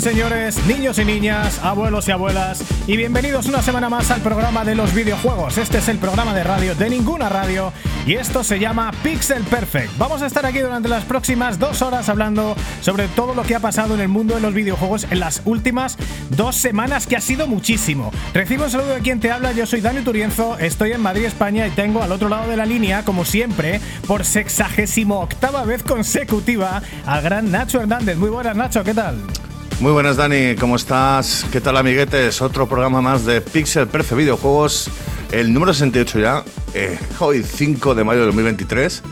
señores, niños y niñas, abuelos y abuelas, y bienvenidos una semana más al programa de los videojuegos. Este es el programa de radio de ninguna radio y esto se llama Pixel Perfect. Vamos a estar aquí durante las próximas dos horas hablando sobre todo lo que ha pasado en el mundo de los videojuegos en las últimas dos semanas, que ha sido muchísimo. Recibo un saludo de quien te habla, yo soy Dani Turienzo, estoy en Madrid, España y tengo al otro lado de la línea, como siempre, por sexagésimo octava vez consecutiva, al gran Nacho Hernández. Muy buenas, Nacho, ¿qué tal? Muy buenas, Dani, ¿cómo estás? ¿Qué tal, amiguetes? Otro programa más de Pixel Perfect Videojuegos, el número 68 ya, eh, hoy 5 de mayo de 2023.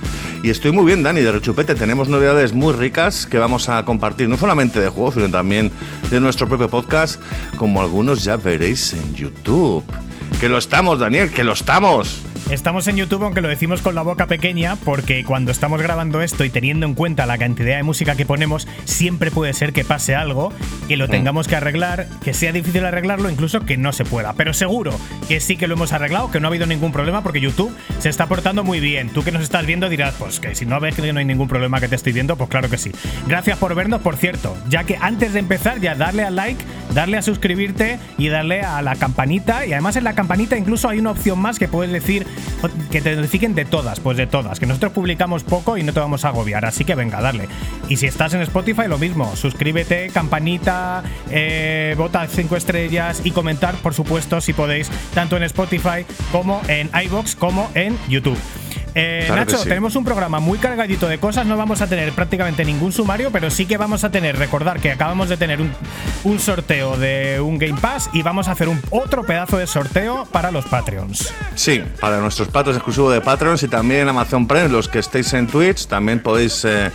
Y estoy muy bien, Dani, de rechupete. Tenemos novedades muy ricas que vamos a compartir, no solamente de juegos, sino también de nuestro propio podcast, como algunos ya veréis en YouTube. Que lo estamos, Daniel, que lo estamos. Estamos en YouTube, aunque lo decimos con la boca pequeña, porque cuando estamos grabando esto y teniendo en cuenta la cantidad de música que ponemos, siempre puede ser que pase algo, que lo mm. tengamos que arreglar, que sea difícil arreglarlo, incluso que no se pueda. Pero seguro que sí que lo hemos arreglado, que no ha habido ningún problema, porque YouTube se está portando muy bien. Tú que nos estás viendo dirás, pues que si no ves que no hay ningún problema que te estoy viendo, pues claro que sí. Gracias por vernos, por cierto, ya que antes de empezar, ya darle al like, darle a suscribirte y darle a la campanita. Y además en la campanita incluso hay una opción más que puedes decir que te notifiquen de todas, pues de todas, que nosotros publicamos poco y no te vamos a agobiar, así que venga, darle. Y si estás en Spotify, lo mismo, suscríbete, campanita, eh, vota 5 estrellas y comentar, por supuesto, si podéis, tanto en Spotify como en iBox como en YouTube. Eh, Nacho, tenemos un programa muy cargadito de cosas. No vamos a tener prácticamente ningún sumario, pero sí que vamos a tener. Recordar que acabamos de tener un, sorteo de un Game Pass y vamos a hacer un otro pedazo de sorteo para los Patreons. Sí, para nuestros patrons exclusivos de Patreons y también Amazon Prime, los que estéis en Twitch, también podéis eh,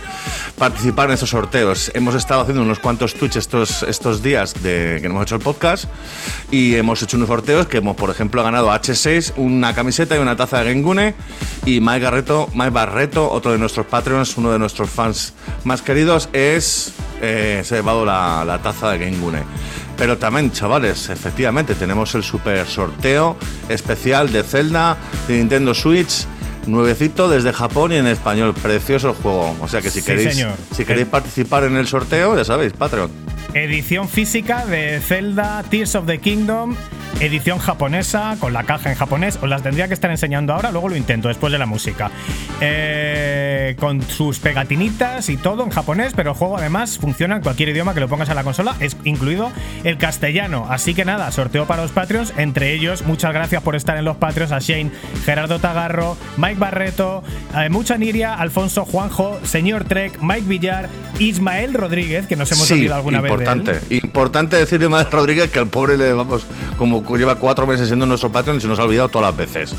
participar en estos sorteos. Hemos estado haciendo unos cuantos Twitch estos, estos días de que hemos hecho el podcast y hemos hecho unos sorteos que hemos, por ejemplo, ganado H6, una camiseta y una taza de Gengune y más Mike Barreto, Mike Barreto, otro de nuestros Patreons, uno de nuestros fans más queridos, es eh, se ha llevado la, taza de Gengune. Pero también, chavales, efectivamente, tenemos el super sorteo especial de Zelda de Nintendo Switch. Nuevecito desde Japón y en español. Precioso el juego. O sea que si queréis, si queréis participar en el sorteo, ya sabéis, Patreon. Edición física de Zelda Tears of the Kingdom edición japonesa, con la caja en japonés. Os las tendría que estar enseñando ahora, luego lo intento después de la música. Eh, con sus pegatinitas y todo en japonés, pero el juego además funciona en cualquier idioma que lo pongas a la consola, es incluido el castellano. Así que nada, sorteo para los Patreons. Entre ellos, muchas gracias por estar en los Patreons a Shane, Gerardo Tagarro, Mike Barreto, eh, Mucha Niria, Alfonso Juanjo, Señor Trek, Mike Villar, Ismael Rodríguez, que nos hemos olvidado alguna vez. Importante, importante decirle a Rodríguez que al pobre le vamos como lleva cuatro meses siendo nuestro Patreon y se nos ha olvidado todas las veces.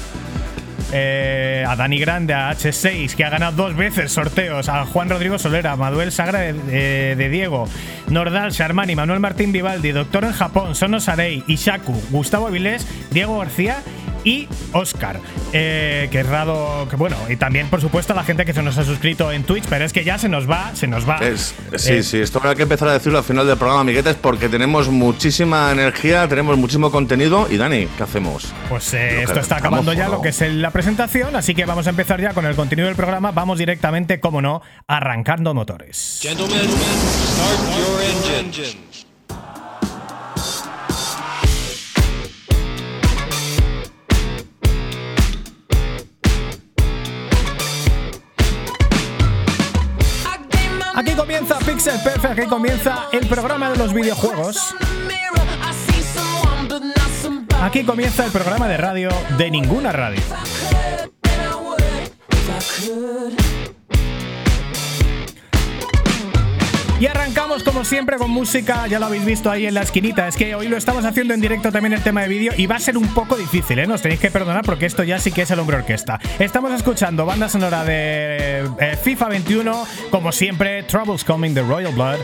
Eh, a Dani Grande, a H6, que ha ganado dos veces sorteos, a Juan Rodrigo Solera, Manuel Sagra de, Diego, Nordal, Sharmani, Manuel Martín Vivaldi, Doctor en Japón, Sonos Arey, Ishaku, Gustavo Avilés, Diego García y Oscar. Eh, que es raro, que bueno, y también por supuesto a la gente que se nos ha suscrito en Twitch, pero es que ya se nos va, se nos va. sí, sí, esto habrá que empezar a decirlo al final del programa, amiguetes, porque tenemos muchísima energía, tenemos muchísimo contenido. Y Dani, ¿qué hacemos? Pues eh, esto está acabando ya lo que es la presentación, así que vamos a empezar ya con el contenido del programa. Vamos directamente, como no, arrancando motores. Gentlemen, start your engine. Pixel Perfect, aquí comienza el programa de los videojuegos. Aquí comienza el programa de radio de ninguna radio. Y arrancamos como siempre con música, ya lo habéis visto ahí en la esquinita, es que hoy lo estamos haciendo en directo también el tema de vídeo y va a ser un poco difícil, ¿eh? Nos tenéis que perdonar porque esto ya sí que es el hombre orquesta. Estamos escuchando banda sonora de eh, FIFA 21, como siempre, Troubles Coming de Royal Blood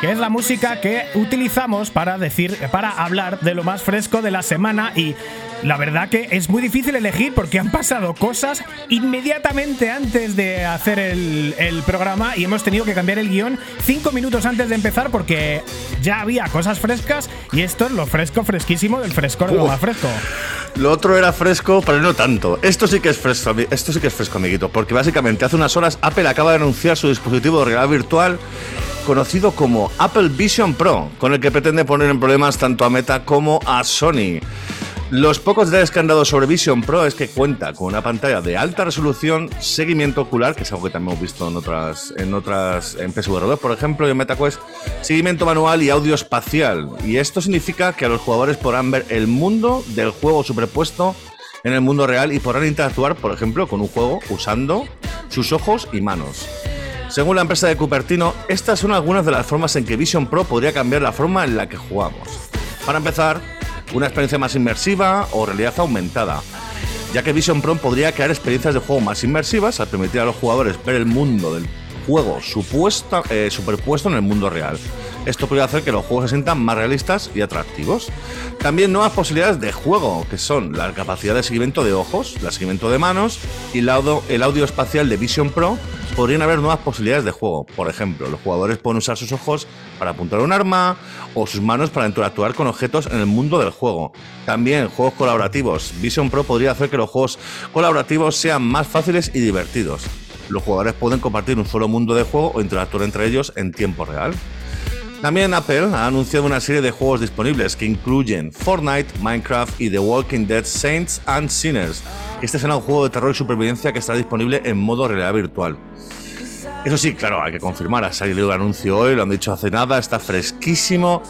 que es la música que utilizamos para decir, para hablar de lo más fresco de la semana y la verdad que es muy difícil elegir porque han pasado cosas inmediatamente antes de hacer el, programa y hemos tenido que cambiar el guion cinco minutos antes de empezar porque ya había cosas frescas y esto es lo fresco, fresquísimo del frescor de lo más fresco. Lo otro era fresco, pero no tanto. Esto sí que es fresco, esto sí que es fresco, amiguito, porque básicamente hace unas horas Apple acaba de anunciar su dispositivo de realidad virtual conocido como Apple Vision Pro, con el que pretende poner en problemas tanto a Meta como a Sony. Los pocos detalles que han dado sobre Vision Pro es que cuenta con una pantalla de alta resolución, seguimiento ocular, que es algo que también hemos visto en otras, en otras, en PSVR 2, por ejemplo, y en MetaQuest, seguimiento manual y audio espacial. Y esto significa que a los jugadores podrán ver el mundo del juego superpuesto en el mundo real y podrán interactuar, por ejemplo, con un juego usando sus ojos y manos. Según la empresa de Cupertino, estas son algunas de las formas en que Vision Pro podría cambiar la forma en la que jugamos. Para empezar, una experiencia más inmersiva o realidad aumentada, ya que Vision Pro podría crear experiencias de juego más inmersivas al permitir a los jugadores ver el mundo del juego eh, superpuesto en el mundo real. Esto podría hacer que los juegos se sientan más realistas y atractivos. También nuevas posibilidades de juego, que son la capacidad de seguimiento de ojos, el seguimiento de manos y el audio, espacial de Vision Pro, podrían haber nuevas posibilidades de juego. Por ejemplo, los jugadores pueden usar sus ojos para apuntar un arma o sus manos para interactuar con objetos en el mundo del juego. También juegos colaborativos. Vision Pro podría hacer que los juegos colaborativos sean más fáciles y divertidos. Los jugadores pueden compartir un solo mundo de juego o interactuar entre ellos en tiempo real. También Apple ha anunciado una serie de juegos disponibles que incluyen Fortnite, Minecraft y The Walking Dead Saints and Sinners. Este será un juego de terror y supervivencia que estará disponible en modo realidad virtual. Eso sí, claro, hay que confirmar, ha salido el anuncio hoy, lo han dicho hace nada, está fresquísimo.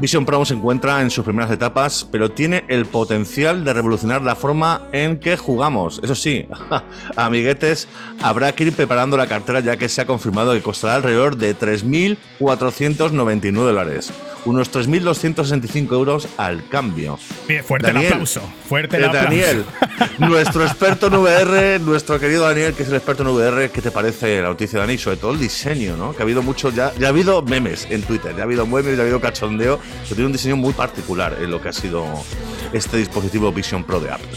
Vision Pro se encuentra en sus primeras etapas, pero tiene el potencial de revolucionar la forma en que jugamos. Eso sí, amiguetes, habrá que ir preparando la cartera ya que se ha confirmado que costará alrededor de 3.499 dólares unos 3.265 euros al cambio. fuerte el aplauso. Fuerte el eh, Daniel, nuestro experto en VR, nuestro querido Daniel, que es el experto en VR, ¿qué te parece la noticia, Dani? Sobre todo el diseño, ¿no? Que ha habido mucho, ya, ya ha habido memes en Twitter, ya ha habido memes, ya ha habido cachondeo, pero tiene un diseño muy particular en lo que ha sido este dispositivo Vision Pro de Apple.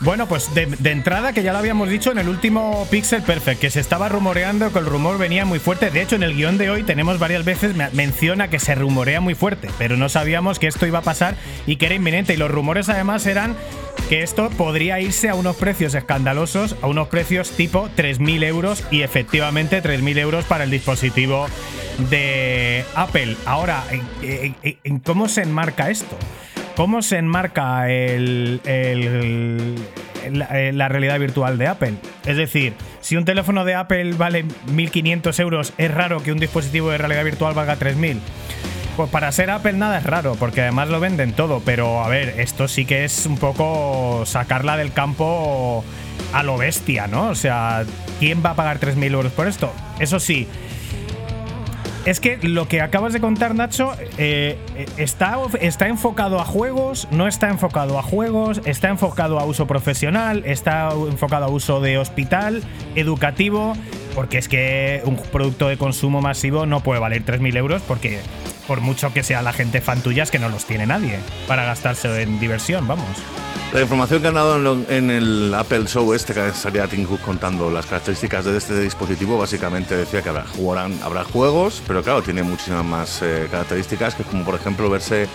Bueno, pues de, entrada, que ya lo habíamos dicho en el último Pixel Perfect, que se estaba rumoreando, que el rumor venía muy fuerte. De hecho, en el guion de hoy tenemos varias veces, menciona que se rumorea muy fuerte, pero no sabíamos que esto iba a pasar y que era inminente. Y los rumores además eran que esto podría irse a unos precios escandalosos, a unos precios tipo 3.000 euros y efectivamente 3.000 euros para el dispositivo de Apple. Ahora, en cómo se enmarca esto? ¿Cómo se enmarca el, la, realidad virtual de Apple? Es decir, si un teléfono de Apple vale 1.500 euros, es raro que un dispositivo de realidad virtual valga 3.000. Pues para ser Apple nada es raro, porque además lo venden todo, pero a ver, esto sí que es un poco sacarla del campo a lo bestia, ¿no? O sea, ¿quién va a pagar 3.000 euros por esto? Eso sí, es que lo que acabas de contar, Nacho, eh, está, está enfocado a juegos, no está enfocado a juegos, está enfocado a uso profesional, está enfocado a uso de hospital, educativo, porque es que un producto de consumo masivo no puede valer 3.000 euros porque por mucho que sea la gente fan tuya es que no los tiene nadie para gastarse en diversión, vamos. La información que han dado en, el Apple Show este, que salía Tim Cook contando las características de este dispositivo, básicamente decía que habrá, habrá juegos, pero claro, tiene muchísimas más eh, características, que es como por ejemplo verse,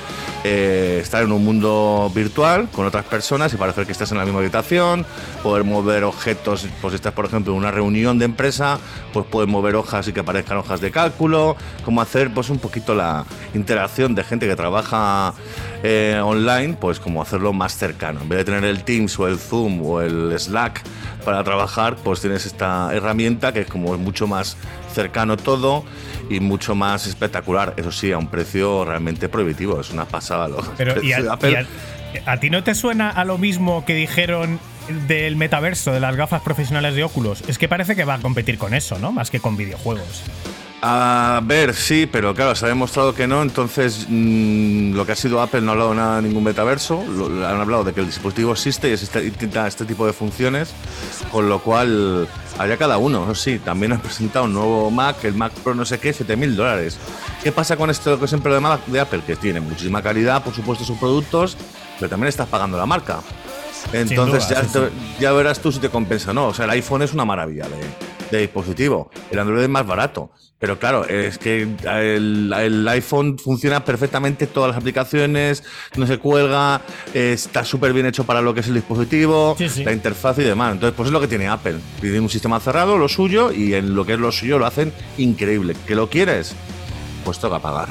eh, estar en un mundo virtual con otras personas y parecer que estás en la misma habitación, poder mover objetos, pues si estás por ejemplo en una reunión de empresa, pues puedes mover hojas y que aparezcan hojas de cálculo, como hacer pues un poquito la interacción de gente que trabaja eh, online, pues como hacerlo más cercano. En vez de tener el Teams o el Zoom o el Slack para trabajar, pues tienes esta herramienta que es como mucho más cercano todo y mucho más espectacular. Eso sí, a un precio realmente prohibitivo. Es una pasada. Lo Pero a, ti no te suena a lo mismo que dijeron del metaverso, de las gafas profesionales de Oculus? Es que parece que va a competir con eso, ¿no? Más que con videojuegos. A ver, sí, pero claro, se ha demostrado que no, entonces mm, lo que ha sido Apple no ha hablado nada de ningún metaverso, han hablado de que el dispositivo existe y existe este tipo de funciones, con lo cual allá cada uno, sí, también han presentado un nuevo Mac, el Mac Pro no sé qué, 7.000 dólares. ¿Qué pasa con esto que siempre de, de Apple? Que tiene muchísima calidad, por supuesto, sus productos, pero también estás pagando la marca. Entonces ya, ya verás tú si te compensa no. O sea, el iPhone es una maravilla de dispositivo. El Android es más barato. Pero claro, es que el, iPhone funciona perfectamente, todas las aplicaciones, no se cuelga, está súper bien hecho para lo que es el dispositivo, la interfaz y demás. Entonces, pues es lo que tiene Apple. Tiene un sistema cerrado, lo suyo, y en lo que es lo suyo lo hacen increíble. ¿Que lo quieres? pues toca pagar.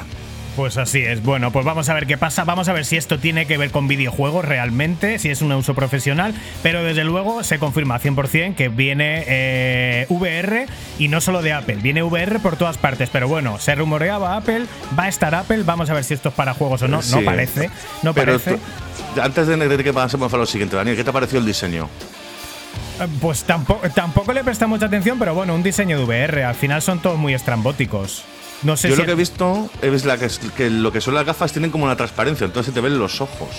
Pues así es. Bueno, pues vamos a ver qué pasa. Vamos a ver si esto tiene que ver con videojuegos realmente, si es un uso profesional. Pero desde luego se confirma 100% que viene eh, VR y no solo de Apple. Viene VR por todas partes. Pero bueno, se rumoreaba Apple, va a estar Apple. Vamos a ver si esto es para juegos o no. No parece. No parece. Antes de que pasemos a lo siguiente, Daniel, ¿qué te ha parecido el diseño? Eh, pues tampoco, tampoco le presta mucha atención, pero bueno, un diseño de VR. Al final son todos muy estrambóticos. No sé Yo lo que he visto es la que, lo que son las gafas tienen como una transparencia, entonces se te ven los ojos.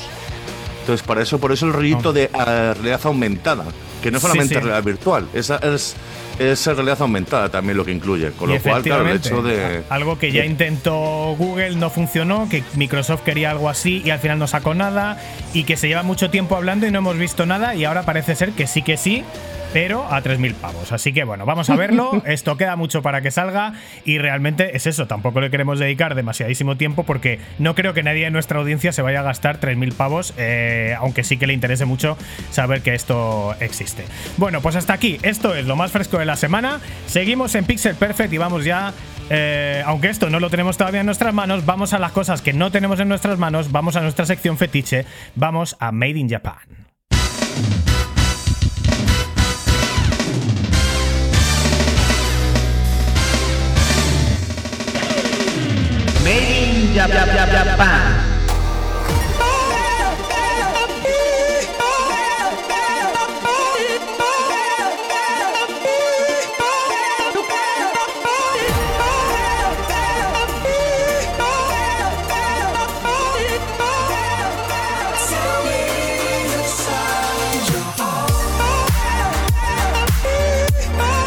Entonces, para eso, por eso el rollito de uh, realidad aumentada, que no solamente es realidad virtual, es, es, es, realidad aumentada también lo que incluye. Con lo cual, claro, el hecho de. Algo que ya intentó Google, no funcionó, que Microsoft quería algo así y al final no sacó nada, y que se lleva mucho tiempo hablando y no hemos visto nada, y ahora parece ser que sí que sí pero a 3.000 pavos. Así que bueno, vamos a verlo. Esto queda mucho para que salga y realmente es eso. Tampoco le queremos dedicar demasiadísimo tiempo porque no creo que nadie en nuestra audiencia se vaya a gastar 3.000 pavos, eh, aunque sí que le interese mucho saber que esto existe. Bueno, pues hasta aquí. Esto es lo más fresco de la semana. Seguimos en Pixel Perfect y vamos ya eh, aunque esto no lo tenemos todavía en nuestras manos, vamos a las cosas que no tenemos en nuestras manos, vamos a nuestra sección fetiche, vamos a Made in Japan.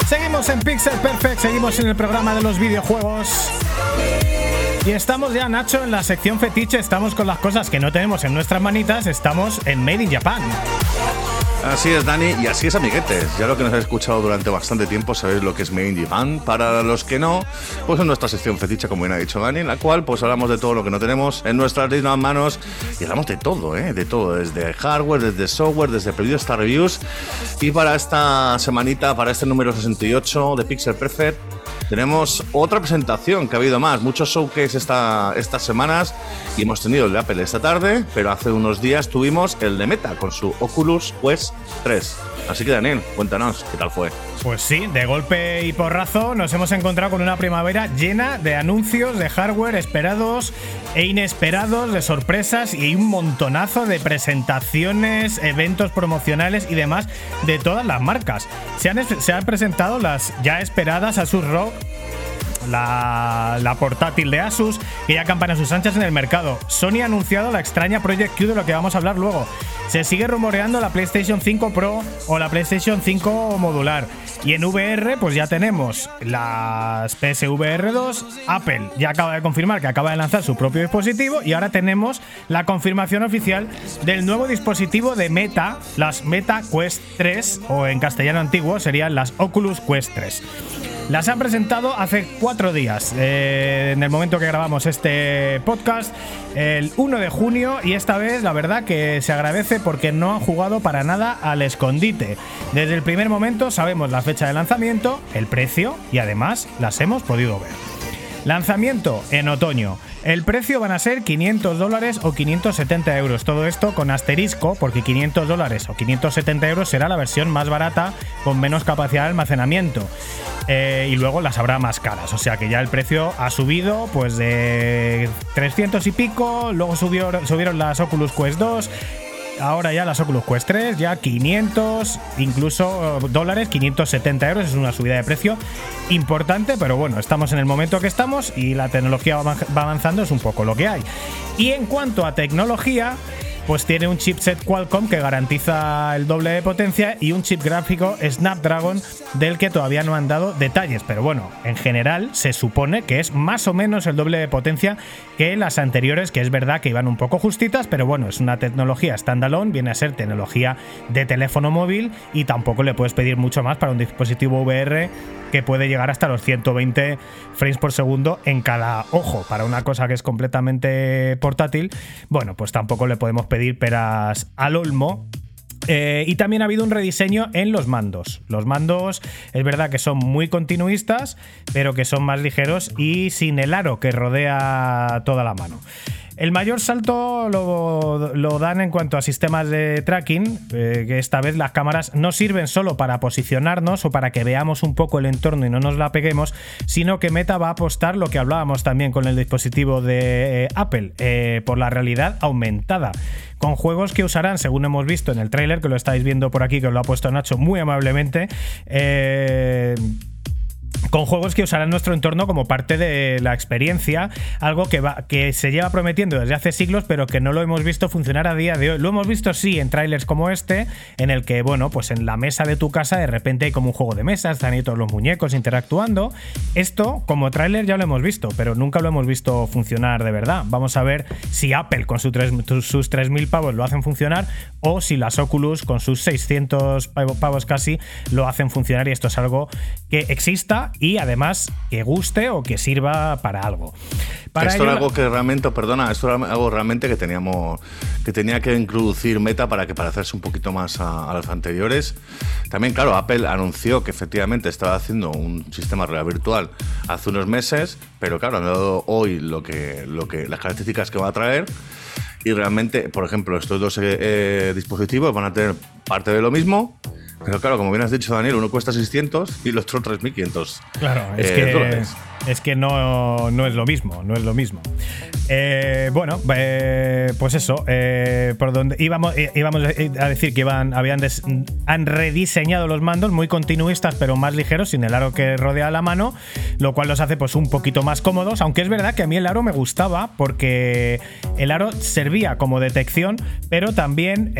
Seguimos en Pixel Perfect, seguimos en el programa de los videojuegos. Y estamos ya, Nacho, en la sección fetiche. Estamos con las cosas que no tenemos en nuestras manitas. Estamos en Made in Japan. Así es, Dani, y así es, amiguetes. Ya lo que nos habéis escuchado durante bastante tiempo, sabéis lo que es Made in Japan. Para los que no, pues en nuestra sección fetiche, como bien ha dicho Dani, en la cual pues hablamos de todo lo que no tenemos en nuestras mismas manos y hablamos de todo, ¿eh? De todo, desde hardware, desde software, desde previews hasta reviews. Y para esta semanita, para este número 68 de Pixel Perfect, tenemos otra presentación que ha habido más, muchos showcase esta, estas semanas y hemos tenido el de Apple esta tarde, pero hace unos días tuvimos el de Meta con su Oculus Quest 3. Así que Daniel, cuéntanos qué tal fue. Pues sí, de golpe y porrazo nos hemos encontrado con una primavera llena de anuncios de hardware esperados e inesperados, de sorpresas y un montonazo de presentaciones, eventos promocionales y demás de todas las marcas. Se han, se han presentado las ya esperadas Asus ROG la, portátil de Asus, que ya campana sus anchas en el mercado. Sony ha anunciado la extraña Project Q de lo que vamos a hablar luego. Se sigue rumoreando la PlayStation 5 Pro o la PlayStation 5 modular. Y en VR, pues ya tenemos las PSVR 2. Apple ya acaba de confirmar que acaba de lanzar su propio dispositivo. Y ahora tenemos la confirmación oficial del nuevo dispositivo de Meta, las Meta Quest 3, o en castellano antiguo serían las Oculus Quest 3. Las han presentado hace cuatro días, eh, en el momento que grabamos este podcast, el 1 de junio, y esta vez la verdad que se agradece porque no han jugado para nada al escondite. Desde el primer momento sabemos la fecha de lanzamiento, el precio y además las hemos podido ver. Lanzamiento en otoño. El precio van a ser 500 dólares o 570 euros. Todo esto con asterisco, porque 500 dólares o 570 euros será la versión más barata con menos capacidad de almacenamiento. Eh, y luego las habrá más caras. O sea que ya el precio ha subido pues de 300 y pico, luego subió, subieron las Oculus Quest 2 ahora ya las Oculus Quest 3, ya 500, incluso eh, dólares, 570 euros, es una subida de precio importante, pero bueno, estamos en el momento que estamos y la tecnología va avanzando, es un poco lo que hay. Y en cuanto a tecnología, pues tiene un chipset Qualcomm que garantiza el doble de potencia y un chip gráfico Snapdragon del que todavía no han dado detalles, pero bueno, en general se supone que es más o menos el doble de potencia que las anteriores, que es verdad que iban un poco justitas, pero bueno, es una tecnología standalone, viene a ser tecnología de teléfono móvil y tampoco le puedes pedir mucho más para un dispositivo VR que puede llegar hasta los 120 frames por segundo en cada ojo. Para una cosa que es completamente portátil, bueno, pues tampoco le podemos pedir peras al olmo Eh, y también ha habido un rediseño en los mandos. Los mandos es verdad que son muy continuistas, pero que son más ligeros y sin el aro que rodea toda la mano. El mayor salto lo, dan en cuanto a sistemas de tracking, eh, que esta vez las cámaras no sirven solo para posicionarnos o para que veamos un poco el entorno y no nos la peguemos, sino que Meta va a apostar lo que hablábamos también con el dispositivo de eh, Apple, eh, por la realidad aumentada. Con juegos que usarán, según hemos visto en el tráiler, que lo estáis viendo por aquí, que os lo ha puesto Nacho muy amablemente, eh, con juegos que usarán nuestro entorno como parte de la experiencia, algo que, se lleva prometiendo desde hace siglos, pero que no lo hemos visto funcionar a día de hoy. Lo hemos visto sí en trailers como este, en el que, bueno, pues en la mesa de tu casa de repente hay como un juego de mesa, están ahí todos los muñecos interactuando. Esto, como trailer, ya lo hemos visto, pero nunca lo hemos visto funcionar de verdad. Vamos a ver si Apple con sus 3.000 pavos lo hacen funcionar o si las Oculus con sus 600 pavos casi lo hacen funcionar y esto es algo que exista y además que guste o que sirva para algo. esto era algo que realmente, perdona, esto era algo realmente que teníamos que tenía que introducir Meta para que parecerse un poquito más a, los anteriores. También, claro, Apple anunció que efectivamente estaba haciendo un sistema real virtual hace unos meses, pero claro, han dado hoy lo que, lo que, las características que va a traer. Y realmente, por ejemplo, estos dos eh, eh, dispositivos van a tener parte de lo mismo, pero claro, como bien has dicho, Daniel, uno cuesta 600 y el otro 3.500. Claro, es que, es que no, no, es lo mismo, no es lo mismo. Eh, bueno, eh, pues eso, eh, por donde íbamos, íbamos a decir que iban, habían han rediseñado los mandos muy continuistas, pero más ligeros, sin el aro que rodea la mano, lo cual los hace pues un poquito más cómodos, aunque es verdad que a mí el aro me gustaba porque el aro servía como detección, pero también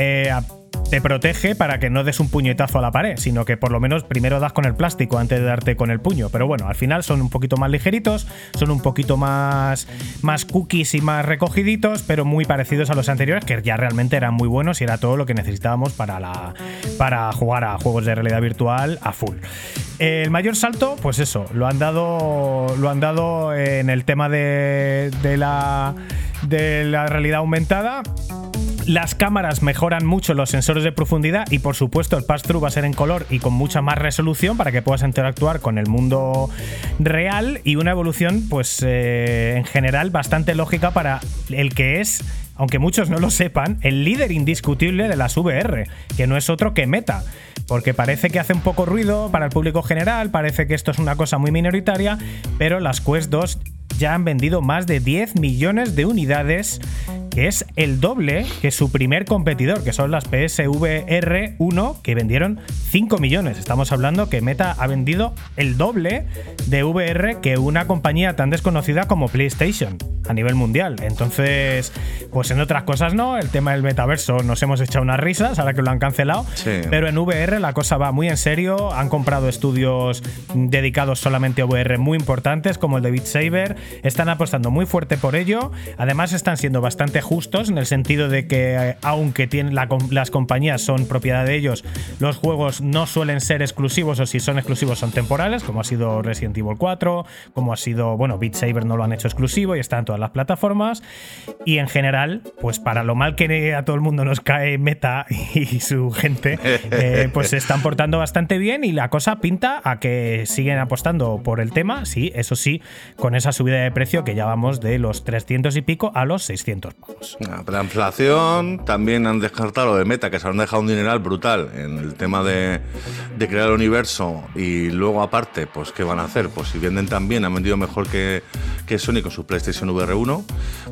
te protege para que no des un puñetazo a la pared, sino que por lo menos primero das con el plástico antes de darte con el puño. Pero bueno, al final son un poquito más ligeritos, son un poquito más, más cookies y más recogiditos, pero muy parecidos a los anteriores, que ya realmente eran muy buenos y era todo lo que necesitábamos para, la, para jugar a juegos de realidad virtual a full. El mayor salto, pues eso, lo han dado, lo han dado en el tema de, de, la, de la realidad aumentada las cámaras mejoran mucho los sensores de profundidad y por supuesto el pass-through va a ser en color y con mucha más resolución para que puedas interactuar con el mundo real y una evolución pues eh, en general bastante lógica para el que es aunque muchos no lo sepan, el líder indiscutible de las VR, que no es otro que Meta. Porque parece que hace un poco ruido para el público general, parece que esto es una cosa muy minoritaria, pero las Quest 2 ya han vendido más de 10 millones de unidades, que es el doble que su primer competidor, que son las PSVR 1, que vendieron 5 millones. Estamos hablando que Meta ha vendido el doble de VR que una compañía tan desconocida como PlayStation a nivel mundial. Entonces, pues en otras cosas no, el tema del metaverso nos hemos echado unas risas ahora que lo han cancelado, pero en VR la cosa va muy en serio, han comprado estudios dedicados solamente a VR muy importantes como el de Beat Saber, están apostando muy fuerte por ello. Además, están siendo bastante justos en el sentido de que, eh, aunque tienen las compañías son propiedad de ellos, los juegos no suelen ser exclusivos o si son exclusivos son temporales, como ha sido Resident Evil 4, como ha sido, bueno, Beat Saber no lo han hecho exclusivo y está en todas las plataformas. Y en general, pues para lo mal que a todo el mundo nos cae Meta y su gente, eh, pues se están portando bastante bien y la cosa pinta a que siguen apostando por el tema, sí, eso sí, con esa subida de precio que ya vamos de los 300 y pico a los 600 pavos. La inflación, también han descartado lo de Meta, que se han dejado un dineral brutal en el tema de, crear el universo y luego aparte, pues ¿qué van a hacer? Pues si venden también, han vendido mejor que, que Sony con su PlayStation VR 1,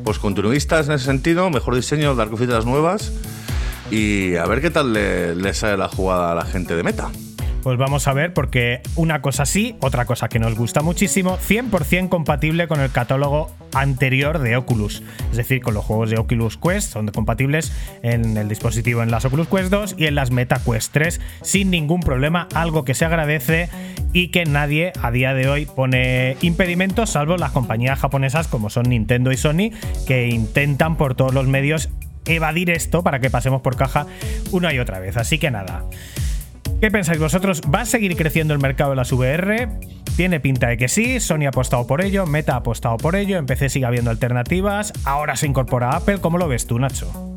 pues continuistas en ese sentido, mejor diseño, dar cositas nuevas y a ver qué tal le, le sale la jugada a la gente de Meta. Pues vamos a ver, porque una cosa sí, otra cosa que nos gusta muchísimo, 100% compatible con el catálogo anterior de Oculus. Es decir, con los juegos de Oculus Quest son compatibles en el dispositivo en las Oculus Quest 2 y en las Meta Quest 3 sin ningún problema, algo que se agradece y que nadie a día de hoy pone impedimentos, salvo las compañías japonesas como son Nintendo y Sony, que intentan por todos los medios evadir esto para que pasemos por caja una y otra vez. Así que nada. ¿Qué pensáis vosotros? ¿Va a seguir creciendo el mercado de las VR? Tiene pinta de que sí, Sony ha apostado por ello, Meta ha apostado por ello, en PC sigue habiendo alternativas, ahora se incorpora Apple, ¿cómo lo ves tú, Nacho?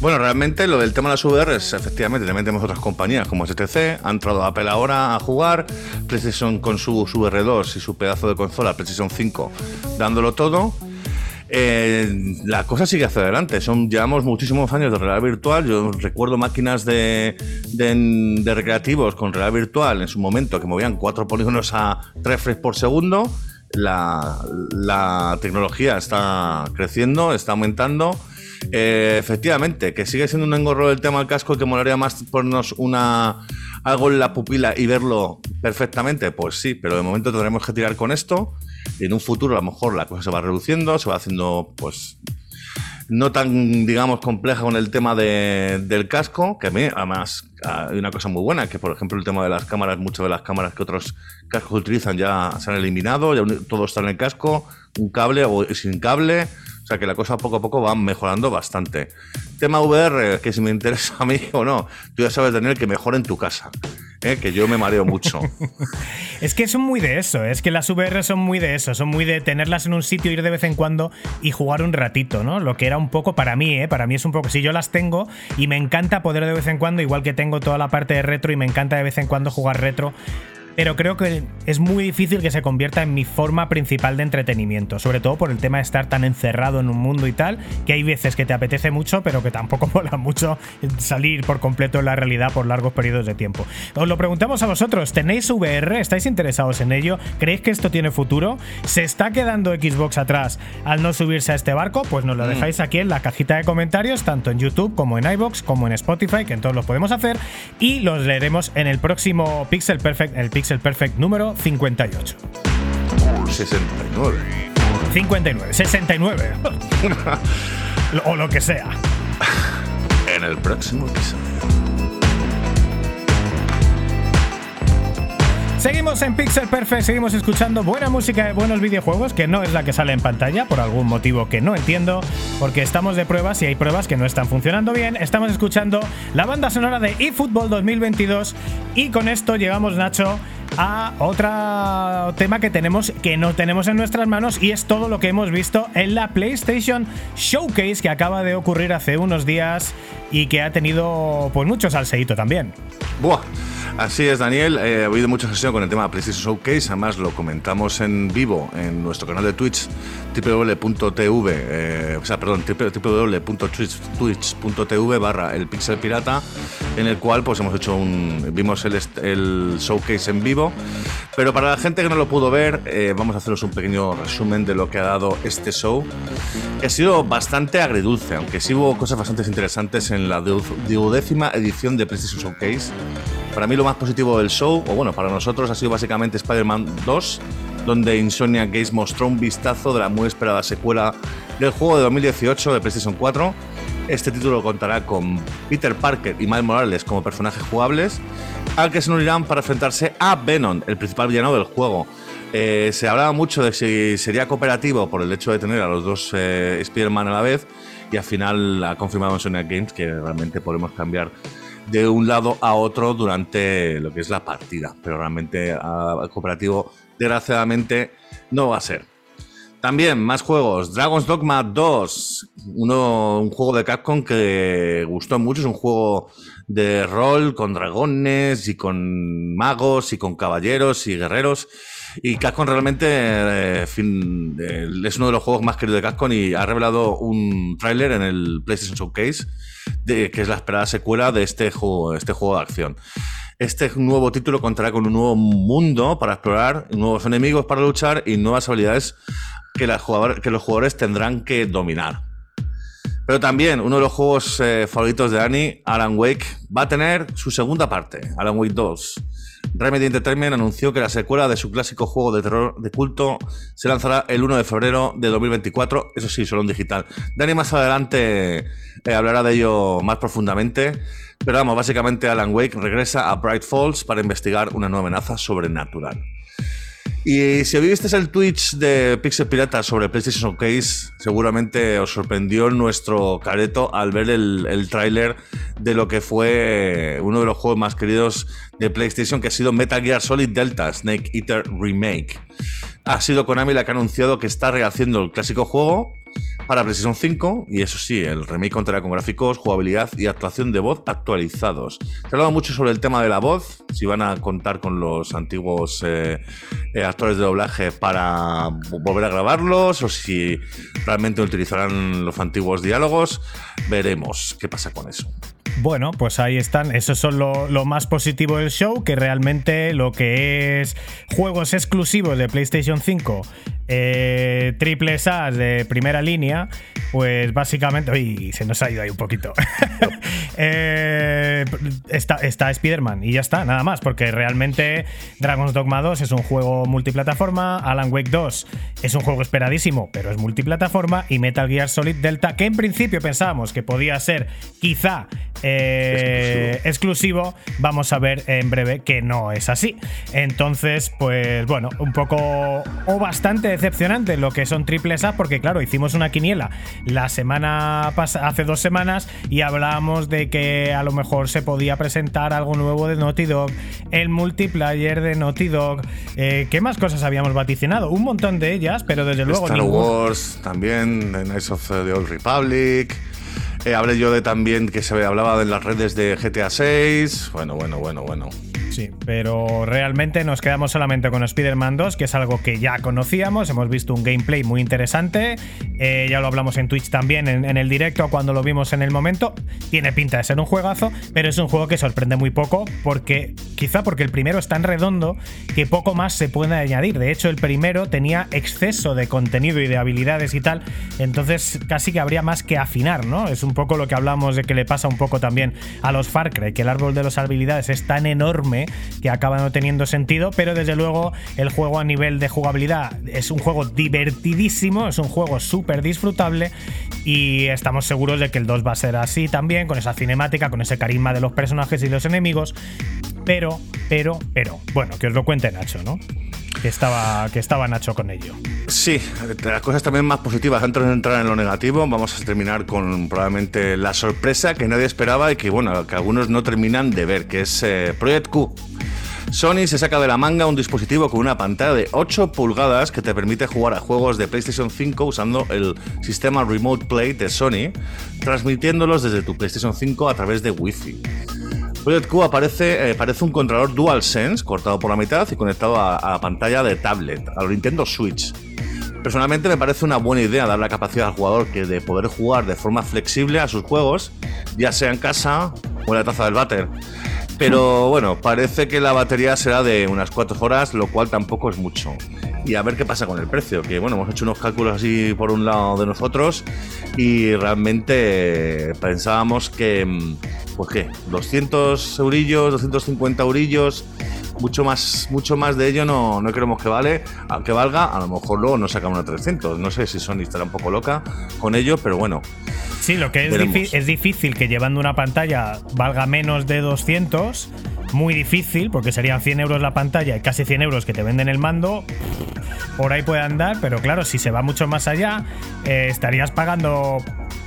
Bueno, realmente lo del tema de las VRs, efectivamente, también tenemos otras compañías como STC, ha entrado Apple ahora a jugar, PlayStation con su, su VR2 y su pedazo de consola, PlayStation 5, dándolo todo. Eh, la cosa sigue hacia adelante. Son, llevamos muchísimos años de realidad virtual. Yo recuerdo máquinas de, de, recreativos con realidad virtual en su momento que movían cuatro polígonos a 3 frames por segundo. La, la tecnología está creciendo, está aumentando eh, efectivamente, que sigue siendo un engorro el tema del casco, que molaría más ponernos una, algo en la pupila y verlo perfectamente. Pues sí, pero de momento tendremos que tirar con esto. En un futuro a lo mejor la cosa se va reduciendo, se va haciendo pues no tan, digamos, compleja con el tema del casco, que a mí, además, hay una cosa muy buena, que por ejemplo el tema de las cámaras, muchas de las cámaras que otros cascos utilizan ya se han eliminado, ya todo está en el casco, un cable o sin cable, o sea que la cosa poco a poco va mejorando bastante. Tema VR, que si me interesa a mí o no, tú ya sabes, Daniel, que mejor en tu casa. ¿eh? que yo me mareo mucho. es que son muy de eso, es que las VR son muy de eso, son muy de tenerlas en un sitio, ir de vez en cuando y jugar un ratito, ¿no? Lo que era un poco para mí, ¿eh? Para mí es un poco, si yo las tengo y me encanta poder de vez en cuando, igual que tengo toda la parte de retro y me encanta de vez en cuando jugar retro, pero creo que es muy difícil que se convierta en mi forma principal de entretenimiento, sobre todo por el tema de estar tan encerrado en un mundo y tal, que hay veces que te apetece mucho, pero que tampoco mola mucho salir por completo en la realidad por largos periodos de tiempo. Os lo preguntamos a vosotros, ¿tenéis VR? ¿Estáis interesados en ello? ¿Creéis que esto tiene futuro? ¿Se está quedando Xbox atrás al no subirse a este barco? Pues nos lo mm. dejáis aquí en la cajita de comentarios, tanto en YouTube como en iBox, como en Spotify, que en todos los podemos hacer, y los leeremos en el próximo Pixel Perfect, el Pixel el Perfect número 58. 69. 59, 69. o lo que sea. En el próximo episodio. Seguimos en Pixel Perfect, seguimos escuchando buena música de buenos videojuegos, que no es la que sale en pantalla, por algún motivo que no entiendo, porque estamos de pruebas y hay pruebas que no están funcionando bien. Estamos escuchando la banda sonora de eFootball 2022 y con esto llegamos, Nacho, a otro tema que tenemos que no tenemos en nuestras manos y es todo lo que hemos visto en la PlayStation Showcase que acaba de ocurrir hace unos días y que ha tenido pues mucho salseíto también. Buah. Así es, Daniel. Eh, he oído mucha gestión con el tema de PlayStation Showcase. Además, lo comentamos en vivo en nuestro canal de Twitch, www.tv, eh, o sea, perdón, www.twitch.tv barra el Pixel Pirata, en el cual pues hemos hecho un. vimos el, el showcase en vivo. Pero para la gente que no lo pudo ver, eh, vamos a haceros un pequeño resumen de lo que ha dado este show, que ha sido bastante agridulce, aunque sí hubo cosas bastante interesantes en la duodécima edición de PlayStation Showcase. Para mí lo más positivo del show, o bueno, para nosotros ha sido básicamente Spider-Man 2, donde Insomnia Games mostró un vistazo de la muy esperada secuela del juego de 2018 de PlayStation 4. Este título contará con Peter Parker y Miles Morales como personajes jugables, al que se unirán para enfrentarse a Venom, el principal villano del juego. Eh, se hablaba mucho de si sería cooperativo por el hecho de tener a los dos eh, Spider-Man a la vez, y al final ha confirmado Insomnia Games que realmente podemos cambiar de un lado a otro durante lo que es la partida, pero realmente a, cooperativo desgraciadamente no va a ser. También más juegos, Dragon's Dogma 2, uno, un juego de Capcom que gustó mucho, es un juego de rol con dragones y con magos y con caballeros y guerreros. Y Capcom realmente eh, es uno de los juegos más queridos de Capcom y ha revelado un tráiler en el PlayStation Showcase de, que es la esperada secuela de este juego, este juego de acción. Este nuevo título contará con un nuevo mundo para explorar, nuevos enemigos para luchar y nuevas habilidades que, que los jugadores tendrán que dominar. Pero también uno de los juegos eh, favoritos de Annie, Alan Wake, va a tener su segunda parte, Alan Wake 2. Remedy Entertainment anunció que la secuela de su clásico juego de terror de culto se lanzará el 1 de febrero de 2024, eso sí, solo en digital. Dani más adelante eh, hablará de ello más profundamente, pero vamos, básicamente Alan Wake regresa a Bright Falls para investigar una nueva amenaza sobrenatural. Y si visteis el Twitch de Pixel Pirata sobre PlayStation Showcase, seguramente os sorprendió nuestro careto al ver el, el tráiler de lo que fue uno de los juegos más queridos de PlayStation, que ha sido Metal Gear Solid Delta Snake Eater Remake. Ha sido Konami la que ha anunciado que está rehaciendo el clásico juego para PlayStation 5 y eso sí, el remake contará con gráficos, jugabilidad y actuación de voz actualizados. Se ha hablado mucho sobre el tema de la voz, si van a contar con los antiguos eh, eh, actores de doblaje para volver a grabarlos o si realmente utilizarán los antiguos diálogos. Veremos qué pasa con eso. Bueno, pues ahí están. Eso es lo, más positivo del show, que realmente lo que es juegos exclusivos de PlayStation 5 eh, triple A de primera línea, pues básicamente. Uy, se nos ha ido ahí un poquito. eh, está, está Spider-Man y ya está, nada más, porque realmente Dragon's Dogma 2 es un juego multiplataforma, Alan Wake 2 es un juego esperadísimo, pero es multiplataforma, y Metal Gear Solid Delta, que en principio pensábamos que podía ser quizá eh, exclusivo. vamos a ver en breve que no es así. Entonces, pues bueno, un poco o bastante decepcionante lo que son triples A, porque claro, hicimos una quiniela la semana pasada, hace dos semanas, y hablábamos de que a lo mejor se podía presentar algo nuevo de Naughty Dog, el multiplayer de Naughty Dog. Eh, ¿Qué más cosas habíamos vaticinado? Un montón de ellas, pero desde luego. Star Wars también, The Knights of the Old Republic. Eh, hablé yo de también que se hablaba de las redes de GTA 6. Bueno, bueno, bueno, bueno. Sí, pero realmente nos quedamos solamente con Spider-Man 2, que es algo que ya conocíamos, hemos visto un gameplay muy interesante, eh, ya lo hablamos en Twitch también en, el directo cuando lo vimos en el momento, tiene pinta de ser un juegazo, pero es un juego que sorprende muy poco, porque quizá porque el primero es tan redondo que poco más se puede añadir, de hecho el primero tenía exceso de contenido y de habilidades y tal, entonces casi que habría más que afinar, ¿no? Es un poco lo que hablamos de que le pasa un poco también a los Far Cry, que el árbol de las habilidades es tan enorme que acaba no teniendo sentido, pero desde luego el juego a nivel de jugabilidad es un juego divertidísimo, es un juego súper disfrutable y estamos seguros de que el 2 va a ser así también, con esa cinemática, con ese carisma de los personajes y los enemigos, pero, pero, pero, bueno, que os lo cuente Nacho, ¿no? Que estaba, que estaba Nacho con ello. Sí, las cosas también más positivas. Antes de entrar en lo negativo, vamos a terminar con probablemente la sorpresa que nadie esperaba y que, bueno, que algunos no terminan de ver, que es eh, Project Q. Sony se saca de la manga un dispositivo con una pantalla de 8 pulgadas que te permite jugar a juegos de PlayStation 5 usando el sistema Remote Play de Sony, transmitiéndolos desde tu PlayStation 5 a través de Wi-Fi. Project Q aparece, eh, parece un controlador DualSense cortado por la mitad y conectado a, la pantalla de tablet, a la Nintendo Switch. Personalmente me parece una buena idea dar la capacidad al jugador que de poder jugar de forma flexible a sus juegos, ya sea en casa o en la taza del váter. Pero bueno, parece que la batería será de unas 4 horas, lo cual tampoco es mucho. Y a ver qué pasa con el precio, que bueno, hemos hecho unos cálculos así por un lado de nosotros y realmente pensábamos que, mm, pues qué, 200 eurillos, 250 eurillos mucho más, mucho más de ello no, no queremos que vale, aunque valga, a lo mejor luego nos saca una 300. No sé si Sony estará un poco loca con ello, pero bueno. Sí, lo que es, es difícil que llevando una pantalla valga menos de 200 muy difícil, porque serían 100 euros la pantalla y casi 100 euros que te venden el mando. Por ahí puede andar, pero claro, si se va mucho más allá, eh, estarías pagando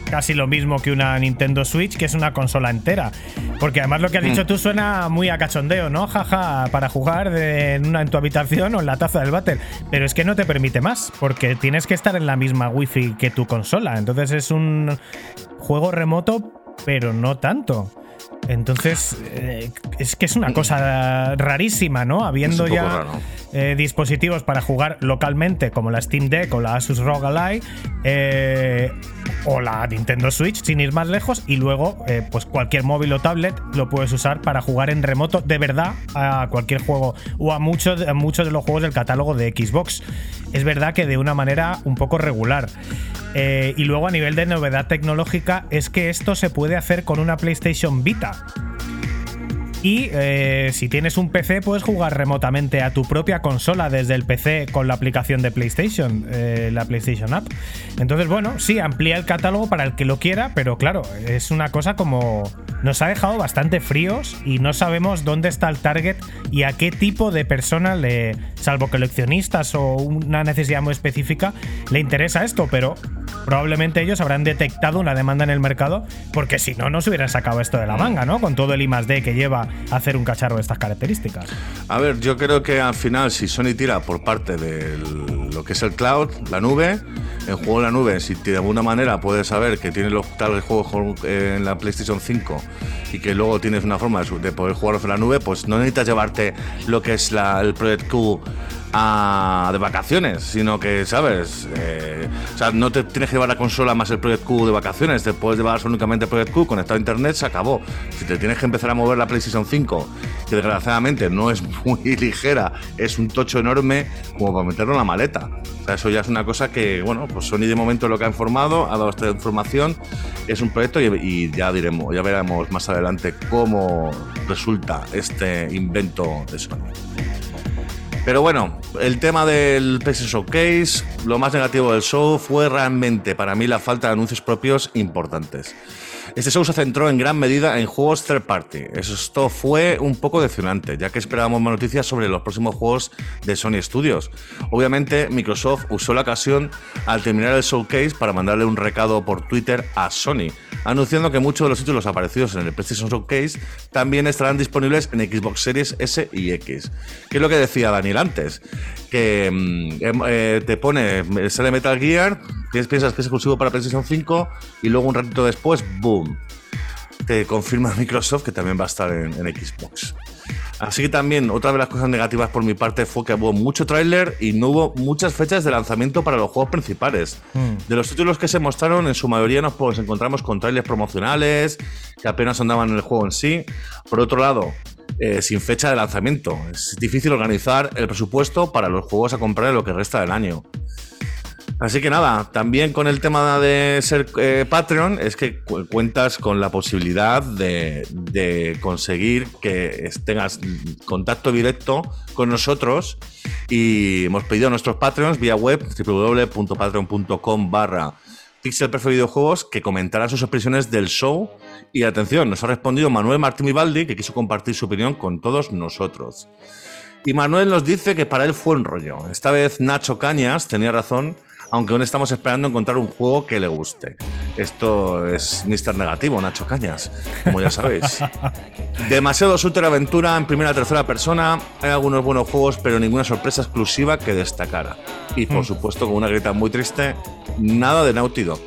casi lo mismo que una Nintendo Switch, que es una consola entera. Porque además lo que has dicho mm. tú suena muy a cachondeo, ¿no? Jaja, para jugar en, una, en tu habitación o en la taza del váter. Pero es que no te permite más, porque tienes que estar en la misma wifi que tu consola. Entonces es un juego remoto, pero no tanto. Entonces, eh, es que es una cosa rarísima, ¿no? Habiendo ya eh, dispositivos para jugar localmente, como la Steam Deck o la Asus ROG Ally, eh, o la Nintendo Switch, sin ir más lejos, y luego, pues cualquier móvil o tablet lo puedes usar para jugar en remoto de verdad a cualquier juego o a muchos, a muchos de los juegos del catálogo de Xbox. Es verdad que de una manera un poco regular. Y luego a nivel de novedad tecnológica es que esto se puede hacer con una PlayStation Vita. Y eh, si tienes un PC, puedes jugar remotamente a tu propia consola desde el PC con la aplicación de PlayStation, eh, la PlayStation App. Entonces, bueno, sí, amplía el catálogo para el que lo quiera, pero claro, es una cosa como. Nos ha dejado bastante fríos y no sabemos dónde está el target y a qué tipo de persona le. Salvo coleccionistas o una necesidad muy específica, le interesa esto, pero probablemente ellos habrán detectado una demanda en el mercado, porque si no, no se hubieran sacado esto de la manga, ¿no? Con todo el I que lleva hacer un cacharro de estas características. A ver, yo creo que al final, si Sony tira por parte de lo que es el cloud, la nube, el juego en la nube, si de alguna manera puedes saber que tienes los tales juegos en la PlayStation 5 y que luego tienes una forma de poder jugarlos en la nube, pues no necesitas llevarte lo que es el Project Q de vacaciones, sino que, ¿sabes? Eh, o sea, no te tienes que llevar la consola más el Project Q de vacaciones, te puedes llevar únicamente el Project Q conectado a internet, se acabó. Si te tienes que empezar a mover la PlayStation 5, que desgraciadamente no es muy ligera, es un tocho enorme como para meterlo en la maleta. O sea, eso ya es una cosa que, bueno, pues Sony de momento lo que ha informado, ha dado esta información, es un proyecto y, y ya diremos, ya veremos más adelante cómo resulta este invento de Sony. Pero bueno, el tema del PlayStation Showcase, lo más negativo del show fue realmente para mí la falta de anuncios propios importantes. Este show se centró en gran medida en juegos third party. Esto fue un poco decepcionante, ya que esperábamos más noticias sobre los próximos juegos de Sony Studios. Obviamente, Microsoft usó la ocasión al terminar el showcase para mandarle un recado por Twitter a Sony, anunciando que muchos de los títulos aparecidos en el PlayStation Showcase también estarán disponibles en Xbox Series S y X. ¿Qué es lo que decía Daniel antes? Que mm, em, eh, te pone, sale Metal Gear, piensas que es exclusivo para PlayStation 5 y luego un ratito después, ¡boom! Te confirma Microsoft que también va a estar en, Xbox. Así que también otra de las cosas negativas por mi parte fue que hubo mucho tráiler y no hubo muchas fechas de lanzamiento para los juegos principales. Hmm. De los títulos que se mostraron, en su mayoría nos pues, encontramos con trailers promocionales que apenas andaban en el juego en sí. Por otro lado, eh, sin fecha de lanzamiento. Es difícil organizar el presupuesto para los juegos a comprar en lo que resta del año. Así que nada, también con el tema de ser eh, Patreon es que cuentas con la posibilidad de, conseguir que tengas contacto directo con nosotros y hemos pedido a nuestros Patreons vía web www.patreon.com barra Pixel Videojuegos que comentaran sus expresiones del show y atención, nos ha respondido Manuel Martín Vivaldi que quiso compartir su opinión con todos nosotros. Y Manuel nos dice que para él fue un rollo. Esta vez Nacho Cañas tenía razón aunque aún estamos esperando encontrar un juego que le guste. Esto es Mr. Negativo, Nacho Cañas, como ya sabéis. Demasiado super aventura en primera tercera persona. Hay algunos buenos juegos, pero ninguna sorpresa exclusiva que destacara. Y por mm. supuesto, con una grita muy triste, nada de Naughty Dog.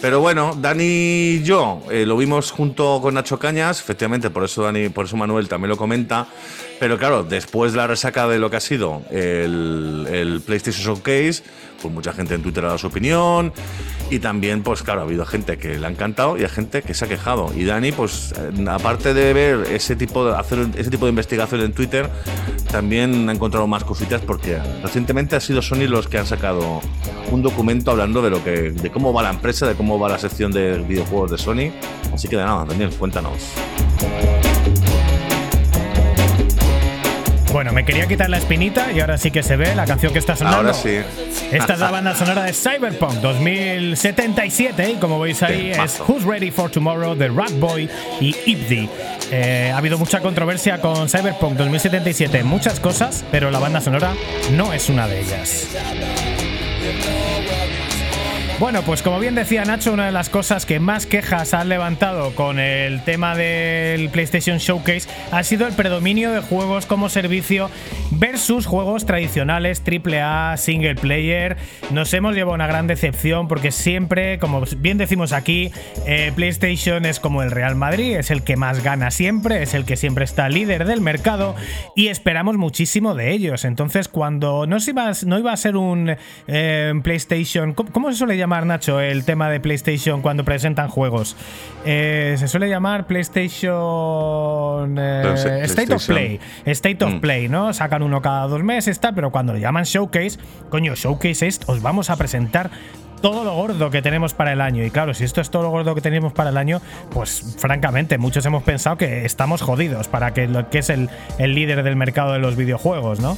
Pero bueno, Dani y yo eh, lo vimos junto con Nacho Cañas, efectivamente, por eso Dani, por eso Manuel también lo comenta. Pero claro, después de la resaca de lo que ha sido el, el PlayStation Showcase, pues mucha gente en Twitter ha dado su opinión y también, pues claro, ha habido gente que le ha encantado y hay gente que se ha quejado. Y Dani, pues eh, aparte de ver ese tipo de hacer ese tipo de investigación en Twitter, también ha encontrado más cositas porque recientemente ha sido Sony los que han sacado un documento hablando de lo que de cómo va la empresa, de cómo va la sección de videojuegos de Sony. Así que de nada, Daniel, cuéntanos. Bueno, me quería quitar la espinita y ahora sí que se ve la canción que está sonando. Ahora sí. Esta es la banda sonora de Cyberpunk 2077 y como veis ahí es Who's Ready for Tomorrow de Boy y Ipdi. Eh, ha habido mucha controversia con Cyberpunk 2077, muchas cosas, pero la banda sonora no es una de ellas. Bueno, pues como bien decía Nacho, una de las cosas que más quejas han levantado con el tema del PlayStation Showcase ha sido el predominio de juegos como servicio versus juegos tradicionales AAA, single player. Nos hemos llevado una gran decepción porque siempre, como bien decimos aquí, eh, PlayStation es como el Real Madrid, es el que más gana siempre, es el que siempre está líder del mercado y esperamos muchísimo de ellos. Entonces, cuando no, iba, no iba a ser un eh, PlayStation, ¿cómo se suele llamar? Nacho, el tema de PlayStation cuando presentan juegos? Eh, se suele llamar PlayStation, eh, State of Play. State of mm. Play, ¿no? Sacan uno cada dos meses, está, pero cuando lo llaman Showcase, coño, Showcase es, os vamos a presentar todo lo gordo que tenemos para el año. Y claro, si esto es todo lo gordo que tenemos para el año, pues francamente, muchos hemos pensado que estamos jodidos para que lo que es el, el líder del mercado de los videojuegos, ¿no?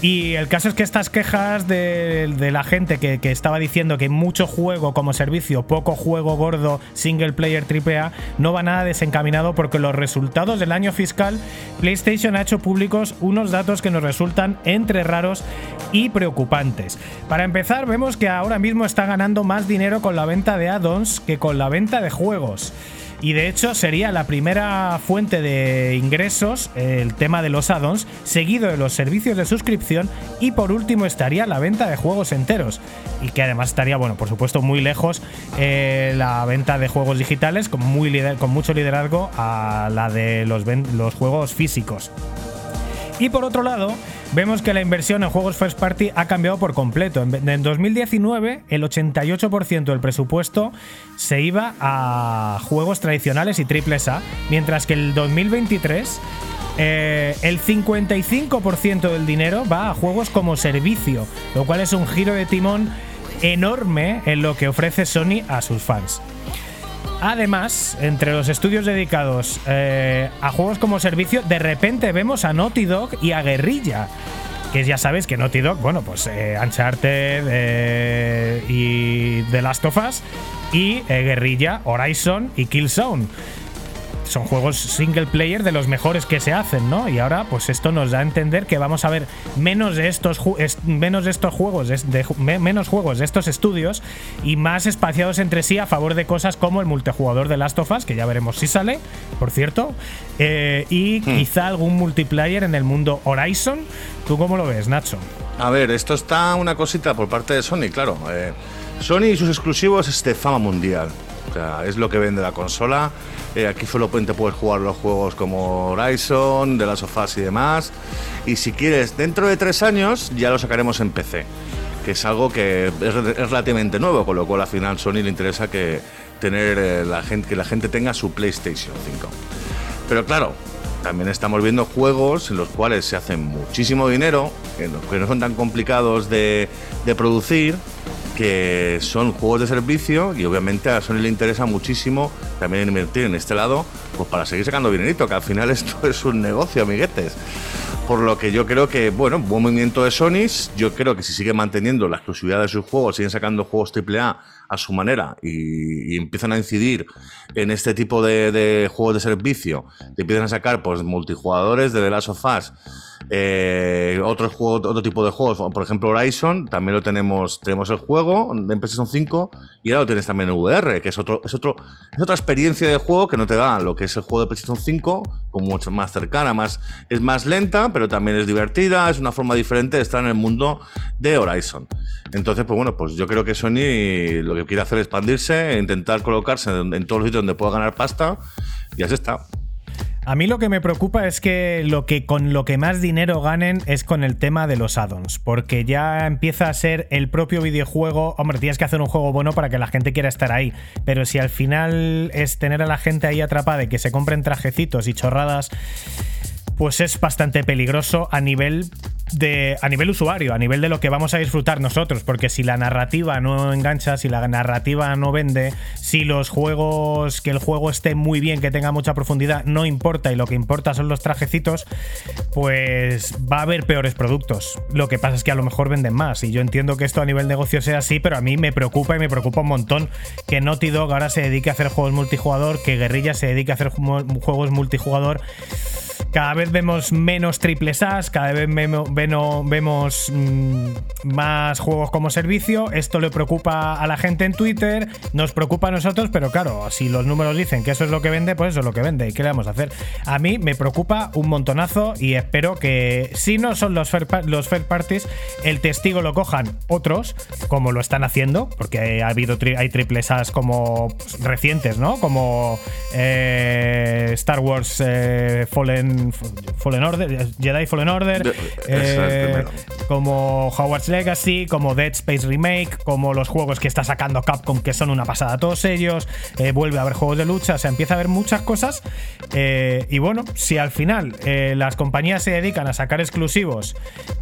Y el caso es que estas quejas de, la gente que, estaba diciendo que mucho juego como servicio, poco juego gordo, single player AAA, no va nada desencaminado porque los resultados del año fiscal, PlayStation ha hecho públicos unos datos que nos resultan entre raros y preocupantes. Para empezar, vemos que ahora mismo está ganando más dinero con la venta de add-ons que con la venta de juegos. Y de hecho sería la primera fuente de ingresos el tema de los addons, seguido de los servicios de suscripción y por último estaría la venta de juegos enteros y que además estaría, bueno, por supuesto muy lejos eh, la venta de juegos digitales con, muy con mucho liderazgo a la de los, los juegos físicos. Y por otro lado, vemos que la inversión en juegos first party ha cambiado por completo. En 2019, el 88% del presupuesto se iba a juegos tradicionales y triples A, mientras que el 2023 eh, el 55% del dinero va a juegos como servicio, lo cual es un giro de timón enorme en lo que ofrece Sony a sus fans. Además, entre los estudios dedicados eh, a juegos como servicio, de repente vemos a Naughty Dog y a Guerrilla. Que ya sabes que Naughty Dog, bueno, pues eh, Uncharted eh, y The Last of Us y Guerrilla, Horizon y Killzone son juegos single player de los mejores que se hacen, ¿no? Y ahora, pues esto nos da a entender que vamos a ver menos de estos, menos de estos juegos, de, menos juegos de estos estudios y más espaciados entre sí a favor de cosas como el multijugador de Last of Us, que ya veremos si sale, por cierto, eh, y hmm. quizá algún multiplayer en el mundo Horizon. ¿Tú cómo lo ves, Nacho? A ver, esto está una cosita por parte de Sony, claro. Eh, Sony y sus exclusivos es de fama mundial. Es lo que vende la consola. Eh, aquí solo puedes jugar los juegos como Horizon, The Last of Us y demás. Y si quieres, dentro de tres años ya lo sacaremos en PC, que es algo que es, relativamente nuevo, con lo cual al final Sony le interesa que tener eh, la gente, que la gente tenga su PlayStation 5. Pero claro, también estamos viendo juegos en los cuales se hacen muchísimo dinero, que no son tan complicados de, de producir que son juegos de servicio y obviamente a Sony le interesa muchísimo también invertir en este lado pues para seguir sacando dinerito, que al final esto es un negocio, amiguetes. Por lo que yo creo que, bueno, buen movimiento de Sony. Yo creo que si sigue manteniendo la exclusividad de sus juegos, siguen sacando juegos AAA a su manera y, empiezan a incidir en este tipo de, juegos de servicio, empiezan a sacar pues multijugadores de The Last of Us eh, otro tipo de juegos, por ejemplo Horizon, también lo tenemos, tenemos el juego en PlayStation 5 y ahora lo tienes también en VR, que es otro, es otro, es otra experiencia de juego que no te da lo que es el juego de PlayStation 5, como mucho más cercana, más, es más lenta, pero también es divertida, es una forma diferente de estar en el mundo de Horizon. Entonces, pues bueno, pues yo creo que Sony lo que quiere hacer es expandirse, e intentar colocarse en, en todos los sitios donde pueda ganar pasta, y así está. A mí lo que me preocupa es que lo que con lo que más dinero ganen es con el tema de los addons, porque ya empieza a ser el propio videojuego, hombre, tienes que hacer un juego bueno para que la gente quiera estar ahí, pero si al final es tener a la gente ahí atrapada y que se compren trajecitos y chorradas, pues es bastante peligroso a nivel de, a nivel usuario, a nivel de lo que vamos a disfrutar nosotros, porque si la narrativa no engancha, si la narrativa no vende, si los juegos, que el juego esté muy bien, que tenga mucha profundidad, no importa y lo que importa son los trajecitos, pues va a haber peores productos. Lo que pasa es que a lo mejor venden más y yo entiendo que esto a nivel negocio sea así, pero a mí me preocupa y me preocupa un montón que Naughty Dog ahora se dedique a hacer juegos multijugador, que Guerrilla se dedique a hacer juegos multijugador cada vez vemos menos triples As, cada vez vemos mm, más juegos como servicio. Esto le preocupa a la gente en Twitter, nos preocupa a nosotros, pero claro, si los números dicen que eso es lo que vende, pues eso es lo que vende. ¿Y qué le vamos a hacer? A mí me preocupa un montonazo y espero que si no son los fair, los parties, el testigo lo cojan otros, como lo están haciendo, porque ha habido hay triples As como recientes, ¿no? Como eh, Star Wars eh, Fallen Fallen, Order, Jedi Fallen Order, eh, como Hogwarts Legacy, como Dead Space Remake, como los juegos que está sacando Capcom, que son una pasada todos ellos, eh, vuelve a haber juegos de lucha, o sea, empieza a haber muchas cosas. Eh, y bueno, si al final las compañías se dedican a sacar exclusivos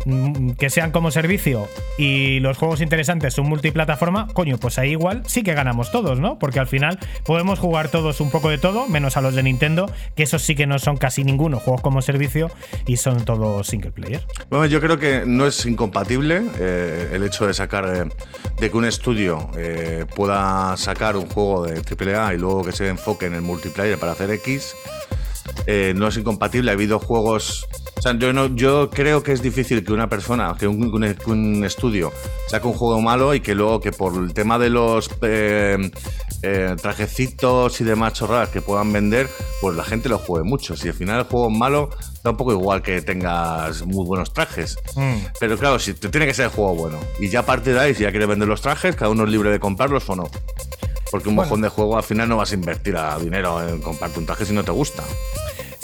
mm, que sean como servicio y los juegos interesantes son multiplataforma, coño, pues ahí igual sí que ganamos todos, ¿no? Porque al final podemos jugar todos un poco de todo, menos a los de Nintendo, que esos sí que no son casi ninguno juegos como servicio y son todos single player. Bueno, yo creo que no es incompatible eh, el hecho de sacar, eh, de que un estudio eh, pueda sacar un juego de AAA y luego que se enfoque en el multiplayer para hacer X. no es incompatible, ha habido juegos sea, yo, no, yo creo que es difícil que una persona, que un, un, estudio saque un juego malo y que luego que por el tema de los eh, eh, trajecitos y demás chorradas que puedan vender, pues la gente lo juegue mucho. Si al final el juego es malo, da un poco igual que tengas muy buenos trajes. Mm. Pero claro, si te tiene que ser el juego bueno. Y ya a partir de ahí, si ya quieres vender los trajes, cada uno es libre de comprarlos o no. Porque un mojón de juego al final no vas a invertir a dinero en comprarte un traje si no te gusta.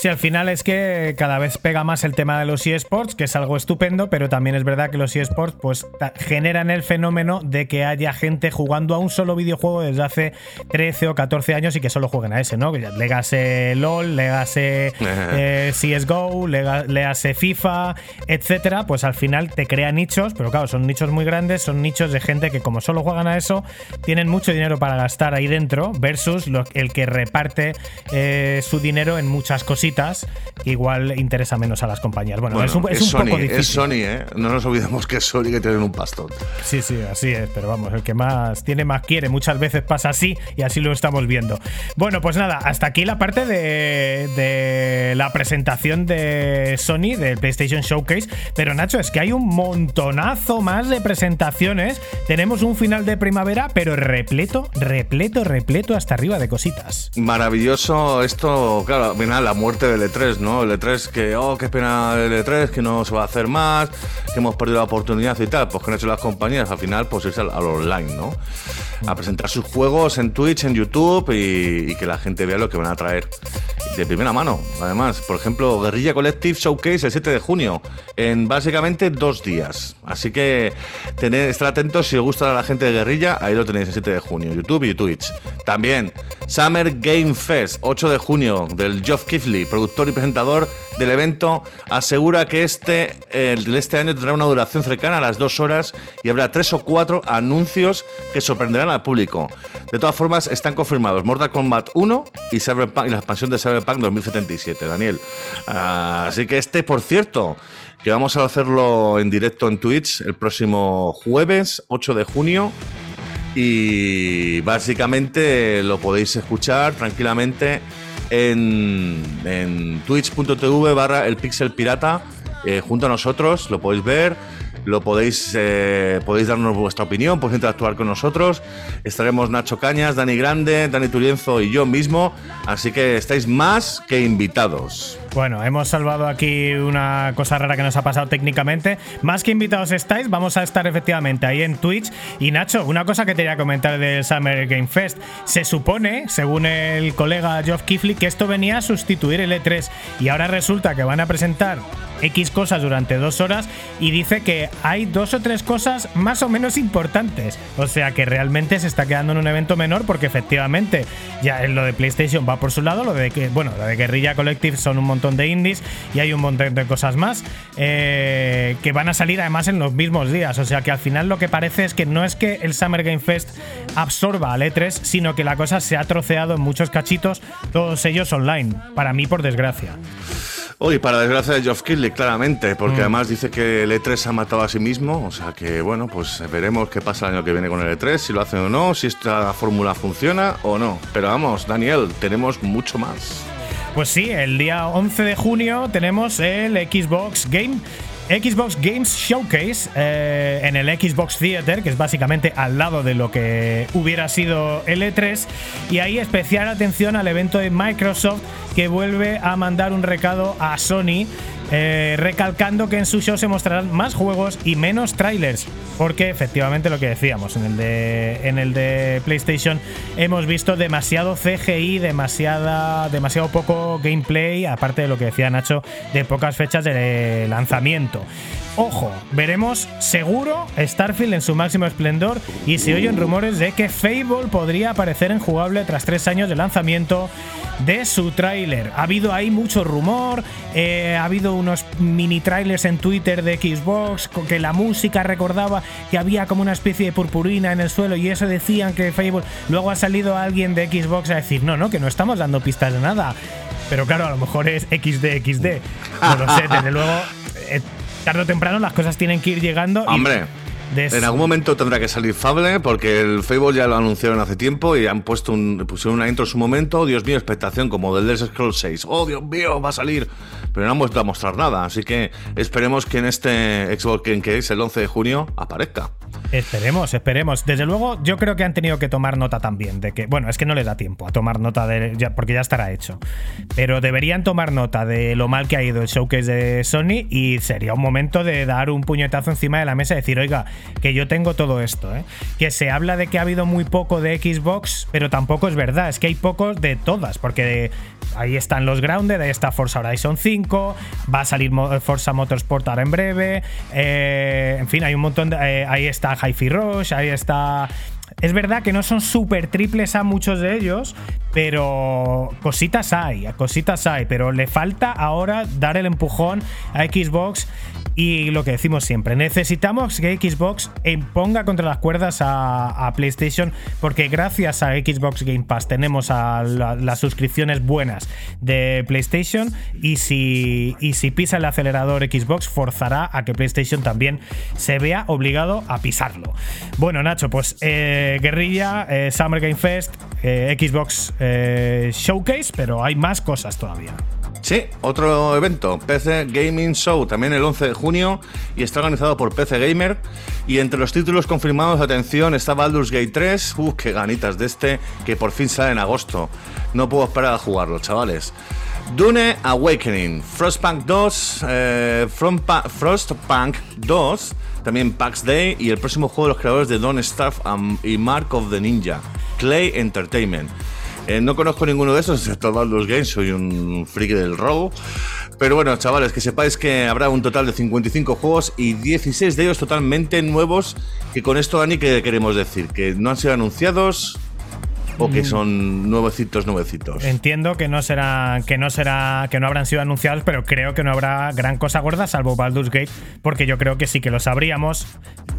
Sí, al final es que cada vez pega más el tema de los eSports, que es algo estupendo, pero también es verdad que los eSports pues, generan el fenómeno de que haya gente jugando a un solo videojuego desde hace 13 o 14 años y que solo jueguen a ese, ¿no? Legase LOL, legase eh, CSGO, legase FIFA, etcétera. Pues al final te crea nichos, pero claro, son nichos muy grandes, son nichos de gente que como solo juegan a eso, tienen mucho dinero para gastar ahí dentro, versus el que reparte eh, su dinero en muchas cositas igual interesa menos a las compañías. Bueno, es un, es Sony, poco difícil. Es Sony, ¿eh? No nos olvidemos que es Sony que tiene un pastón. Sí, sí, así es, pero vamos, el que más tiene más quiere. Muchas veces pasa así y así lo estamos viendo. Bueno, pues nada, hasta aquí la parte de, de la presentación de Sony, del PlayStation Showcase. Pero Nacho, es que hay un montonazo más de presentaciones. Tenemos un final de primavera, pero repleto, repleto, repleto hasta arriba de cositas. Maravilloso esto, claro, mira, la muerte del E3, ¿no? El E3 que, oh, qué pena el E3, que no se va a hacer más, que hemos perdido la oportunidad y tal. Pues que han hecho las compañías al final, pues irse al, online, ¿no? A presentar sus juegos en Twitch, en YouTube y, que la gente vea lo que van a traer de primera mano. Además, por ejemplo, Guerrilla Collective Showcase el 7 de junio, en básicamente dos días. Así que tened, estar atentos si os gusta a la gente de Guerrilla, ahí lo tenéis el 7 de junio, YouTube y Twitch. También Summer Game Fest, 8 de junio, del Geoff Kifley, productor y presentador del evento, asegura que este, este año tendrá una duración cercana a las dos horas y habrá tres o cuatro anuncios que sorprenderán al público. De todas formas, están confirmados Mortal Kombat 1 y, Cyberpunk, y la expansión de Cyberpunk 2077, Daniel. Así que este, por cierto, que vamos a hacerlo en directo en Twitch el próximo jueves 8 de junio y básicamente lo podéis escuchar tranquilamente en, twitch.tv barra el pixel pirata eh, junto a nosotros, lo podéis ver, lo podéis, eh, podéis darnos vuestra opinión, podéis interactuar con nosotros. Estaremos Nacho Cañas, Dani Grande, Dani Turienzo y yo mismo, así que estáis más que invitados. Bueno, hemos salvado aquí una cosa rara que nos ha pasado técnicamente. Más que invitados estáis, vamos a estar efectivamente ahí en Twitch. Y Nacho, una cosa que te quería comentar del Summer Game Fest. Se supone, según el colega Geoff Kifley, que esto venía a sustituir el E3. Y ahora resulta que van a presentar X cosas durante dos horas y dice que hay dos o tres cosas más o menos importantes. O sea que realmente se está quedando en un evento menor porque efectivamente ya lo de PlayStation va por su lado, lo de que, bueno, lo de Guerrilla Collective son un montón de indies y hay un montón de cosas más eh, que van a salir además en los mismos días. O sea que al final lo que parece es que no es que el Summer Game Fest absorba al E3, sino que la cosa se ha troceado en muchos cachitos, todos ellos online. Para mí, por desgracia. Uy, para desgracia de Geoff Keighley, claramente, porque mm. además dice que el E3 se ha matado a sí mismo, o sea que bueno, pues veremos qué pasa el año que viene con el E3, si lo hacen o no, si esta fórmula funciona o no. Pero vamos, Daniel, tenemos mucho más. Pues sí, el día 11 de junio tenemos el Xbox Game Xbox Games Showcase eh, en el Xbox Theater, que es básicamente al lado de lo que hubiera sido el E3, y ahí especial atención al evento de Microsoft que vuelve a mandar un recado a Sony eh, recalcando que en su show se mostrarán más juegos y menos trailers, porque efectivamente lo que decíamos, en el de, en el de PlayStation hemos visto demasiado CGI, demasiada, demasiado poco gameplay, aparte de lo que decía Nacho, de pocas fechas de lanzamiento. Ojo, veremos seguro Starfield en su máximo esplendor y se oyen rumores de que Fable podría aparecer en jugable tras tres años de lanzamiento de su tráiler. Ha habido ahí mucho rumor, eh, ha habido unos mini trailers en Twitter de Xbox que la música recordaba que había como una especie de purpurina en el suelo y eso decían que Fable. Luego ha salido alguien de Xbox a decir, no, no, que no estamos dando pistas de nada. Pero claro, a lo mejor es XD, XD. No lo sé, desde luego, eh, tarde o temprano las cosas tienen que ir llegando. Hombre. En algún momento tendrá que salir Fable, porque el Facebook ya lo anunciaron hace tiempo y han puesto un, pusieron una intro en su momento. Dios mío, expectación como del Elder Scrolls 6. Oh, Dios mío, va a salir. Pero no han vuelto a mostrar nada. Así que esperemos que en este Xbox Game Case, el 11 de junio, aparezca. Esperemos, esperemos. Desde luego, yo creo que han tenido que tomar nota también de que, bueno, es que no le da tiempo a tomar nota de, ya, porque ya estará hecho. Pero deberían tomar nota de lo mal que ha ido el showcase de Sony y sería un momento de dar un puñetazo encima de la mesa y decir, oiga, que yo tengo todo esto, ¿eh? Que se habla de que ha habido muy poco de Xbox, pero tampoco es verdad, es que hay pocos de todas, porque ahí están los Grounded, ahí está Forza Horizon 5, va a salir Forza Motorsport ahora en breve, eh, en fin, hay un montón de... Eh, ahí está Hi-Fi Rush, ahí está es verdad que no son súper triples a muchos de ellos, pero cositas hay, cositas hay, pero le falta ahora dar el empujón a Xbox y lo que decimos siempre, necesitamos que Xbox ponga contra las cuerdas a, PlayStation porque gracias a Xbox Game Pass tenemos a las suscripciones buenas de PlayStation y si, y si pisa el acelerador Xbox forzará a que PlayStation también se vea obligado a pisarlo. Bueno, Nacho, pues eh, Guerrilla, eh, Summer Game Fest, eh, Xbox Showcase, pero hay más cosas todavía. Sí, otro evento, PC Gaming Show, también el 11 de junio, y está organizado por PC Gamer. Y entre los títulos confirmados, atención, está Baldur's Gate 3, ¡uh, qué ganitas de este, que por fin sale en agosto. No puedo esperar a jugarlo, chavales. Dune Awakening, Frostpunk 2, eh, Frostpunk 2, también PAX Day y el próximo juego de los creadores de Don't Starve y Mark of the Ninja, Clay Entertainment. Eh, no conozco ninguno de esos, excepto los Games, soy un friki del robo. Pero bueno, chavales, que sepáis que habrá un total de 55 juegos y 16 de ellos totalmente nuevos. Que con esto, Dani, ¿qué queremos decir? Que no han sido anunciados, o que mm. son nuevecitos, nuevecitos. Entiendo que no será, que no será, que no habrán sido anunciados, pero creo que no habrá gran cosa gorda, salvo Baldur's Gate, porque yo creo que sí que lo sabríamos.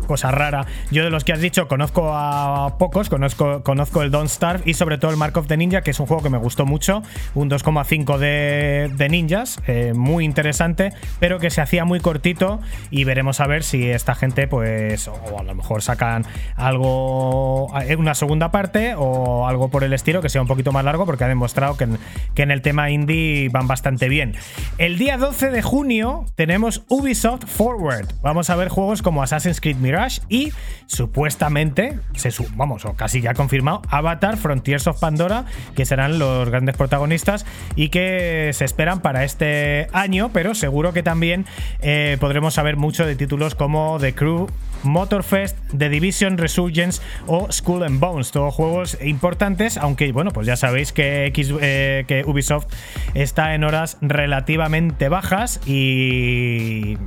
Cosa rara. Yo de los que has dicho conozco a pocos, conozco, conozco el Don't Starve y sobre todo el Mark of the Ninja, que es un juego que me gustó mucho, un 2,5 de, de, ninjas, eh, muy interesante, pero que se hacía muy cortito y veremos a ver si esta gente, pues, o a lo mejor sacan algo, eh, una segunda parte o algo por el estilo que sea un poquito más largo porque ha demostrado que en, que en el tema indie van bastante bien. El día 12 de junio tenemos Ubisoft Forward. Vamos a ver juegos como Assassin's Creed Mirage y supuestamente, se, vamos, o casi ya confirmado, Avatar Frontiers of Pandora, que serán los grandes protagonistas y que se esperan para este año, pero seguro que también eh, podremos saber mucho de títulos como The Crew, Motorfest, The Division Resurgence o School and Bones, todos juegos importantes, aunque bueno, pues ya sabéis que, eh, que Ubisoft está en horas relativamente bajas y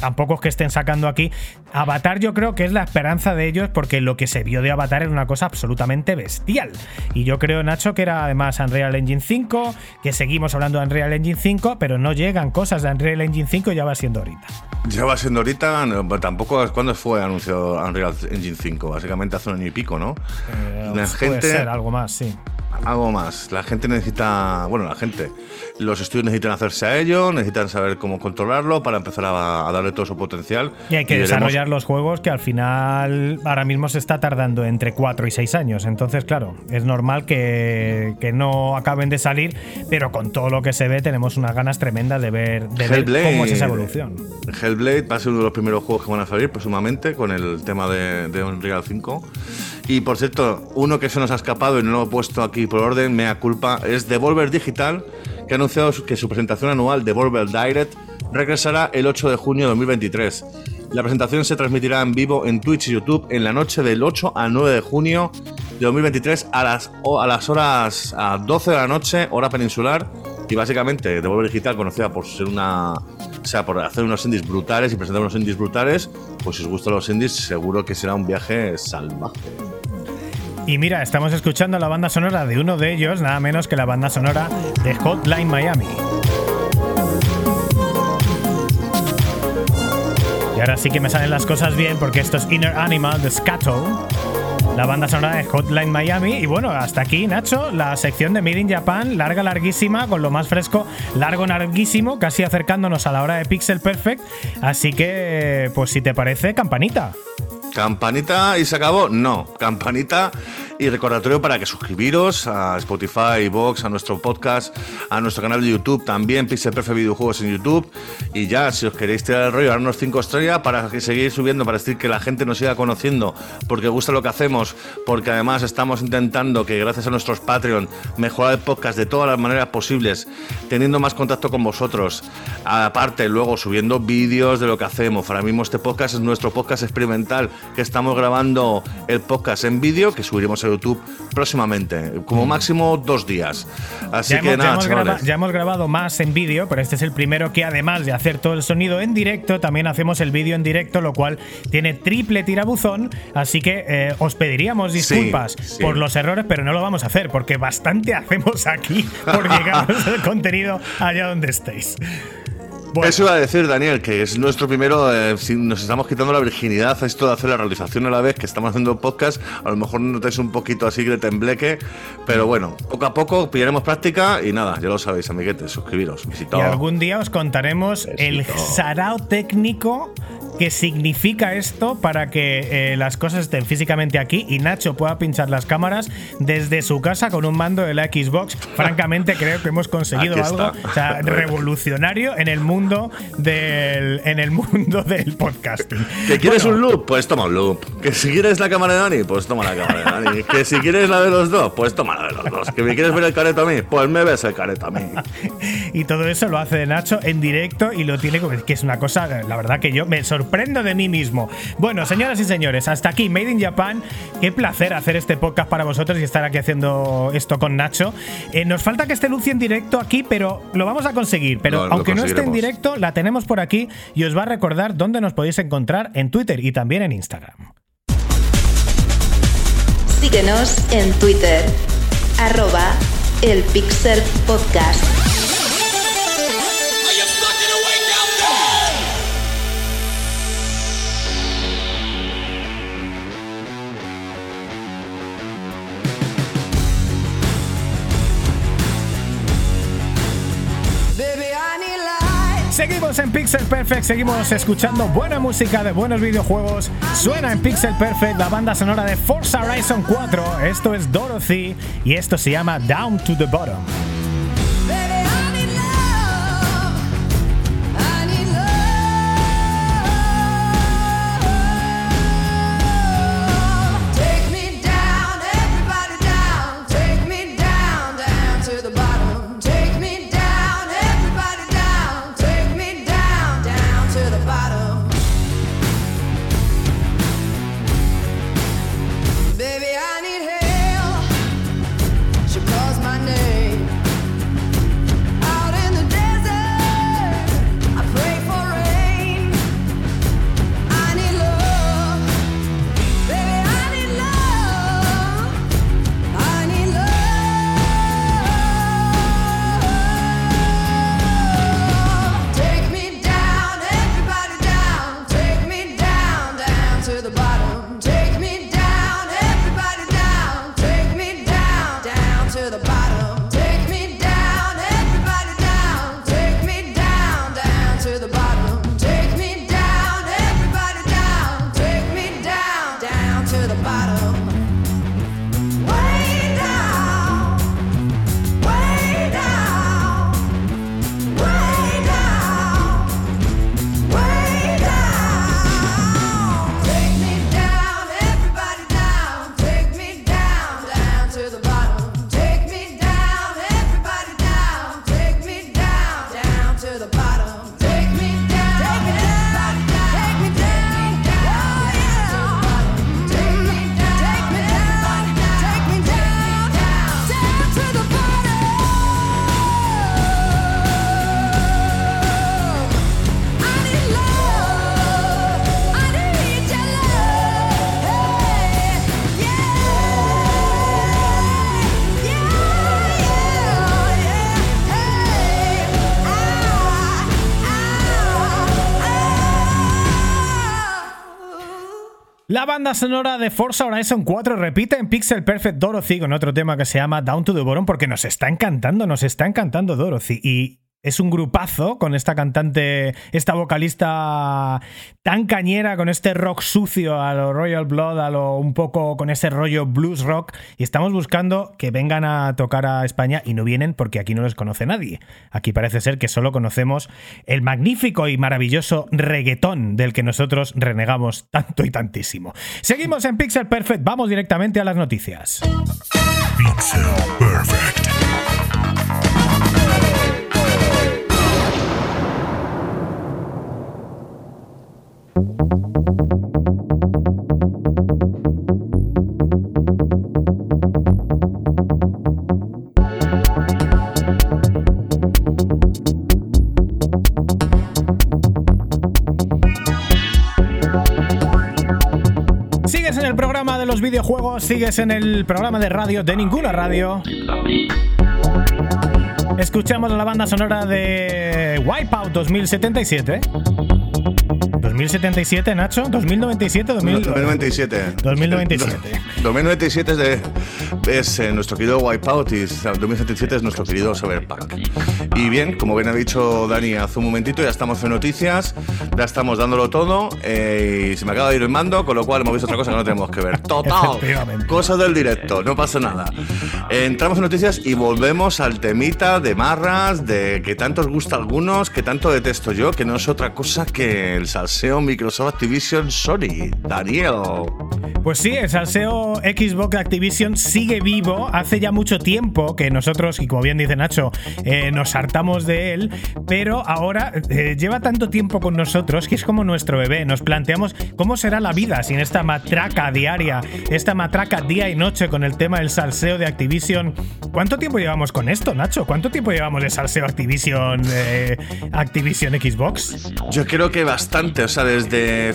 tampoco es que estén sacando aquí. Avatar yo creo que es la esperanza de ellos porque lo que se vio de Avatar era una cosa absolutamente bestial. Y yo creo, Nacho, que era además Unreal Engine 5, que seguimos hablando de Unreal Engine 5, pero no llegan cosas de Unreal Engine 5 ya va siendo ahorita. Ya va siendo ahorita, tampoco cuando fue anunciado Unreal Engine 5, básicamente hace un año y pico, ¿no? Eh, la gente, puede ser algo más, sí algo más. La gente necesita, bueno, la gente, los estudios necesitan hacerse a ello, necesitan saber cómo controlarlo para empezar a, darle todo su potencial. Y hay que desarrollar los juegos que al final ahora mismo se está tardando entre 4 y 6 años. Entonces, claro, es normal que, no acaben de salir, pero con todo lo que se ve tenemos unas ganas tremendas de ver, cómo es esa evolución. Hellblade va a ser uno de los primeros juegos que van a salir próximamente con el tema de, de Unreal 5. Y por cierto, uno que se nos ha escapado y no lo he puesto aquí por orden, mea culpa, es Devolver Digital, que ha anunciado que su presentación anual Devolver Direct regresará el 8 de junio de 2023. La presentación se transmitirá en vivo en Twitch y YouTube en la noche del 8 al 9 de junio de 2023 a las, a las horas a 12 de la noche, hora peninsular. Y básicamente, Devolver Digital, conocida por ser una. O sea, por hacer unos indies brutales y presentar unos indies brutales, pues si os gustan los indies, seguro que será un viaje salvaje. Y mira, estamos escuchando la banda sonora de uno de ellos, nada menos que la banda sonora de Hotline Miami. Y ahora sí que me salen las cosas bien porque esto es Inner Animal de Scato, la banda sonora de Hotline Miami. Y bueno, hasta aquí, Nacho, la sección de Made in Japan, larga, larguísima, con lo más fresco, largo, larguísimo, casi acercándonos a la hora de Pixel Perfect. Así que, pues si te parece, campanita. Campanita y se acabó. No, campanita y recordatorio para que suscribiros a Spotify, Vox, a nuestro podcast, a nuestro canal de YouTube también, Pixel Perfect Videojuegos en YouTube. Y ya, si os queréis tirar el rollo, darnos cinco estrellas para que seguir subiendo, para decir que la gente nos siga conociendo, porque gusta lo que hacemos, porque además estamos intentando que gracias a nuestros Patreon mejorar el podcast de todas las maneras posibles, teniendo más contacto con vosotros. Aparte, luego subiendo vídeos de lo que hacemos. Ahora mismo este podcast es nuestro podcast experimental, que estamos grabando el podcast en vídeo, que subiremos YouTube próximamente, como mm. máximo dos días. Así que nada, ya hemos, grabado más en vídeo, pero este es el primero que además de hacer todo el sonido en directo, también hacemos el vídeo en directo, lo cual tiene triple tirabuzón. Así que eh, os pediríamos disculpas por los errores, pero no lo vamos a hacer, porque bastante hacemos aquí por llegar el contenido allá donde estéis. Eso iba a decir, Daniel, que es nuestro primero. Eh, si nos estamos quitando la virginidad a esto de hacer la realización a la vez que estamos haciendo podcast. A lo mejor notáis un poquito así de tembleque, pero bueno, poco a poco pillaremos práctica y nada, ya lo sabéis, amiguetes, suscribiros, visitad. Y algún día os contaremos el sarao técnico que significa esto para que eh, las cosas estén físicamente aquí y Nacho pueda pinchar las cámaras desde su casa con un mando de la Xbox. Francamente, creo que hemos conseguido algo revolucionario en el mundo del en el mundo del podcasting. ¿Que quieres un loop? Pues toma un loop. ¿Que si quieres la cámara de Dani? Pues toma la cámara de Dani. ¿Que si quieres la de los dos? Pues toma la de los dos. ¿Que me quieres ver el careto a mí? Pues me ves el careto a mí. y todo eso lo hace Nacho en directo y lo tiene que es una cosa, la verdad que yo me sorprendo de mí mismo. Bueno, señoras y señores, hasta aquí Made in Japan. Qué placer hacer este podcast para vosotros y estar aquí haciendo esto con Nacho. Eh, nos falta que esté Lucy en directo aquí, pero lo vamos a conseguir. Pero aunque no esté en directo, la tenemos por aquí y os va a recordar dónde nos podéis encontrar en Twitter y también en Instagram. Síguenos en Twitter, arroba el Pixel Podcast. En Pixel Perfect, seguimos escuchando buena música de buenos videojuegos. Suena en Pixel Perfect la banda sonora de Forza Horizon 4. Esto es Dorothy y esto se llama Down to the Bottom. to the bottom. La banda sonora de Forza Horizon 4 repite en Pixel Perfect Dorothy con otro tema que se llama Down to the Bottom porque nos está encantando, nos está encantando Dorothy. Y es un grupazo con esta cantante, esta vocalista tan cañera, con este rock sucio a lo Royal Blood, a lo un poco con ese rollo blues rock. Y estamos buscando que vengan a tocar a España y no vienen porque aquí no les conoce nadie. Aquí parece ser que solo conocemos el magnífico y maravilloso reggaetón del que nosotros renegamos tanto y tantísimo. Seguimos en Pixel Perfect, vamos directamente a las noticias. Pixel Perfect. Videojuegos, sigues en el programa de radio de ninguna radio. Escuchamos la banda sonora de Wipeout 2077. 2077, Nacho. 2097, 2097. 2097. 2097 es, de, es eh, nuestro querido Wipeout y 2077 es nuestro querido Cyberpunk. Y bien, como bien ha dicho Dani hace un momentito, ya estamos en noticias, ya estamos dándolo todo eh, y se me acaba de ir el mando, con lo cual hemos visto otra cosa que no tenemos que ver. Total. Cosas del directo, no pasa nada. entramos en noticias y volvemos al temita de marras, de que tanto os gusta a algunos, que tanto detesto yo, que no es otra cosa que el salseo Microsoft Activision Sony. Daniel. Pues sí, el salseo Xbox Activision sigue vivo. Hace ya mucho tiempo que nosotros, y como bien dice Nacho, eh, nos hartamos de él, pero ahora eh, lleva tanto tiempo con nosotros que es como nuestro bebé. Nos planteamos cómo será la vida sin esta matraca diaria, esta matraca día y noche con el tema del salseo de Activision. ¿Cuánto tiempo llevamos con esto, Nacho? ¿Cuánto tiempo llevamos de salseo Activision, eh, Activision Xbox? Yo creo que bastante, o sea, desde.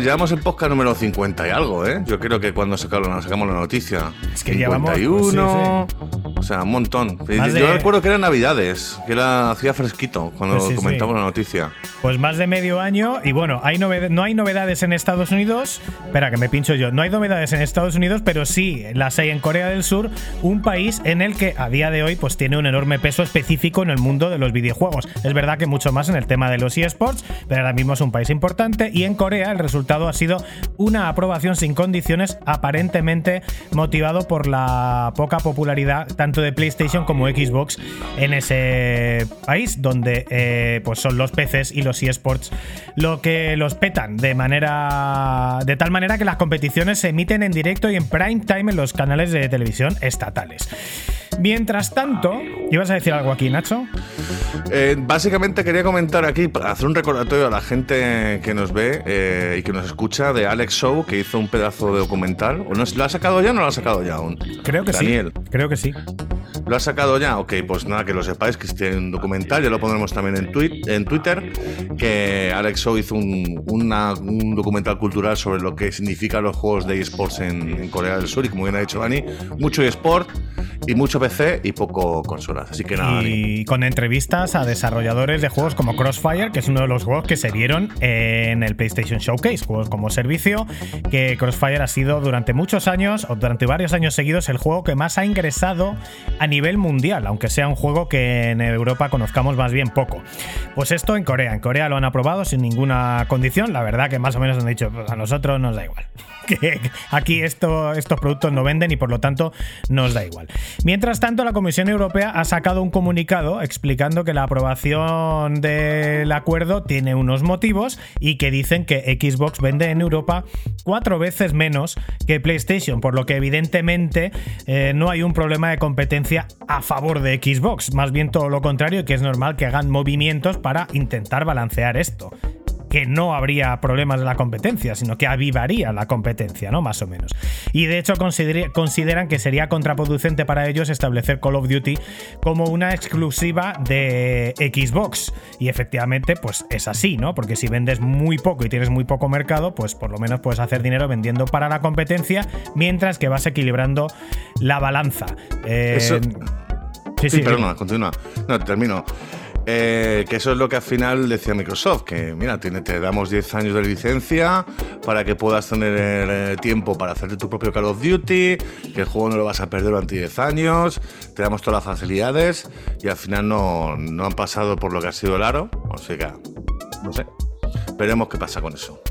llevamos el podcast número 50 y algo, ¿eh? Yo creo que cuando sacamos, sacamos la noticia. Es que 51, llevamos. O sea, un montón. Yo recuerdo que eran Navidades, que era hacía fresquito cuando Pues sí, comentamos sí. la noticia. Pues más de medio año y bueno, hay no hay novedades en Estados Unidos. Espera, que me pincho yo. No hay novedades en Estados Unidos, pero sí las hay en Corea del Sur, un país en el que a día de hoy pues tiene un enorme peso específico en el mundo de los videojuegos. Es verdad que mucho más en el tema de los eSports, pero ahora mismo es un país importante y en Corea el resultado ha sido una aprobación sin condiciones aparentemente motivado por la poca popularidad tanto de PlayStation como Xbox en ese país donde eh, pues son los PCs y los eSports lo que los petan de manera de tal manera que las competiciones se emiten en directo y en prime time en los canales de televisión estatales. Mientras tanto, ¿ibas a decir algo aquí, Nacho? Eh, básicamente quería comentar aquí, para hacer un recordatorio a la gente que nos ve eh, y que nos escucha de Alex Show, que hizo un pedazo de documental. ¿O no, ¿Lo ha sacado ya o no lo ha sacado ya aún? Creo que Daniel. sí. Creo que sí. ¿Lo ha sacado ya? Ok, pues nada, que lo sepáis, que este un documental, ya lo pondremos también en, tweet, en Twitter, que Alex Show hizo un, una- un documental cultural sobre lo que significan los juegos de esports en, en Corea del Sur, y como bien ha dicho Dani, mucho eSport y mucho PC y poco consolas. Así que nada, Dani. Y con entrevistas a desarrolladores de juegos como Crossfire, que es uno de los juegos que se vieron en el PlayStation Showcase, juegos como servicio, que Crossfire ha sido durante muchos años, o durante varios años seguidos, el juego que más ha ingresado a nivel mundial, aunque sea un juego que en Europa conozcamos más bien poco. Pues esto en Corea. En Corea lo han aprobado sin ninguna condición. La verdad que más o menos han dicho, "Pues a nosotros nos da igual. Que aquí esto, estos productos no venden y por lo tanto nos da igual. Mientras tanto, la Comisión Europea ha sacado un comunicado explicando que la aprobación del acuerdo tiene unos motivos y que dicen que Xbox vende en Europa cuatro veces menos que PlayStation, por lo que evidentemente eh, no hay un problema de competencia a favor de Xbox, más bien todo lo contrario, que es normal que hagan movimientos para intentar balancear esto que no habría problemas de la competencia, sino que avivaría la competencia, ¿no? Más o menos. Y de hecho consideran que sería contraproducente para ellos establecer Call of Duty como una exclusiva de Xbox. Y efectivamente, pues es así, ¿no? Porque si vendes muy poco y tienes muy poco mercado, pues por lo menos puedes hacer dinero vendiendo para la competencia, mientras que vas equilibrando la balanza. Eh, Eso- sí, Sí, sí, perdona, continúa. No, termino. Eh, que eso es lo que al final decía Microsoft, que mira, te damos 10 años de licencia para que puedas tener eh, tiempo para hacerte tu propio Call of Duty, que el juego no lo vas a perder durante 10 años, te damos todas las facilidades y al final no, no han pasado por lo que ha sido el aro, o sea no sé. Veremos qué pasa con eso.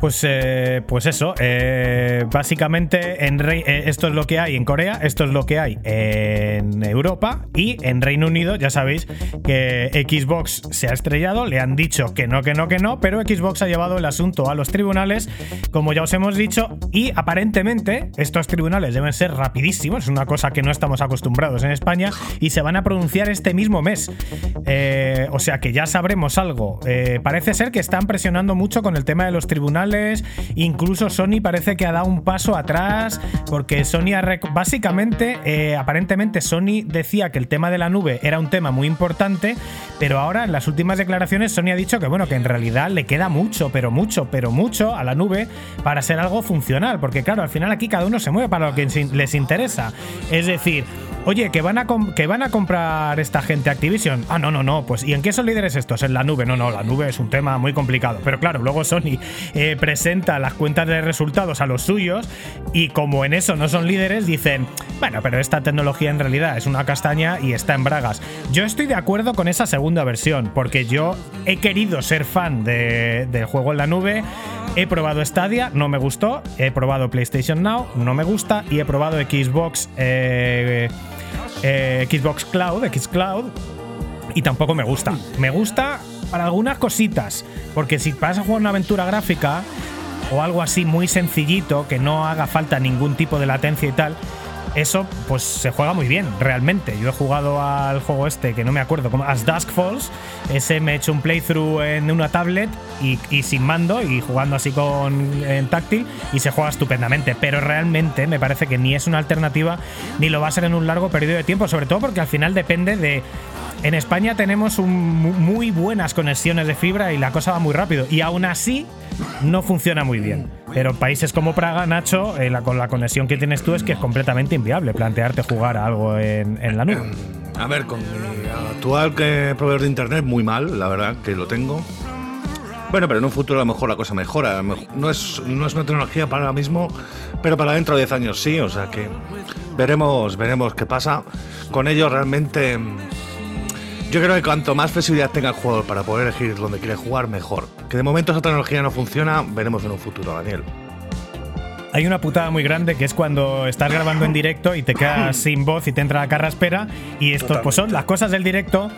Pues, eh, pues eso, eh, básicamente en eh, esto es lo que hay en Corea, esto es lo que hay en Europa y en Reino Unido ya sabéis que Xbox se ha estrellado, le han dicho que no, que no, que no, pero Xbox ha llevado el asunto a los tribunales, como ya os hemos dicho, y aparentemente estos tribunales deben ser rapidísimos, es una cosa que no estamos acostumbrados en España, y se van a pronunciar este mismo mes. o sea que ya sabremos algo. parece ser que están presionando mucho con el tema de los tribunales Incluso Sony parece que ha dado un paso atrás porque Sony ha básicamente, eh, aparentemente Sony decía que el tema de la nube era un tema muy importante, pero ahora en las últimas declaraciones Sony ha dicho que bueno, que en realidad le queda mucho, pero mucho, pero mucho a la nube para ser algo funcional, porque claro, al final aquí cada uno se mueve para lo que les interesa. Es decir, Oye, que van, a que van a comprar esta gente Activision. Ah, no, no, no. Pues, ¿y en qué son líderes estos? En la nube. No, no, la nube es un tema muy complicado. Pero claro, luego Sony eh, presenta las cuentas de resultados a los suyos y como en eso no son líderes, dicen, bueno, pero esta tecnología en realidad es una castaña y está en bragas. Yo estoy de acuerdo con esa segunda versión, porque yo he querido ser fan del juego en la nube. He probado Stadia, no me gustó. He probado PlayStation Now, no me gusta. Y he probado Xbox. Eh, eh, Xbox Cloud, Xcloud, y tampoco me gusta. Me gusta para algunas cositas, porque si vas a jugar una aventura gráfica o algo así muy sencillito, que no haga falta ningún tipo de latencia y tal, eso pues se juega muy bien, realmente. Yo he jugado al juego este, que no me acuerdo, como As Dusk Falls, ese me he hecho un playthrough en una tablet y, sin mando y jugando así con en táctil y se juega estupendamente, pero realmente me parece que ni es una alternativa ni lo va a ser en un largo periodo de tiempo, sobre todo porque al final depende de en España tenemos muy buenas conexiones de fibra y la cosa va muy rápido. Y aún así no funciona muy bien. Pero países como Praga, Nacho, eh, con la conexión que tienes tú es que es completamente inviable plantearte jugar algo en, la nube. A ver, con mi actual proveedor de internet, muy mal, la verdad, que lo tengo. Bueno, pero en un futuro a lo mejor la cosa mejora. No es, no es una tecnología para ahora mismo, pero para dentro de 10 años sí. O sea que veremos, veremos qué pasa. Con ello realmente yo creo que cuanto más flexibilidad tenga el jugador para poder elegir dónde quiere jugar, mejor. Que de momento esa tecnología no funciona, veremos en un futuro, Daniel. Hay una putada muy grande que es cuando estás grabando en directo y te quedas sin voz y te entra la carraspera. Y esto pues son las cosas del directo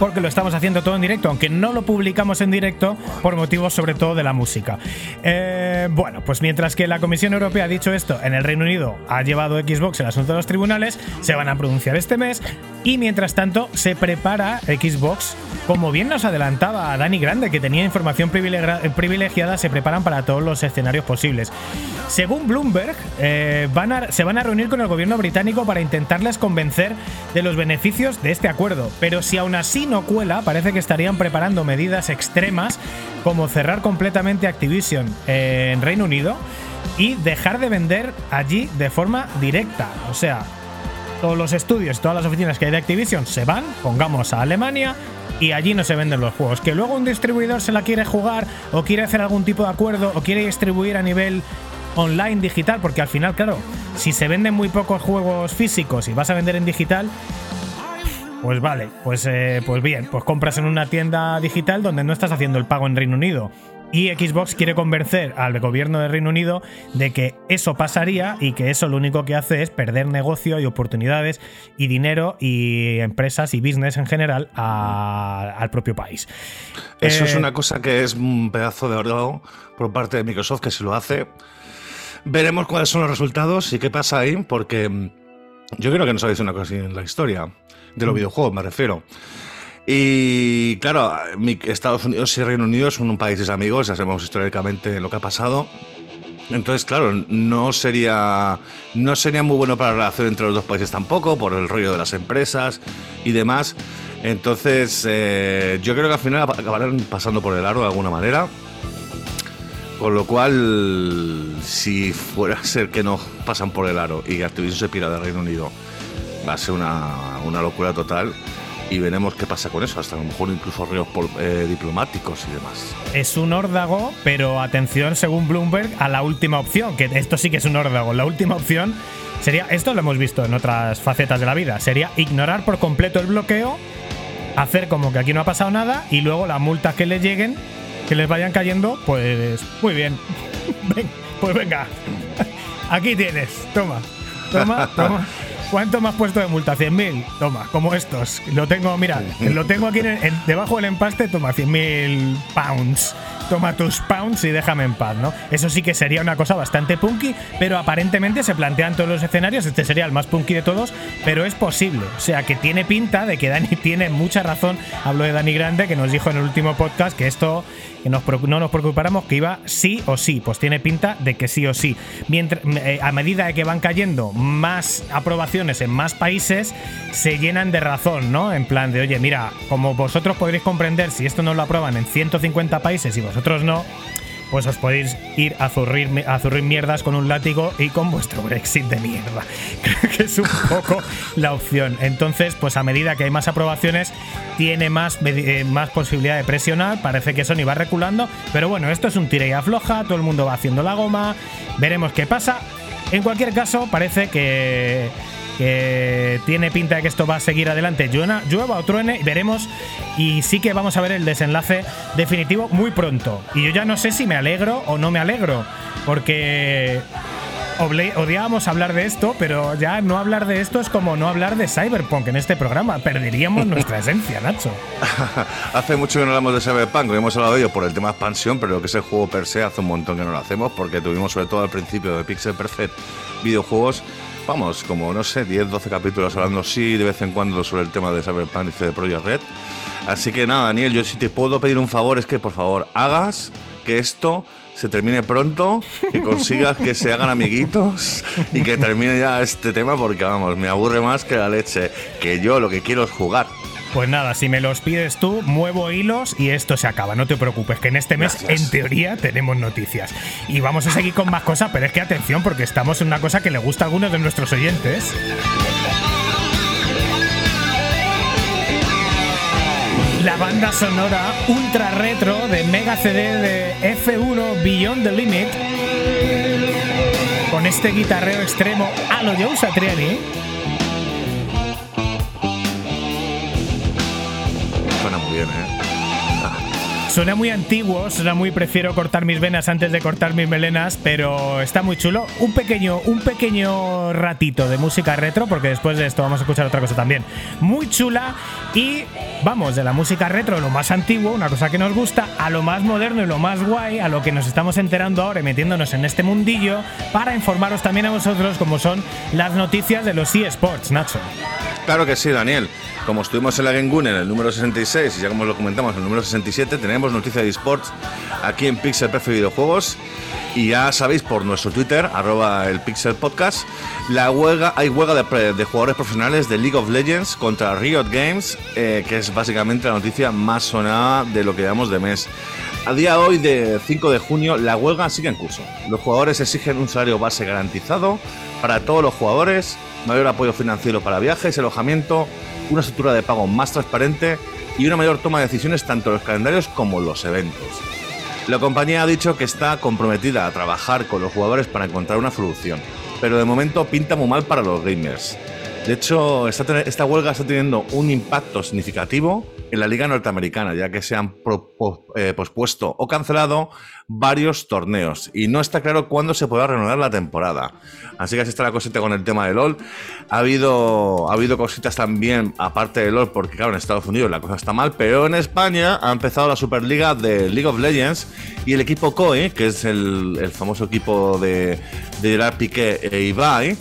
porque lo estamos haciendo todo en directo, aunque no lo publicamos en directo por motivos sobre todo de la música. Eh, bueno, pues mientras que la Comisión Europea ha dicho esto, en el Reino Unido ha llevado Xbox el asunto de los tribunales, se van a pronunciar este mes y mientras tanto se prepara Xbox, como bien nos adelantaba Dani Grande, que tenía información privilegiada, se preparan para todos los escenarios posibles. Según Bloomberg, eh, se van a reunir con el gobierno británico para intentarles convencer de los beneficios de este acuerdo, pero si aún así no cuela, parece que estarían preparando medidas extremas como cerrar completamente Activision en Reino Unido y dejar de vender allí de forma directa. O sea, todos los estudios, todas las oficinas que hay de Activision se van, pongamos a Alemania, y allí no se venden los juegos. Que luego un distribuidor se la quiere jugar o quiere hacer algún tipo de acuerdo o quiere distribuir a nivel online digital, porque al final, claro, si se venden muy pocos juegos físicos y vas a vender en digital, pues vale, pues, eh, pues bien, pues compras en una tienda digital donde no estás haciendo el pago en Reino Unido. Y Xbox quiere convencer al gobierno de Reino Unido de que eso pasaría y que eso lo único que hace es perder negocio y oportunidades y dinero y empresas y business en general al propio país. Eso es eh, una cosa que es un pedazo de oro por parte de Microsoft que se lo hace. Veremos cuáles son los resultados y qué pasa ahí, porque yo creo que no sabéis una cosa en la historia de los mm. videojuegos, me refiero. Y claro, Estados Unidos y Reino Unido son un países amigos, ya sabemos históricamente lo que ha pasado. Entonces, claro, no sería, no sería muy bueno para la relación entre los dos países tampoco, por el rollo de las empresas y demás. Entonces, eh, yo creo que al final acabarán pasando por el aro de alguna manera. Con lo cual, si fuera a ser que no pasan por el aro y Activision se pira del Reino Unido, va a ser una, una locura total. y veremos qué pasa con eso, hasta a lo mejor incluso ríos eh, diplomáticos y demás. Es un órdago, pero atención, según Bloomberg, a la última opción, que esto sí que es un órdago. La última opción sería, esto lo hemos visto en otras facetas de la vida, sería ignorar por completo el bloqueo, hacer como que aquí no ha pasado nada y luego las multas que les lleguen, que les vayan cayendo, pues muy bien. pues venga, aquí tienes, toma, toma, toma. ¿Cuánto me has puesto de multa? ¿100.000? Toma, como estos. Lo tengo, mira, lo tengo aquí debajo del empaste, toma, 100.000 pounds toma tus pounds y déjame en paz, ¿no? Eso sí que sería una cosa bastante punky, pero aparentemente se plantean todos los escenarios, este sería el más punky de todos, pero es posible. O sea, que tiene pinta de que Dani tiene mucha razón. Hablo de Dani Grande, que nos dijo en el último podcast que esto que no nos preocupáramos que iba sí o sí. Pues tiene pinta de que sí o sí. Mientras, eh, a medida que van cayendo más aprobaciones en más países, se llenan de razón, ¿no? En plan de, oye, mira, como vosotros podréis comprender, si esto no lo aprueban en 150 países y vosotros no, pues os podéis ir a zurrir, a zurrir mierdas con un látigo y con vuestro Brexit de mierda. Creo que es un poco la opción. Entonces, pues a medida que hay más aprobaciones, tiene más, eh, más posibilidad de presionar. Parece que Sony va reculando, pero bueno, esto es un tira y afloja, todo el mundo va haciendo la goma, veremos qué pasa. En cualquier caso, parece que que tiene pinta de que esto va a seguir adelante. Llueva o truene, veremos. Y sí que vamos a ver el desenlace definitivo muy pronto. Y yo ya no sé si me alegro o no me alegro. Porque odiábamos hablar de esto, pero ya no hablar de esto es como no hablar de Cyberpunk en este programa. Perderíamos nuestra esencia, Nacho. hace mucho que no hablamos de Cyberpunk, hemos hablado de ello por el tema expansión, pero que es el juego per se hace un montón que no lo hacemos, porque tuvimos sobre todo al principio de Pixel Perfect videojuegos vamos, como no sé, 10, 12 capítulos hablando sí de vez en cuando sobre el tema de Cyberpunk y de Project Red. Así que nada, Daniel, yo si te puedo pedir un favor es que por favor hagas que esto se termine pronto, que consigas que se hagan amiguitos y que termine ya este tema porque vamos, me aburre más que la leche, que yo lo que quiero es jugar. Pues nada, si me los pides tú, muevo hilos y esto se acaba. No te preocupes, que en este mes, en teoría, tenemos noticias. Y vamos a seguir con más cosas, pero es que atención, porque estamos en una cosa que le gusta a algunos de nuestros oyentes. La banda sonora ultra retro de Mega CD de F1 Beyond the Limit. Con este guitarreo extremo a lo Joe Satriani Suena muy antiguo, suena muy prefiero cortar mis venas antes de cortar mis melenas, pero está muy chulo. Un pequeño, un pequeño ratito de música retro, porque después de esto vamos a escuchar otra cosa también. Muy chula y vamos de la música retro, lo más antiguo, una cosa que nos gusta, a lo más moderno y lo más guay, a lo que nos estamos enterando ahora y metiéndonos en este mundillo, para informaros también a vosotros como son las noticias de los eSports, Nacho. Claro que sí, Daniel. Como estuvimos en la Gengun en el número 66 y ya como lo comentamos en el número 67, tenemos noticias de esports aquí en Pixel Perfect Videojuegos. Y ya sabéis por nuestro Twitter, arroba el Pixel Podcast, la huelga, hay huelga de, jugadores profesionales de League of Legends contra Riot Games, eh, que es básicamente la noticia más sonada de lo que llevamos de mes. A día de hoy, de 5 de junio, la huelga sigue en curso. Los jugadores exigen un salario base garantizado para todos los jugadores, mayor apoyo financiero para viajes, alojamiento, una estructura de pago más transparente y una mayor toma de decisiones tanto en los calendarios como en los eventos. La compañía ha dicho que está comprometida a trabajar con los jugadores para encontrar una solución, pero de momento pinta muy mal para los gamers. De hecho, esta, huelga está teniendo un impacto significativo en la Liga Norteamericana, ya que se han eh, pospuesto o cancelado varios torneos y no está claro cuándo se podrá renovar la temporada. Así que así está la cosita con el tema de LOL. Ha habido, ha habido cositas también, aparte de LOL, porque claro, en Estados Unidos la cosa está mal, pero en España ha empezado la Superliga de League of Legends y el equipo COE, que es el, famoso equipo de, de Gerard Piqué e Ibai,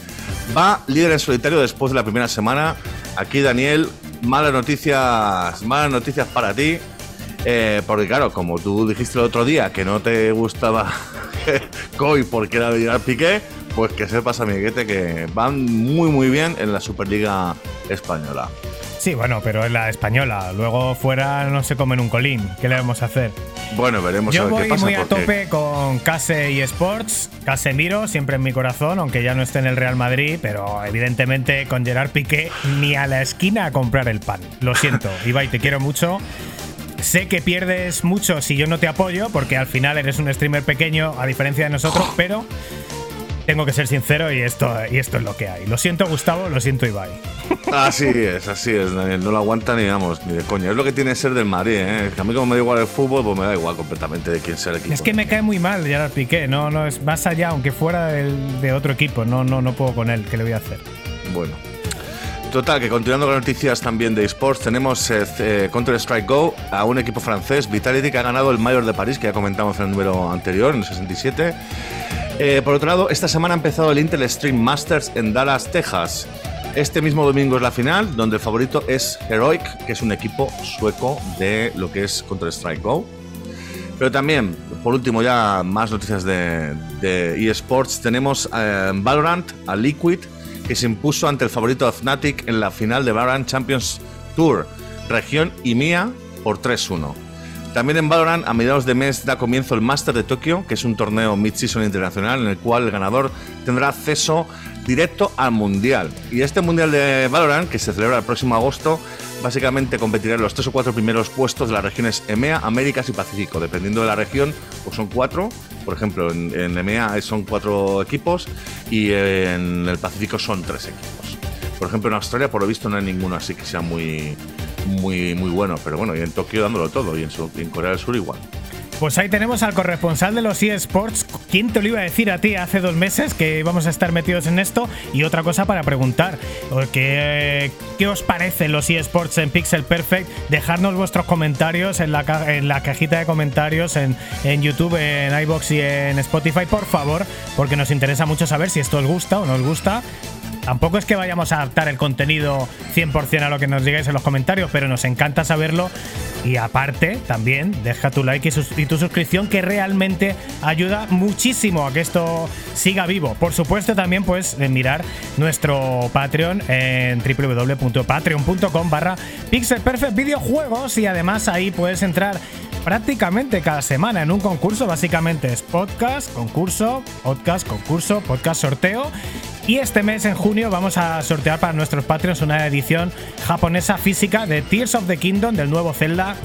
va líder en solitario después de la primera semana. Aquí Daniel malas noticias, malas noticias para ti. Eh, porque claro, como tú dijiste el otro día que no te gustaba Koi porque era de Piqué, pues que sepas, amiguete, que van muy muy bien en la Superliga Española. Sí, bueno, pero es la española. Luego fuera no se comen un colín. ¿Qué le vamos a hacer? Bueno, veremos Yo a ver voy qué pasa. muy a tope con Case y Sports. Casemiro siempre en mi corazón, aunque ya no esté en el Real Madrid, pero evidentemente con Gerard Piqué ni a la esquina a comprar el pan. Lo siento, Ibai, te quiero mucho. Sé que pierdes mucho si yo no te apoyo, porque al final eres un streamer pequeño, a diferencia de nosotros, pero tengo que ser sincero y esto, y esto es lo que hay. Lo siento, Gustavo, lo siento, Ibai. Así es, así es, Daniel. No lo aguanta ni, vamos, ni de coña. Es lo que tiene que ser del Madrid, ¿eh? Que a mí como me da igual el fútbol, pues me da igual completamente de quién sea el equipo. Es que me cae muy mal Gerard Piqué, no, no es más allá, aunque fuera del- de otro equipo, no, no, no puedo con él, ¿qué le voy a hacer? Bueno. Total, que continuando con noticias también de esports, tenemos eh, eh, Counter-Strike Go a un equipo francés, Vitality, que ha ganado el Mayor de París, que ya comentamos en el número anterior, en el 67. Eh, por otro lado, esta semana ha empezado el Intel Stream Masters en Dallas, Texas. Este mismo domingo es la final, donde el favorito es Heroic, que es un equipo sueco de lo que es Counter-Strike Go. Pero también, por último, ya más noticias de, eSports. Tenemos eh, Valorant a Liquid, que se impuso ante el favorito Fnatic en la final de Valorant Champions Tour, región IMIA, por 3-1. También en Valorant, a mediados de mes, da comienzo el Master de Tokio, que es un torneo mid-season internacional en el cual el ganador tendrá acceso directo al Mundial. Y este Mundial de Valorant, que se celebra el próximo agosto, básicamente competirá en los tres o cuatro primeros puestos de las regiones EMEA, Américas y Pacífico. Dependiendo de la región, pues son cuatro. Por ejemplo, en, EMEA son cuatro equipos y en el Pacífico son tres equipos. Por ejemplo, en Australia, por lo visto, no hay ninguno así que sea muy, muy, muy bueno. Pero bueno, y en Tokio dándolo todo, y en, en Corea del Sur igual. Pues ahí tenemos al corresponsal de los eSports. ¿Quién te lo iba a decir a ti hace dos meses que íbamos a estar metidos en esto? Y otra cosa para preguntar, ¿qué, qué os parecen los eSports en Pixel Perfect? Dejadnos vuestros comentarios en la, en la cajita de comentarios en, en YouTube, en iBox y en Spotify, por favor, porque nos interesa mucho saber si esto os gusta o no os gusta. Tampoco es que vayamos a adaptar el contenido 100% a lo que nos digáis en los comentarios, pero nos encanta saberlo. Y aparte, también deja tu like y, tu suscripción, que realmente ayuda muchísimo a que esto siga vivo. Por supuesto, también puedes eh, mirar nuestro Patreon en www.patreon.com barra pixelperfect videojuegos y además ahí puedes entrar prácticamente cada semana en un concurso. Básicamente es podcast, concurso, podcast, concurso, podcast, sorteo. Y este mes, en junio, vamos a sortear para nuestros Patreons una edición japonesa física de Tears of the Kingdom del nuevo Zelda.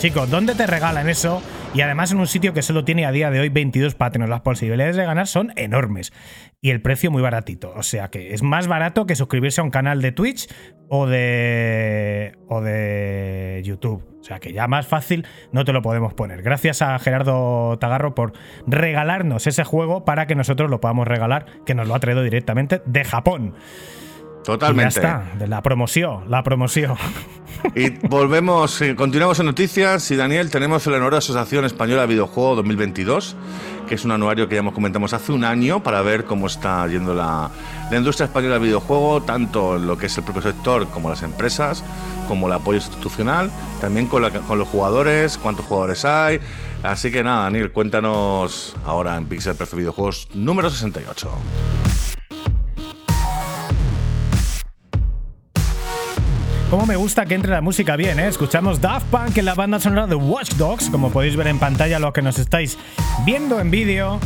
Chicos, ¿dónde te regalan eso? Y además en un sitio que solo tiene a día de hoy 22 Patreons. Las posibilidades de ganar son enormes. Y el precio muy baratito. O sea que es más barato que suscribirse a un canal de Twitch o de, o de YouTube. O sea que ya más fácil no te lo podemos poner. Gracias a Gerardo Tagarro por regalarnos ese juego para que nosotros lo podamos regalar, que nos lo ha traído directamente de Japón. Y Totalmente. ya está, de la promoción, la promoción. Y volvemos, eh, continuamos en noticias. Y Daniel, tenemos el honor de Asociación Española de Videojuego 2022, que es un anuario que ya hemos comentamos hace un año para ver cómo está yendo la, la industria española del videojuego, tanto en lo que es el propio sector como las empresas, como el apoyo institucional, también con, la- con los jugadores, cuántos jugadores hay. Así que nada, Daniel, cuéntanos ahora en Pixel Perfect Videojuegos número 68. Cómo me gusta que entre la música bien, ¿eh? Escuchamos Daft Punk en la banda sonora de Watch Dogs, como podéis ver en pantalla los que nos estáis viendo en vídeo.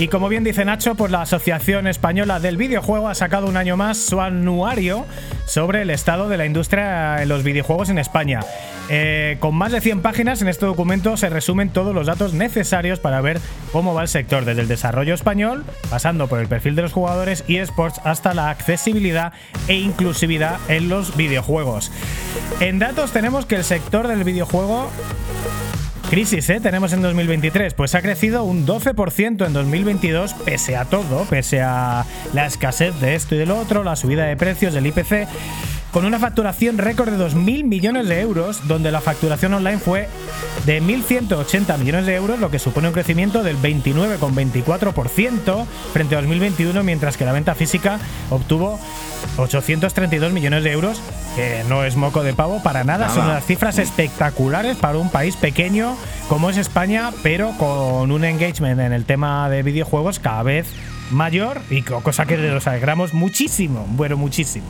Y como bien dice Nacho, pues la Asociación Española del Videojuego ha sacado un año más su anuario sobre el estado de la industria en los videojuegos en España. Eh, con más de 100 páginas, en este documento se resumen todos los datos necesarios para ver cómo va el sector, desde el desarrollo español, pasando por el perfil de los jugadores y esports, hasta la accesibilidad e inclusividad en los videojuegos. En datos tenemos que el sector del videojuego Crisis, ¿eh? Tenemos en 2023. Pues ha crecido un 12% en 2022, pese a todo, pese a la escasez de esto y de lo otro, la subida de precios del IPC, con una facturación récord de 2.000 millones de euros, donde la facturación online fue de 1.180 millones de euros, lo que supone un crecimiento del 29,24% frente a 2021, mientras que la venta física obtuvo 832 millones de euros, que no es moco de pavo para nada, Nada. son unas cifras espectaculares para un país pequeño como es España, pero con un engagement en el tema de videojuegos cada vez mayor y co- cosa que nos alegramos muchísimo, bueno, muchísimo.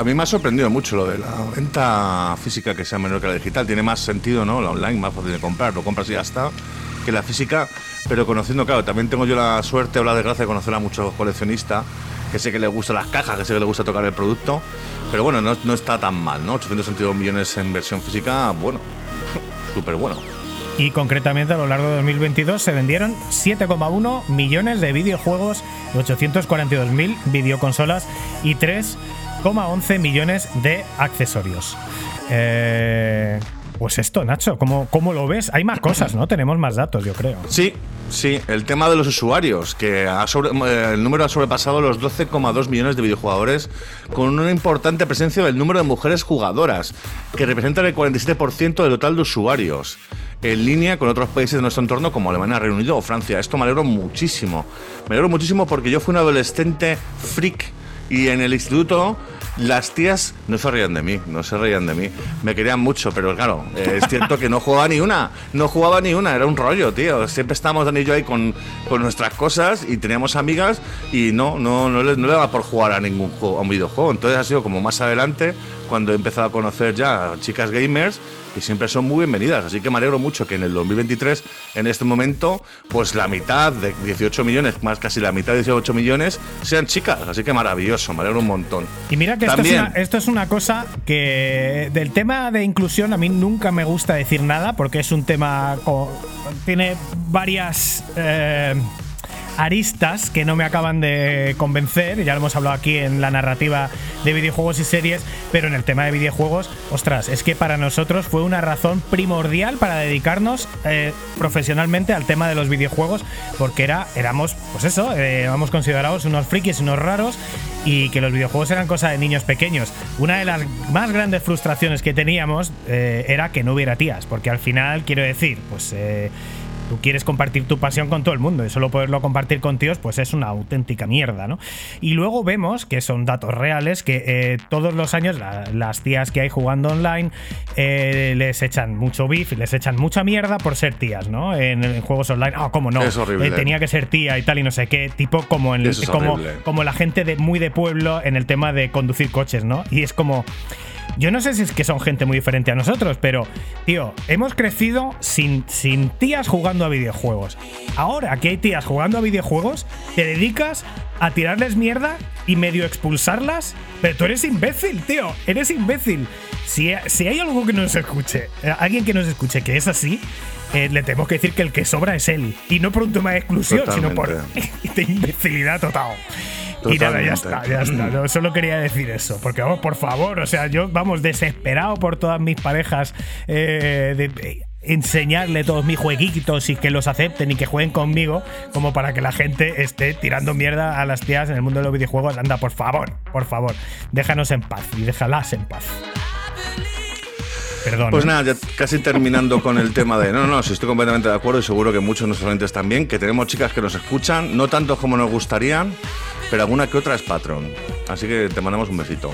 A mí me ha sorprendido mucho lo de la venta física que sea menor que la digital. Tiene más sentido, ¿no? La online, más fácil de comprar. Lo compras y ya está. Que la física, pero conociendo, claro, también tengo yo la suerte o la desgracia de conocer a muchos coleccionistas que sé que les gustan las cajas, que sé que les gusta tocar el producto. Pero bueno, no, está tan mal, ¿no? 862 millones en versión física, bueno, súper bueno. Y concretamente a lo largo de 2022 se vendieron 7,1 millones de videojuegos, 842.000 videoconsolas y 3,11 millones de accesorios. Eh, pues esto, Nacho, ¿cómo, ¿cómo lo ves? Hay más cosas, ¿no? Tenemos más datos, yo creo. Sí, Sí, el tema de los usuarios, que eh, el número ha sobrepasado los 12,2 millones de videojugadores, con una importante presencia del número de mujeres jugadoras, que representan el 47% del total de usuarios, en línea con otros países de nuestro entorno como Alemania, Reino Unido o Francia. Esto me alegro muchísimo. Me alegro muchísimo porque yo fui un adolescente freak y en el instituto las tías no se reían de mí, no se reían de mí. Me querían mucho, pero claro, eh, es cierto que no jugaba ni una, no jugaba ni una, era un rollo, tío. Siempre estábamos Dani y yo ahí con, con nuestras cosas y teníamos amigas y no, no, no le, no le daba por jugar a ningún juego, a un videojuego. Entonces ha sido como más adelante cuando he empezado a conocer ya chicas gamers y siempre son muy bienvenidas. Así que me alegro mucho que en el 2023, en este momento, pues la mitad de 18 millones, más casi la mitad de 18 millones, sean chicas. Así que maravilloso, me alegro un montón. Y mira que esto es, una, esto es, una, cosa que del tema de inclusión a mí nunca me gusta decir nada porque es un tema... tiene varias... Eh, aristas que no me acaban de convencer, ya lo hemos hablado aquí en la narrativa de videojuegos y series, pero en el tema de videojuegos, ostras, es que para nosotros fue una razón primordial para dedicarnos eh, profesionalmente al tema de los videojuegos, porque era, éramos, pues eso, eh, éramos considerados unos frikis, unos raros, y que los videojuegos eran cosa de niños pequeños. Una de las más grandes frustraciones que teníamos eh, era que no hubiera tías, porque al final, quiero decir, pues tú quieres compartir tu pasión con todo el mundo y solo poderlo compartir con tíos, pues es una auténtica mierda, ¿no? Y luego vemos, que son datos reales, que eh, todos los años las tías que hay jugando online eh, les echan mucho beef y les echan mucha mierda por ser tías, ¿no? En, juegos online, ah, cómo no, eh, tenía que ser tía y tal y no sé qué, tipo como, en, como, como la gente de, muy de pueblo en el tema de conducir coches, ¿no? Y es como... Yo no sé si es que son gente muy diferente a nosotros, pero, tío, hemos crecido sin, sin tías jugando a videojuegos. Ahora que hay tías jugando a videojuegos, te dedicas a tirarles mierda y medio expulsarlas. Pero tú eres imbécil, tío. Eres imbécil. Si, si hay algo que nos escuche, eh, alguien que nos escuche que es así, eh, le tenemos que decir que el que sobra es él. Y no por un tema de exclusión, sino por de imbecilidad total. Y nada, ya está, ya está. solo quería decir eso. Porque vamos, por favor, o sea, yo vamos desesperado por todas mis parejas eh, de enseñarle todos mis jueguitos y que los acepten y que jueguen conmigo, como para que la gente esté tirando mierda a las tías en el mundo de los videojuegos. Anda, por favor, por favor, déjanos en paz y déjalas en paz. Perdón. Pues nada, ya casi terminando con el tema de. No, no, sí estoy completamente de acuerdo y seguro que muchos de nuestros oyentes también, que tenemos chicas que nos escuchan, no tanto como nos gustarían, pero alguna que otra es patrón. Así que te mandamos un besito.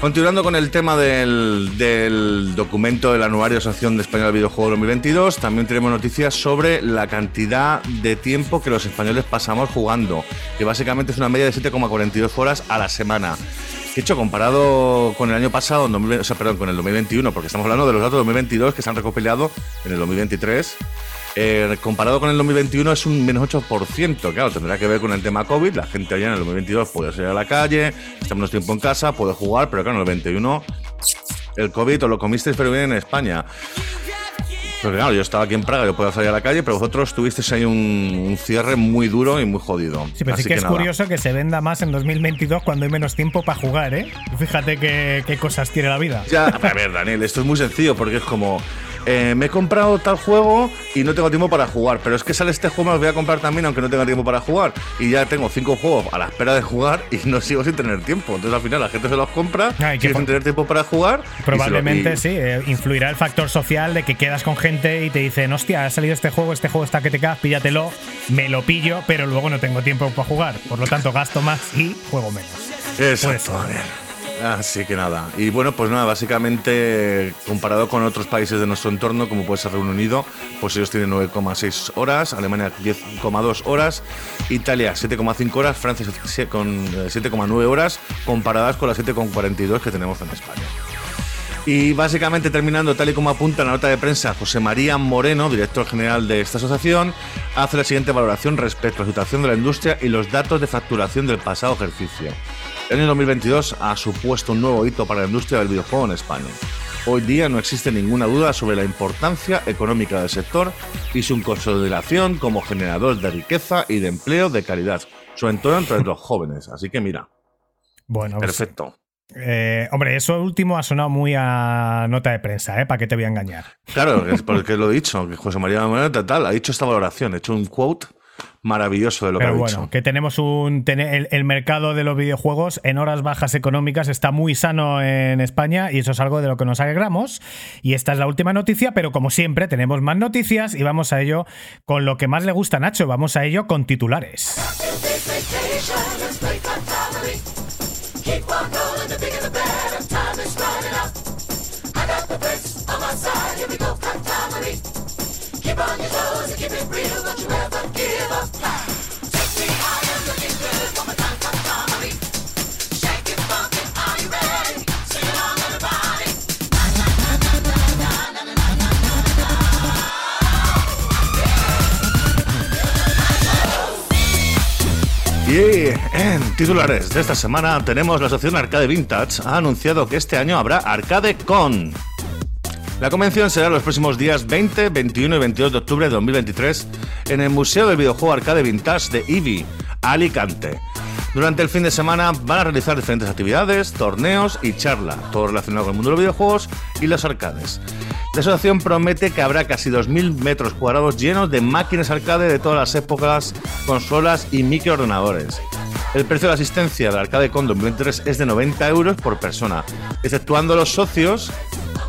Continuando con el tema del, documento del anuario de Asociación de Español del Videojuego 2022, también tenemos noticias sobre la cantidad de tiempo que los españoles pasamos jugando, que básicamente es una media de 7,42 horas a la semana. De hecho, comparado con el año pasado, o sea, perdón, con el 2021, porque estamos hablando de los datos de 2022 que se han recopilado en el 2023, eh, comparado con el 2021 es un menos 8%. Claro, tendrá que ver con el tema COVID. La gente allá en el 2022 puede salir a la calle, está menos tiempo en casa, puede jugar, pero claro, en el 2021 el COVID os lo comisteis pero bien en España. Pero claro, yo estaba aquí en Praga, yo puedo salir a la calle, pero vosotros tuvisteis ahí un, cierre muy duro y muy jodido. Sí, pero sí que, es curioso que se venda más en 2022 cuando hay menos tiempo para jugar, ¿eh? Fíjate qué, qué cosas tiene la vida. Ya, a ver, Daniel, esto es muy sencillo porque es como eh, me he comprado tal juego y no tengo tiempo para jugar, pero es que sale este juego, me lo voy a comprar también aunque no tenga tiempo para jugar. Y ya tengo cinco juegos a la espera de jugar y no sigo sin tener tiempo. Entonces al final la gente se los compra, y sin tener tiempo para jugar. Probablemente sí, eh, influirá el factor social de que quedas con gente y te dicen, hostia, ha salido este juego, este juego está que te cagas, píllatelo, me lo pillo, pero luego no tengo tiempo para jugar. Por lo tanto, gasto más y juego menos. Exacto. Así que nada. Y bueno, pues nada, básicamente comparado con otros países de nuestro entorno, como puede ser Reino Unido, pues ellos tienen 9,6 horas, Alemania 10,2 horas, Italia 7,5 horas, Francia con 7,9 eh, horas, comparadas con las 7,42 que tenemos en España. Y básicamente terminando, tal y como apunta la nota de prensa, José María Moreno, director general de esta asociación, hace la siguiente valoración respecto a la situación de la industria y los datos de facturación del pasado ejercicio. El año 2022 ha supuesto un nuevo hito para la industria del videojuego en España. Hoy día no existe ninguna duda sobre la importancia económica del sector y su consolidación como generador de riqueza y de empleo de calidad, sobre todo entre los jóvenes. Así que mira. Bueno, pues, perfecto. Eh, hombre, eso último ha sonado muy a nota de prensa, ¿eh? ¿Para qué te voy a engañar? Claro, es porque lo he dicho, que José María Manuel tal, ha dicho esta valoración, ha hecho un quote maravilloso de lo que ha bueno, que tenemos un el, el, mercado de los videojuegos en horas bajas económicas está muy sano en España y eso es algo de lo que nos alegramos. Y esta es la última noticia, pero como siempre tenemos más noticias y vamos a ello con lo que más le gusta a Nacho, vamos a ello con titulares. En titulares de esta semana tenemos la Asociación Arcade Vintage ha anunciado que este año habrá Arcade Con. La convención será los próximos días 20, 21 y 22 de octubre de 2023 en el Museo del Videojuego Arcade Vintage de IBI, Alicante. Durante el fin de semana van a realizar diferentes actividades, torneos y charla, todo relacionado con el mundo de los videojuegos y los arcades. La asociación promete que habrá casi 2.000 metros cuadrados llenos de máquinas arcade de todas las épocas, consolas y microordenadores. El precio de la asistencia del Arcade Con 2023 es de 90 euros por persona, exceptuando los socios,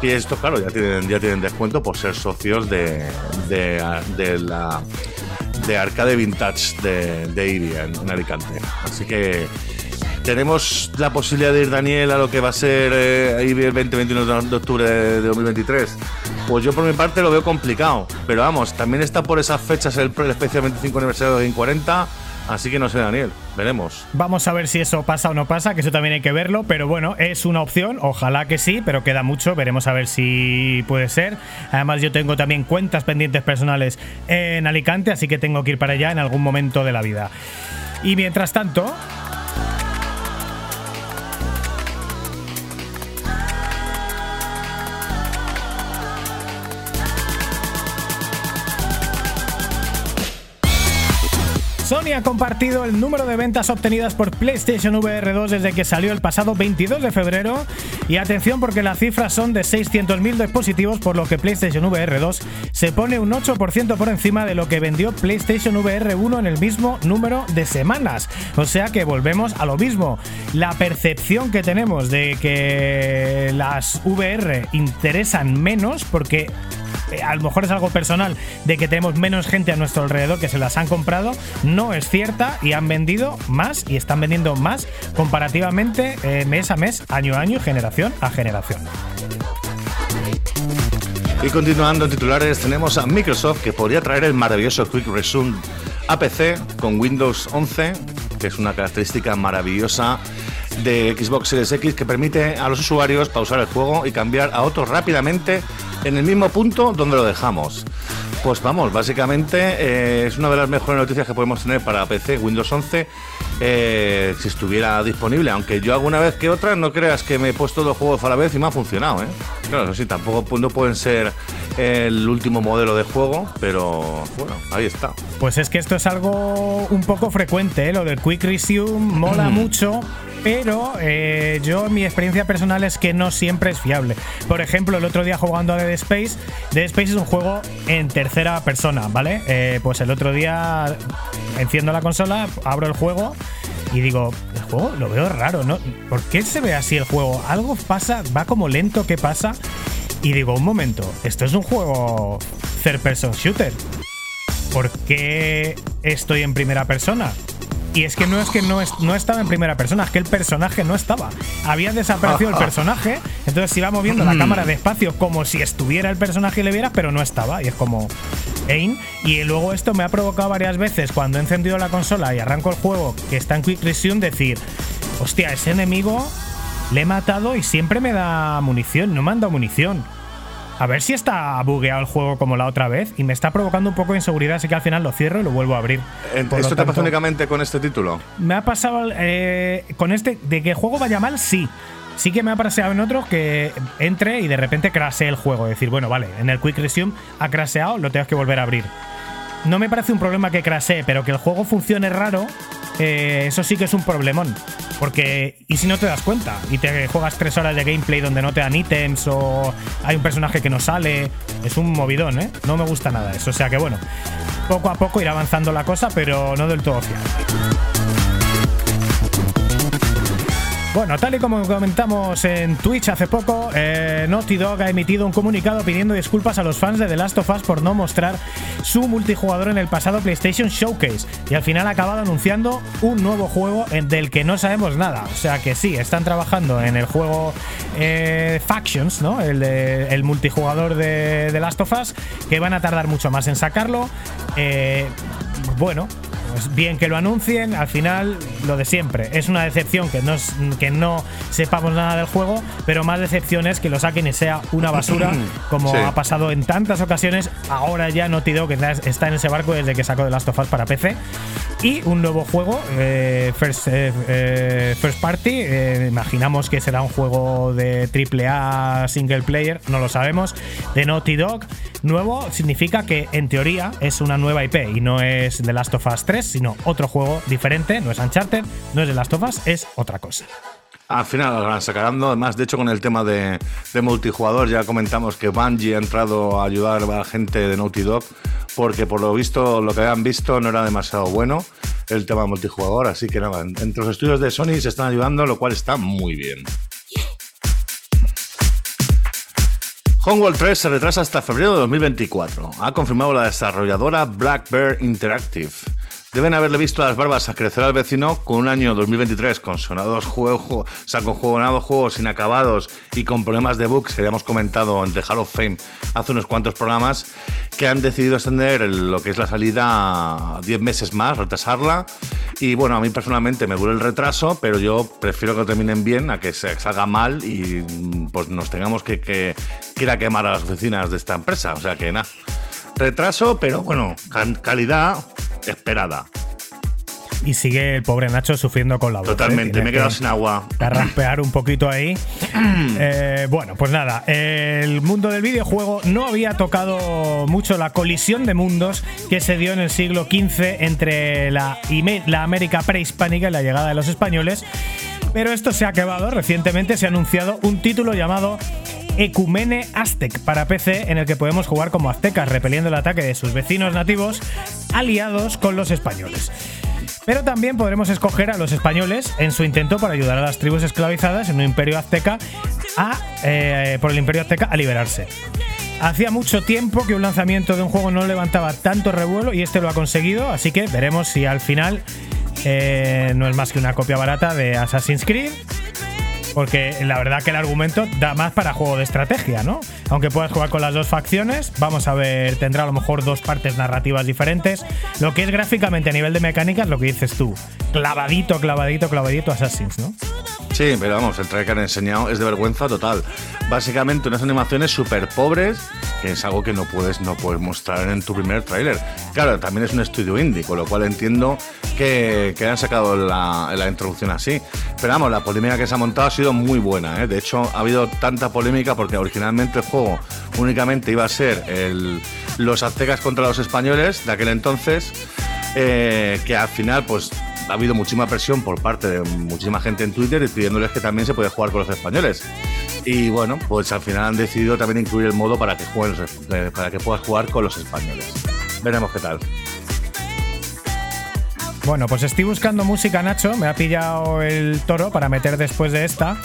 y esto claro, ya tienen, ya tienen descuento por ser socios de, de, la de Arcade Vintage de, de en Alicante. Así que tenemos la posibilidad de ir, Daniel, a lo que va a ser eh, el 20-21 de octubre de 2023. Pues yo por mi parte lo veo complicado. Pero vamos, también está por esas fechas el, especial 25 aniversario de 40. Así que no sé, Daniel, veremos. Vamos a ver si eso pasa o no pasa, que eso también hay que verlo, pero bueno, es una opción, ojalá que sí, pero queda mucho, veremos a ver si puede ser. Además yo tengo también cuentas pendientes personales en Alicante, así que tengo que ir para allá en algún momento de la vida. Y mientras tanto, Sony ha compartido el número de ventas obtenidas por PlayStation VR 2 desde que salió el pasado 22 de febrero. Y atención porque las cifras son de 600.000 dispositivos, por lo que PlayStation VR 2 se pone un 8% por encima de lo que vendió PlayStation VR 1 en el mismo número de semanas. O sea que volvemos a lo mismo. La percepción que tenemos de que las VR interesan menos porque a lo mejor es algo personal de que tenemos menos gente a nuestro alrededor que se las han comprado, no es cierta y han vendido más y están vendiendo más comparativamente eh, mes a mes, año a año, generación a generación. Y continuando en titulares, tenemos a Microsoft que podría traer el maravilloso Quick Resume a PC con Windows 11, que es una característica maravillosa de Xbox Series X que permite a los usuarios pausar el juego y cambiar a otro rápidamente en el mismo punto donde lo dejamos. Pues vamos, básicamente eh, es una de las mejores noticias que podemos tener para PC Windows 11 eh, si estuviera disponible. Aunque yo alguna vez que otra no creas que me he puesto dos juegos a la vez y me ha funcionado. ¿eh? Claro, eso sí, tampoco pues, no pueden ser el último modelo de juego, pero bueno, ahí está. Pues es que esto es algo un poco frecuente, ¿eh? lo del Quick Resume mola mucho, pero eh, yo mi experiencia personal es que no siempre es fiable. Por ejemplo, el otro día jugando a Space, Dead Space es un juego en tercera persona, ¿vale? Eh, pues el otro día enciendo la consola, abro el juego y digo, el juego lo veo raro, ¿no? ¿Por qué se ve así el juego? Algo pasa, va como lento, ¿qué pasa? Y digo, un momento, esto es un juego third person shooter. ¿Por qué estoy en primera persona? Y es que no es que no, no estaba en primera persona, es que el personaje no estaba. Había desaparecido el personaje, entonces se iba moviendo la cámara despacio como si estuviera el personaje y le vieras, pero no estaba. Y es como. Ain. Y luego esto me ha provocado varias veces cuando he encendido la consola y arranco el juego que está en Quick Resume decir. Hostia, ese enemigo le he matado y siempre me da munición, no me han dado munición. A ver si está bugueado el juego como la otra vez y me está provocando un poco de inseguridad, así que al final lo cierro y lo vuelvo a abrir. ¿Esto te pasa únicamente con este título? Me ha pasado eh, con este, de que el juego vaya mal, sí. Sí que me ha pasado en otros que entre y de repente crasee el juego. Es decir, bueno, vale, en el Quick Resume ha craseado, lo tengo que volver a abrir. No me parece un problema que crasee, pero que el juego funcione raro, eh, eso sí que es un problemón. Porque, ¿y si no te das cuenta? Y te juegas tres horas de gameplay donde no te dan ítems o hay un personaje que no sale. Es un movidón, ¿eh? No me gusta nada eso. O sea que bueno, poco a poco irá avanzando la cosa, pero no del todo fiable. Bueno, tal y como comentamos en Twitch hace poco, eh, Naughty Dog ha emitido un comunicado pidiendo disculpas a los fans de The Last of Us por no mostrar su multijugador en el pasado PlayStation Showcase y al final ha acabado anunciando un nuevo juego del que no sabemos nada. O sea que sí, están trabajando en el juego eh, Factions, ¿no? El, el multijugador de The Last of Us, que van a tardar mucho más en sacarlo. Eh, bueno, bien que lo anuncien, al final lo de siempre. Es una decepción que no, que no sepamos nada del juego, pero más decepción es que lo saquen y sea una basura, como ha pasado en tantas ocasiones. Ahora ya no Dog está en ese barco desde que sacó The Last of Us para PC. Y un nuevo juego, eh, first, eh, eh, first, Party. imaginamos que será un juego de AAA single player, no lo sabemos. De Naughty Dog. Nuevo significa que en teoría es una nueva IP y no es The Last of Us 3 sino otro juego diferente, no es Uncharted, no es de Last of Us, es otra cosa. Al final lo van sacando. Además, de hecho, con el tema de, multijugador, ya comentamos que Bungie ha entrado a ayudar a la gente de Naughty Dog, porque por lo visto, lo que habían visto no era demasiado bueno el tema de multijugador. Así que nada, entre los estudios de Sony se están ayudando, lo cual está muy bien. Homeworld 3 se retrasa hasta febrero de 2024. Ha confirmado la desarrolladora Black Bear Interactive. Deben haberle visto las barbas a crecer al vecino con un año 2023 con sonados juegos, o sea, juegos inacabados y con problemas de bugs que habíamos comentado en The Hall of Fame hace unos cuantos programas, que han decidido extender lo que es la salida 10 meses más, retrasarla. Y bueno, a mí personalmente me duele el retraso, pero yo prefiero que lo terminen bien a que se salga mal y pues nos tengamos que, que, que ir a quemar a las oficinas de esta empresa. O sea que nada, retraso, pero bueno, calidad esperada. Y sigue el pobre Nacho sufriendo con la voz. ¿eh? Totalmente, me he quedado sin agua. Carraspear un poquito ahí. Eh, bueno, pues nada, el mundo del videojuego no había tocado mucho la colisión de mundos que se dio en el siglo XV entre la, la América prehispánica y la llegada de los españoles. Pero esto se ha acabado. Recientemente se ha anunciado un título llamado Ecumene Aztec para PC en el que podemos jugar como aztecas repeliendo el ataque de sus vecinos nativos aliados con los españoles. Pero también podremos escoger a los españoles en su intento por ayudar a las tribus esclavizadas en un imperio azteca a, eh, por el imperio azteca a liberarse. Hacía mucho tiempo que un lanzamiento de un juego no levantaba tanto revuelo y este lo ha conseguido, así que veremos si al final eh, no es más que una copia barata de Assassin's Creed porque la verdad que el argumento da más para juego de estrategia, ¿no? Aunque puedas jugar con las dos facciones, vamos a ver, tendrá a lo mejor dos partes narrativas diferentes. Lo que es gráficamente a nivel de mecánicas, lo que dices tú, clavadito, clavadito, clavadito Assassin's, ¿no? Sí, pero vamos, el trailer que han enseñado es de vergüenza total. Básicamente unas animaciones súper pobres, que es algo que no puedes, no puedes mostrar en tu primer tráiler. Claro, también es un estudio indie, con lo cual entiendo que, que han sacado la, la, introducción así. Pero vamos, la polémica que se ha montado ha sido muy buena. ¿eh? De hecho, ha habido tanta polémica porque originalmente el juego únicamente iba a ser el, los aztecas contra los españoles de aquel entonces, eh, que al final pues ha habido muchísima presión por parte de muchísima gente en Twitter pidiéndoles que también se puede jugar con los españoles. Y bueno, pues al final han decidido también incluir el modo para que, eh, para que puedas jugar con los españoles. Veremos qué tal. Bueno, pues estoy buscando música, Nacho. Me ha pillado el toro para meter después de esta.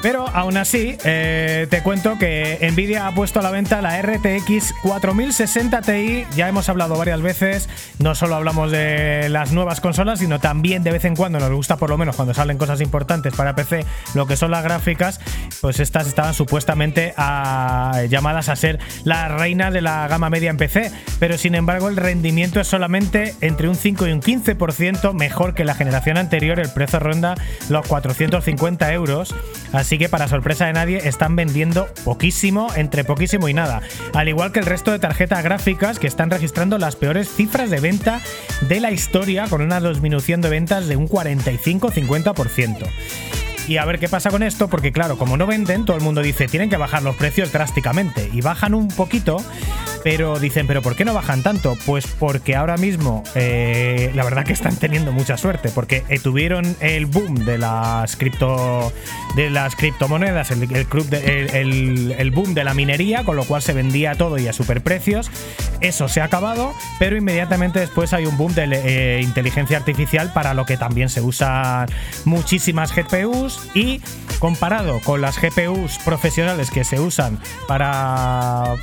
Pero aún así, eh, te cuento que Nvidia ha puesto a la venta la RTX 4060 Ti. Ya hemos hablado varias veces, no solo hablamos de las nuevas consolas, sino también de vez en cuando nos gusta, por lo menos cuando salen cosas importantes para PC, lo que son las gráficas, pues estas estaban supuestamente llamadas a ser la reina de la gama media en PC. Pero sin embargo, el rendimiento es solamente entre un 5 y un 15% mejor que la generación anterior. El precio ronda los 450 euros. Que para sorpresa de nadie están vendiendo poquísimo, entre poquísimo y nada. Al igual que el resto de tarjetas gráficas que están registrando las peores cifras de venta de la historia con una disminución de ventas de un 45-50%. Y a ver qué pasa con esto, porque claro, como no venden, todo el mundo dice, tienen que bajar los precios drásticamente. Y bajan un poquito, pero dicen, ¿pero por qué no bajan tanto? Pues porque ahora mismo eh, la verdad que están teniendo mucha suerte, porque eh, tuvieron el boom de las cripto de las criptomonedas, el, club el, boom de la minería, con lo cual se vendía todo y a superprecios. Eso se ha acabado, pero inmediatamente después hay un boom de eh, inteligencia artificial para lo que también se usan muchísimas GPUs y comparado con las GPUs profesionales que se usan para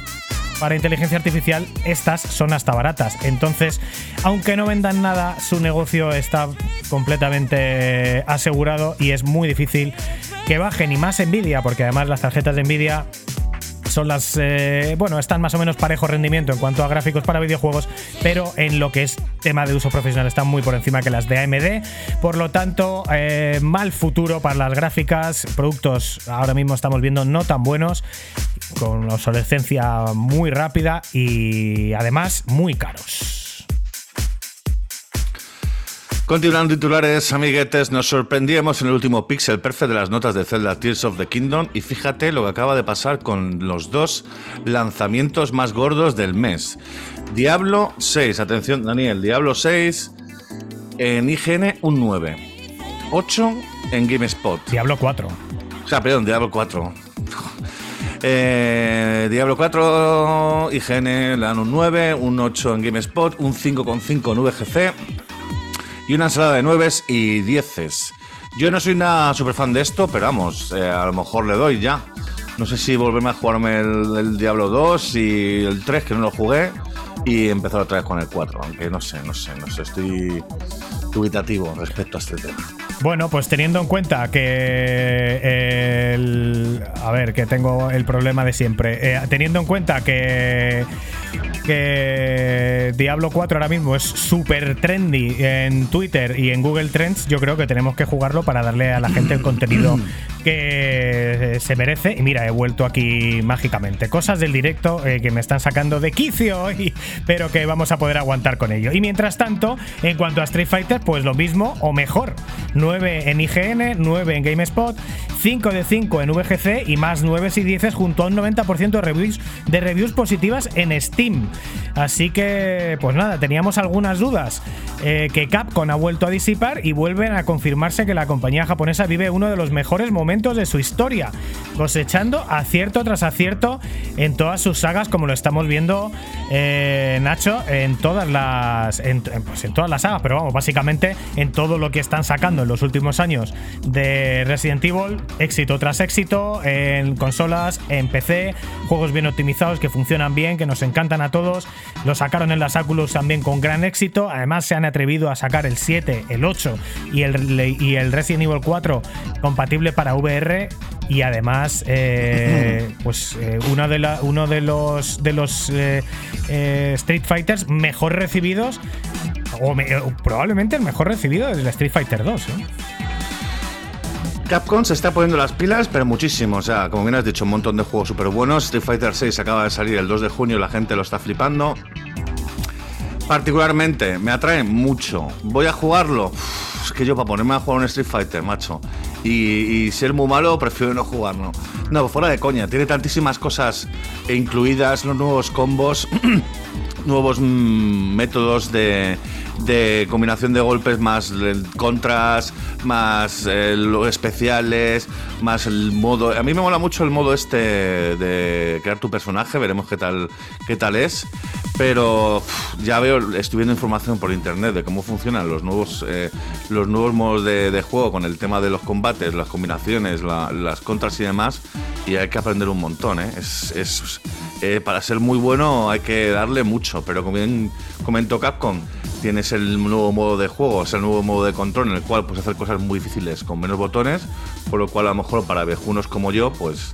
para inteligencia artificial, estas son hasta baratas. Entonces, aunque no vendan nada, su negocio está completamente asegurado y es muy difícil que baje ni más Nvidia, porque además las tarjetas de Nvidia son las. Eh, bueno, están más o menos parejo rendimiento en cuanto a gráficos para videojuegos, pero en lo que es tema de uso profesional están muy por encima que las de AMD. Por lo tanto, eh, mal futuro para las gráficas. Productos ahora mismo estamos viendo no tan buenos, con obsolescencia muy rápida y además muy caros. Continuando titulares, amiguetes, nos sorprendíamos en el último Pixel Perfect de las notas de Zelda Tears of the Kingdom y fíjate lo que acaba de pasar con los dos lanzamientos más gordos del mes. Diablo 6, atención Daniel, Diablo 6 en IGN un 9, 8 en GameSpot. Diablo 4. O sea, perdón, Diablo 4. Eh, Diablo 4, IGN le dan un 9, un 8 en GameSpot, un 5,5 en VGC y una ensalada de nueves y dieces. Yo no soy nada super fan de esto, pero vamos, eh, a lo mejor le doy ya. No sé si volverme a jugarme el, Diablo 2 y el 3, que no lo jugué, y empezar otra vez con el 4, aunque no sé, no sé, no sé, estoy dubitativo respecto a este tema. Bueno, pues teniendo en cuenta que el, a ver, que tengo el problema de siempre. Eh, teniendo en cuenta que que Diablo 4 ahora mismo es súper trendy en Twitter y en Google Trends, yo creo que tenemos que jugarlo para darle a la gente el contenido que se merece. Y mira, he vuelto aquí mágicamente. Cosas del directo eh, que me están sacando de quicio, y, pero que vamos a poder aguantar con ello. Y mientras tanto, en cuanto a Street Fighter, pues lo mismo o mejor. 9 en IGN, 9 en GameSpot, 5 de 5 en VGC y más 9 y 10 junto a un 90% de reviews, positivas en Steam. Así que, pues nada, teníamos algunas dudas eh, que Capcom ha vuelto a disipar y vuelven a confirmarse que la compañía japonesa vive uno de los mejores momentos de su historia, cosechando acierto tras acierto en todas sus sagas, como lo estamos viendo, eh, Nacho, en todas las, pues en todas las sagas, pero vamos, básicamente en todo lo que están sacando en los últimos años de Resident Evil, éxito tras éxito, en consolas, en PC, juegos bien optimizados que funcionan bien, que nos encantan a todos lo sacaron en las Oculus también con gran éxito. Además, se han atrevido a sacar el 7, el 8 y el, y el Resident Evil 4 compatible para VR. Y además, eh, pues eh, uno, de uno de los, de los eh, Street Fighters mejor recibidos, o, probablemente el mejor recibido desde el Street Fighter 2. Capcom se está poniendo las pilas, pero muchísimo. O sea, como bien has dicho, un montón de juegos súper buenos. Street Fighter 6 acaba de salir el 2 de junio, la gente lo está flipando. Particularmente, me atrae mucho. ¿Voy a jugarlo? Es que yo para ponerme a jugar un Street Fighter, macho, y, ser muy malo, prefiero no jugarlo. No, fuera de coña, tiene tantísimas cosas incluidas, los nuevos combos, nuevos mm, métodos de, de combinación de golpes más contras, más eh, especiales, más el modo. A mí me mola mucho el modo este de crear tu personaje, veremos qué tal, qué tal es. pero ya veo, estoy viendo información por internet de cómo funcionan los nuevos, eh, los nuevos modos de, juego con el tema de los combates, las combinaciones, las contras y demás, y hay que aprender un montón. ¿eh? Es, eh, para ser muy bueno hay que darle mucho, pero como bien comentó Capcom, tienes el nuevo modo de juego, sea, el nuevo modo de control en el cual puedes hacer cosas muy difíciles con menos botones, por lo cual a lo mejor para viejunos como yo, pues,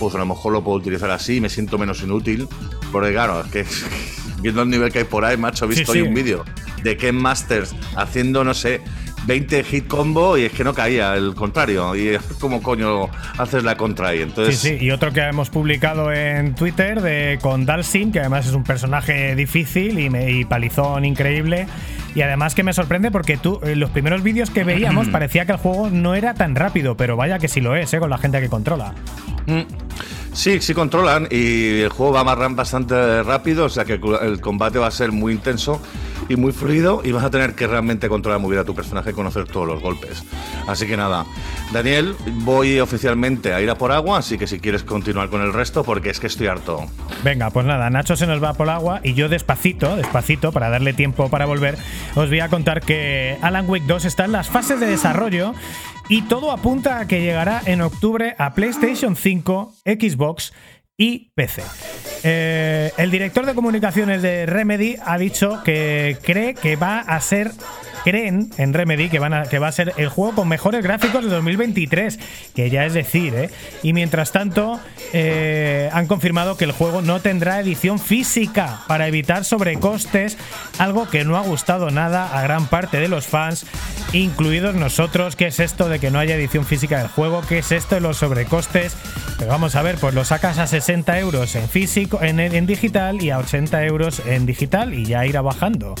pues a lo mejor lo puedo utilizar así y me siento menos inútil, porque claro, es que viendo el nivel que hay por ahí, macho, he visto hoy un vídeo de Ken Masters haciendo, no sé, 20 hit combo y es que no caía, el contrario. Y es como coño haces la contra ahí. Entonces... Sí, sí, y otro que hemos publicado en Twitter de, con Dalsim, que además es un personaje difícil y, me, y palizón increíble. Y además que me sorprende porque tú, en los primeros vídeos que veíamos parecía que el juego no era tan rápido, pero vaya que sí lo es, ¿eh? con la gente que controla. Mm. Sí, sí controlan y el juego va a amarrar bastante rápido, o sea que el combate va a ser muy intenso y muy fluido y vas a tener que realmente controlar muy bien a tu personaje y conocer todos los golpes. Así que nada, Daniel, voy oficialmente a ir a por agua, así que si quieres continuar con el resto, porque es que estoy harto. Venga, pues nada, Nacho se nos va por agua y yo despacito, despacito, para darle tiempo para volver, os voy a contar que Alan Wake 2 está en las fases de desarrollo y todo apunta a que llegará en octubre a PlayStation 5, Xbox y PC. Eh, el director de comunicaciones de Remedy ha dicho que cree que va a ser creen en Remedy que, van a, que va a ser el juego con mejores gráficos de 2023, que ya es decir, ¿eh? Y mientras tanto, eh, han confirmado que el juego no tendrá edición física para evitar sobrecostes, algo que no ha gustado nada a gran parte de los fans, incluidos nosotros. ¿Qué es esto de que no haya edición física del juego? ¿Qué es esto de los sobrecostes? Pero vamos a ver, pues lo sacas a 60 euros en físico, en, en digital y a 80 euros en digital y ya irá bajando.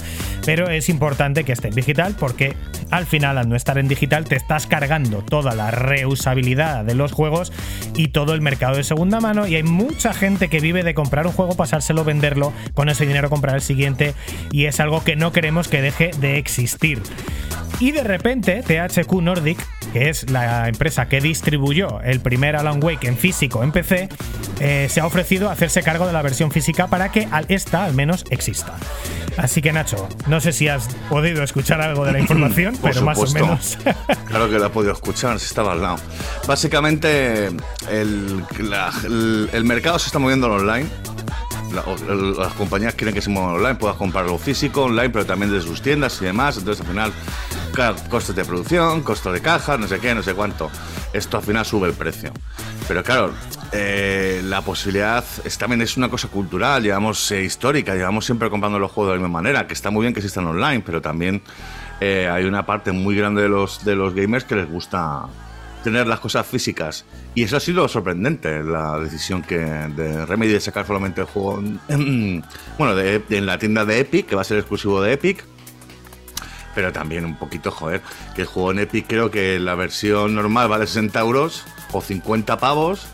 Pero es importante que esté en porque al final al no estar en digital te estás cargando toda la reusabilidad de los juegos y todo el mercado de segunda mano y hay mucha gente que vive de comprar un juego, pasárselo, venderlo, con ese dinero comprar el siguiente y es algo que no queremos que deje de existir. Y de repente THQ Nordic, que es la empresa que distribuyó el primer Alan Wake en físico en PC, eh, se ha ofrecido a hacerse cargo de la versión física para que esta al menos exista. Así que Nacho, no sé si has podido escuchar algo de la información, pero más o menos. claro que lo he podido escuchar, si estaba al lado. Básicamente, el, el mercado se está moviendo online las compañías quieren que se muevan online, puedas comprarlo físico, online, pero también de sus tiendas y demás. Entonces, al final, costes de producción, costo de caja, no sé qué, no sé cuánto. Esto al final sube el precio. Pero claro, eh, la posibilidad es, también es una cosa cultural, llevamos eh, histórica, llevamos siempre comprando los juegos de la misma manera, que está muy bien que existan online, pero también eh, hay una parte muy grande de los, de los gamers que les gusta tener las cosas físicas. Y eso ha sido sorprendente, la decisión que de Remedy de sacar solamente el juego en, bueno, en la tienda de Epic, que va a ser exclusivo de Epic. Pero también un poquito, joder, que el juego en Epic creo que la versión normal vale 60 euros o 50 pavos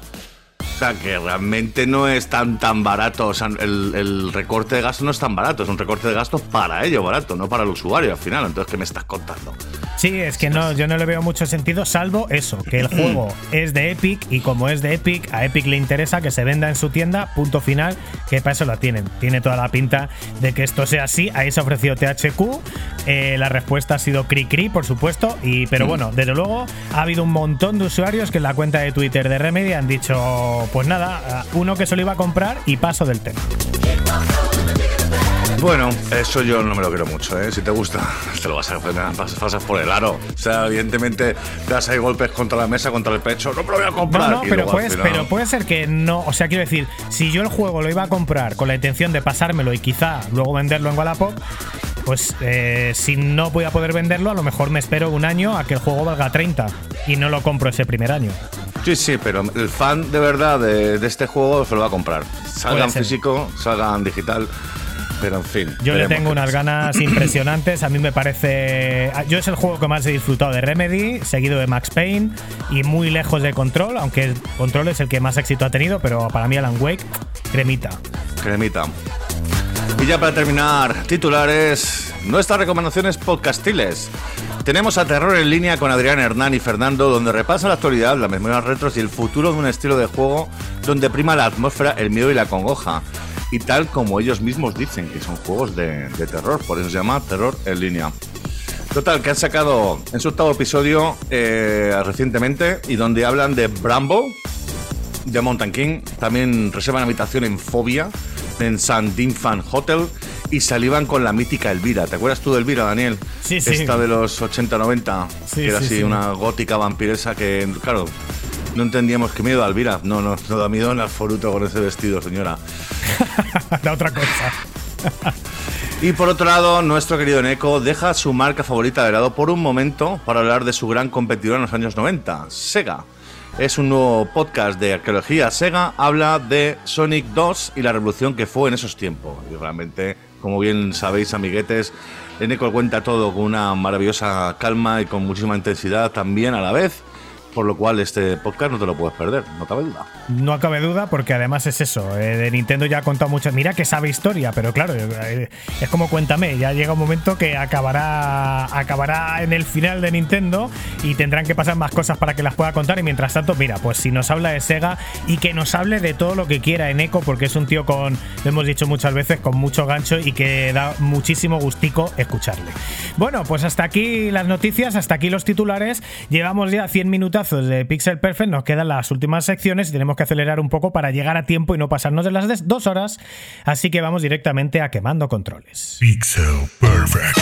o sea, que realmente no es tan tan barato. O sea, el, recorte de gasto no es tan barato. Es un recorte de gasto para ello barato, no para el usuario al final. Entonces, ¿qué me estás contando? Sí, es que no, yo no le veo mucho sentido, salvo eso, que el juego es de Epic y como es de Epic, a Epic le interesa que se venda en su tienda, punto final, que para eso la tienen. Tiene toda la pinta de que esto sea así. Ahí se ha ofrecido THQ. Eh, la respuesta ha sido cri cri, por supuesto. Y, pero bueno, desde luego ha habido un montón de usuarios que en la cuenta de Twitter de Remedy han dicho pues nada, uno que se lo iba a comprar y paso del tema. Bueno, eso yo no me lo quiero mucho, ¿eh? Si te gusta, te lo vas a pasar por el aro. O sea, evidentemente te das ahí golpes contra la mesa, contra el pecho, no me lo voy a comprar. No, no, pero, pero puede ser que no. O sea, quiero decir, si yo el juego lo iba a comprar con la intención de pasármelo y quizá luego venderlo en Wallapop, pues eh, si no voy a poder venderlo, a lo mejor me espero un año a que el juego valga 30 y no lo compro ese primer año. Sí, sí, pero el fan de verdad de, este juego se lo va a comprar. Salga en físico, salga en digital. Pero en fin. Yo le tengo unas ganas impresionantes. A mí me parece. Yo es el juego que más he disfrutado de Remedy, seguido de Max Payne y muy lejos de Control, aunque Control es el que más éxito ha tenido, pero para mí Alan Wake, cremita. Cremita. Y ya para terminar, titulares, nuestras recomendaciones podcastiles. Tenemos a Terror en línea con Adrián Hernán y Fernando, donde repasa la actualidad, las memorias retros y el futuro de un estilo de juego donde prima la atmósfera, el miedo y la congoja. Y tal como ellos mismos dicen que son juegos de, terror, por eso se llama Terror en línea. Total, que han sacado en su octavo episodio eh, recientemente y donde hablan de Brambo, de Mountain King, también reservan habitación en Fobia, en San Dinfan Hotel y salivan con la mítica Elvira. ¿Te acuerdas tú de Elvira, Daniel? Sí, sí. Esta de los 80-90, que era así una gótica vampiresa que, claro, no entendíamos qué miedo a Elvira. No, no, no da miedo en absoluto con ese vestido, señora. la otra cosa. y por otro lado, nuestro querido Neko deja su marca favorita de lado por un momento para hablar de su gran competidor en los años 90, Sega. Es un nuevo podcast de arqueología. Sega habla de Sonic 2 y la revolución que fue en esos tiempos. Y realmente, como bien sabéis, amiguetes, Neko cuenta todo con una maravillosa calma y con muchísima intensidad también a la vez por lo cual este podcast no te lo puedes perder, no cabe duda. No cabe duda porque además es eso, eh, de Nintendo ya ha contado mucho, mira que sabe historia, pero claro, eh, es como cuéntame, ya llega un momento que acabará, acabará en el final de Nintendo y tendrán que pasar más cosas para que las pueda contar y mientras tanto, mira, pues si nos habla de Sega y que nos hable de todo lo que quiera en Eco porque es un tío con, lo hemos dicho muchas veces, con mucho gancho y que da muchísimo gustico escucharle. Bueno, pues hasta aquí las noticias, hasta aquí los titulares, llevamos ya 100 minutos de Pixel Perfect, nos quedan las últimas secciones y tenemos que acelerar un poco para llegar a tiempo y no pasarnos de las dos horas. Así que vamos directamente a quemando controles. Pixel Perfect.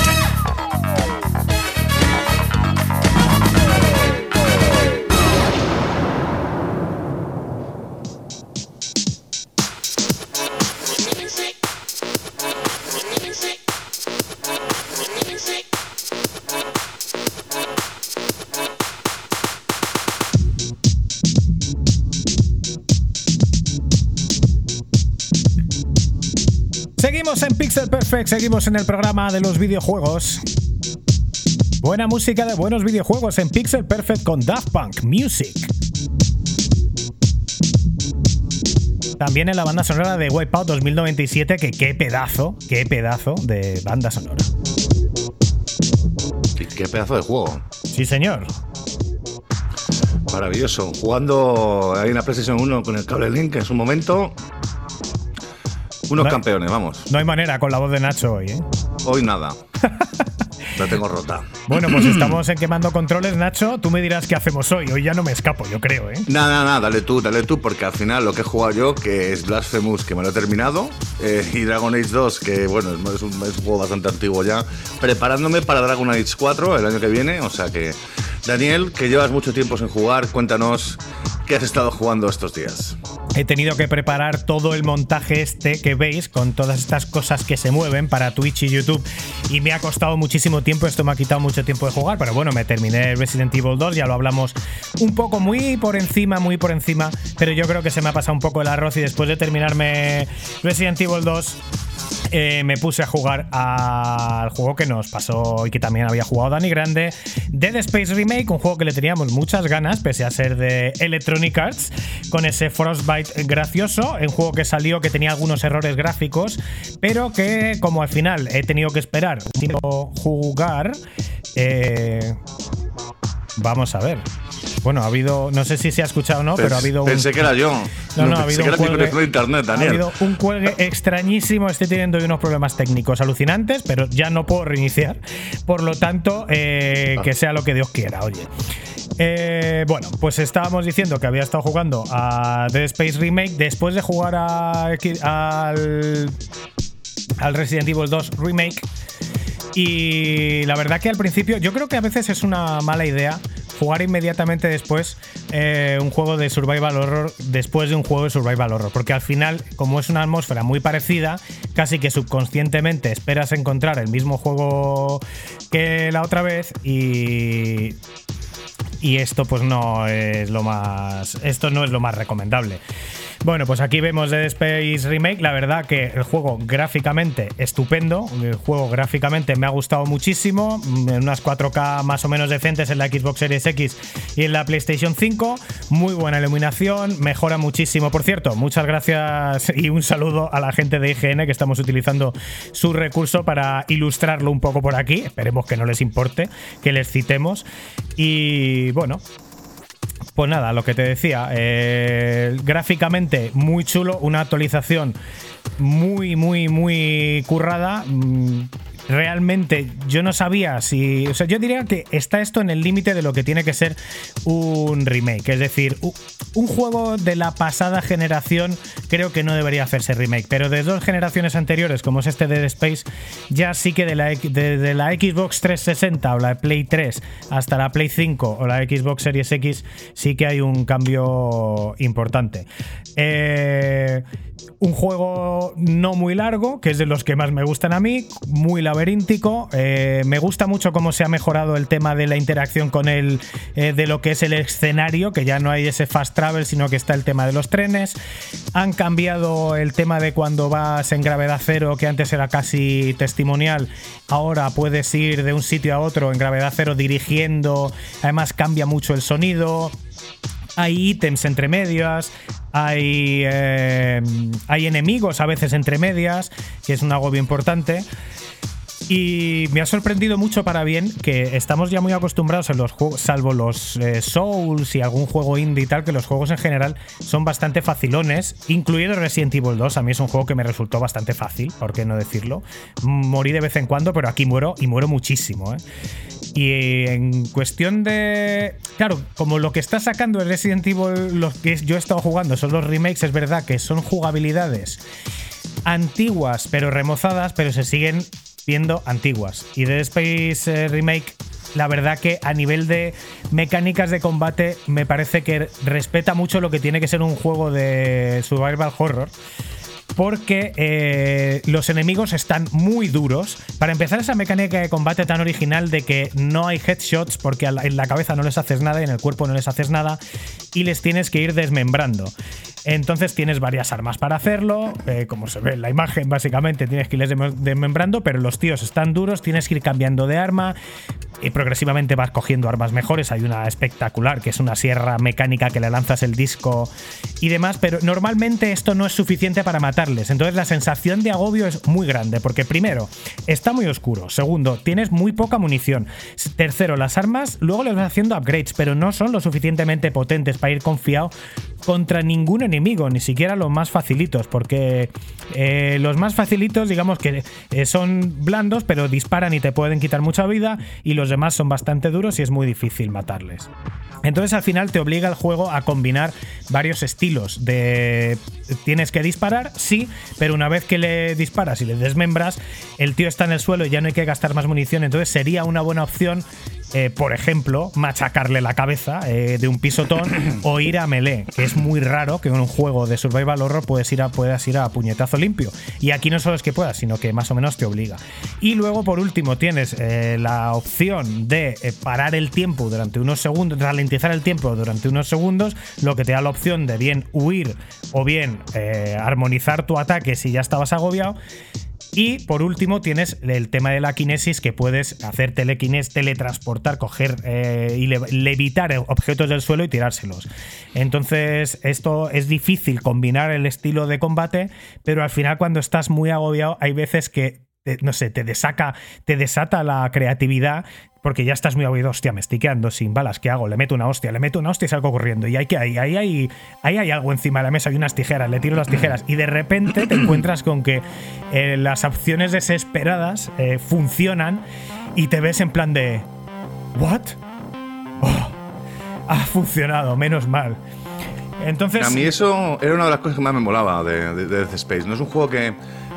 Seguimos en Pixel Perfect, seguimos en el programa de los videojuegos. Buena música de buenos videojuegos en Pixel Perfect con Daft Punk Music. También en la banda sonora de Wipeout 2097, que qué pedazo, qué pedazo de banda sonora. Qué pedazo de juego. Sí, señor. Maravilloso. Jugando en la PlayStation 1 con el cable Link en su momento. Unos campeones, vamos. No hay manera con la voz de Nacho hoy, ¿eh? Hoy nada. La tengo rota. Bueno, pues estamos en quemando controles, Nacho. Tú me dirás qué hacemos hoy. Hoy ya no me escapo, yo creo, ¿eh? Nada, nada, dale tú, dale tú, porque al final lo que he jugado yo, que es Blasphemous, que me lo he terminado, eh, y Dragon Age 2, que bueno, es un, es un, juego bastante antiguo ya, preparándome para Dragon Age 4 el año que viene. O sea que, Daniel, que llevas mucho tiempo sin jugar, cuéntanos qué has estado jugando estos días. He tenido que preparar todo el montaje este que veis con todas estas cosas que se mueven para Twitch y YouTube y me ha costado muchísimo tiempo, esto me ha quitado mucho tiempo de jugar, pero bueno, me terminé Resident Evil 2, ya lo hablamos un poco muy por encima, muy por encima, pero yo creo que se me ha pasado un poco el arroz y después de terminarme Resident Evil 2 eh, me puse a jugar al juego que nos pasó y que también había jugado Dani Grande, Dead Space Remake, un juego que le teníamos muchas ganas, pese a ser de Electronic Arts, con ese Frostbite gracioso, un juego que salió que tenía algunos errores gráficos, pero que como al final he tenido que esperar jugar, eh, vamos a ver. Bueno, ha habido, no sé si se ha escuchado o no, pero ha habido Pensé que era yo. No, no, ha habido un cuelgue, de internet, Daniel. Ha habido un cuelgue extrañísimo. Estoy teniendo unos problemas técnicos alucinantes, pero ya no puedo reiniciar. Por lo tanto, eh, que sea lo que Dios quiera, oye. Eh, bueno, pues estábamos diciendo que había estado jugando a Dead Space Remake después de jugar a, al, al Resident Evil 2 Remake. Y la verdad que al principio yo creo que a veces es una mala idea jugar inmediatamente después eh, un juego de survival horror después de un juego de survival horror. Porque al final, como es una atmósfera muy parecida, casi que subconscientemente esperas encontrar el mismo juego que la otra vez y y esto pues no es lo más esto no es lo más recomendable. Bueno, pues aquí vemos Dead Space Remake. La verdad que el juego gráficamente estupendo. El juego gráficamente me ha gustado muchísimo. En unas 4K más o menos decentes en la Xbox Series X y en la PlayStation 5. Muy buena iluminación. Mejora muchísimo. Por cierto, muchas gracias y un saludo a la gente de IGN que estamos utilizando su recurso para ilustrarlo un poco por aquí. Esperemos que no les importe que les citemos. Y bueno, Pues nada, lo que te decía, eh, gráficamente muy chulo, una actualización muy, muy, muy currada. Mm, realmente yo no sabía si. O sea, yo diría que está esto en el límite de lo que tiene que ser un remake. Es decir, un juego de la pasada generación creo que no debería hacerse remake. Pero de dos generaciones anteriores, como es este Dead Space, ya sí que de la, la Xbox 360 o la Play 3 hasta la Play 5 o la Xbox Series X, sí que hay un cambio importante. Eh un juego no muy largo, que es de los que más me gustan a mí, muy laberíntico. Eh, me gusta mucho cómo se ha mejorado el tema de la interacción con el eh, de lo que es el escenario, que ya no hay ese fast travel, sino que está el tema de los trenes. Han cambiado el tema de cuando vas en gravedad cero, que antes era casi testimonial. Ahora puedes ir de un sitio a otro en gravedad cero dirigiendo. Además cambia mucho el sonido hay ítems entre medias, hay, eh, hay enemigos a veces entre medias, que es un agobio importante. Y me ha sorprendido mucho para bien que estamos ya muy acostumbrados en los juegos, salvo los eh, Souls y algún juego indie y tal, que los juegos en general son bastante facilones, incluido Resident Evil 2. A mí es un juego que me resultó bastante fácil, por qué no decirlo. Morí de vez en cuando, pero aquí muero y muero muchísimo. ¿eh? Y en cuestión de. Claro, como lo que está sacando el Resident Evil, los que yo he estado jugando son los remakes, es verdad que son jugabilidades antiguas pero remozadas, pero se siguen viendo antiguas. Y Dead Space eh, Remake, la verdad que a nivel de mecánicas de combate, me parece que respeta mucho lo que tiene que ser un juego de survival horror porque eh, los enemigos están muy duros. Para empezar, esa mecánica de combate tan original de que no hay headshots porque en la cabeza no les haces nada y en el cuerpo no les haces nada y les tienes que ir desmembrando. Entonces tienes varias armas para hacerlo, eh, como se ve en la imagen, básicamente tienes que irles desmembrando, pero los tíos están duros, tienes que ir cambiando de arma y progresivamente vas cogiendo armas mejores. Hay una espectacular que es una sierra mecánica que le lanzas el disco y demás, pero normalmente esto no es suficiente para matar entonces la sensación de agobio es muy grande, porque primero, está muy oscuro. Segundo, tienes muy poca munición. Tercero, las armas luego les vas haciendo upgrades, pero no son lo suficientemente potentes para ir confiado contra ningún enemigo, ni siquiera los más facilitos, porque eh, los más facilitos, digamos que eh, son blandos, pero disparan y te pueden quitar mucha vida, y los demás son bastante duros y es muy difícil matarles. Entonces al final te obliga el juego a combinar varios estilos de tienes que disparar, sí, pero una vez que le disparas y le desmembras, el tío está en el suelo y ya no hay que gastar más munición, entonces sería una buena opción eh, por ejemplo, machacarle la cabeza eh, de un pisotón o ir a melee, que es muy raro que en un juego de survival horror puedes ir a, puedas ir a puñetazo limpio. Y aquí no solo es que puedas, sino que más o menos te obliga. Y luego, por último, tienes eh, la opción de parar el tiempo durante unos segundos, ralentizar el tiempo durante unos segundos, lo que te da la opción de bien huir o bien armonizar tu ataque si ya estabas agobiado. Y por último tienes el tema de la kinesis que puedes hacer telequines, teletransportar, coger eh, y levitar objetos del suelo y tirárselos. Entonces esto es difícil combinar el estilo de combate, pero al final cuando estás muy agobiado hay veces que no sé, te desaca, te desata la creatividad porque ya estás muy aburrido, hostia, me estoy quedando sin balas, ¿qué hago? Le meto una hostia, le meto una hostia y salgo corriendo. Y hay que ahí, ahí, ahí, ahí hay algo encima de la mesa, hay unas tijeras, le tiro las tijeras. Y de repente te encuentras con que eh, las opciones desesperadas eh, funcionan y te ves en plan de. ¿What? Oh, ha funcionado, menos mal. Entonces. A mí eso era una de las cosas que más me molaba de, de, Death Space. No es un juego que,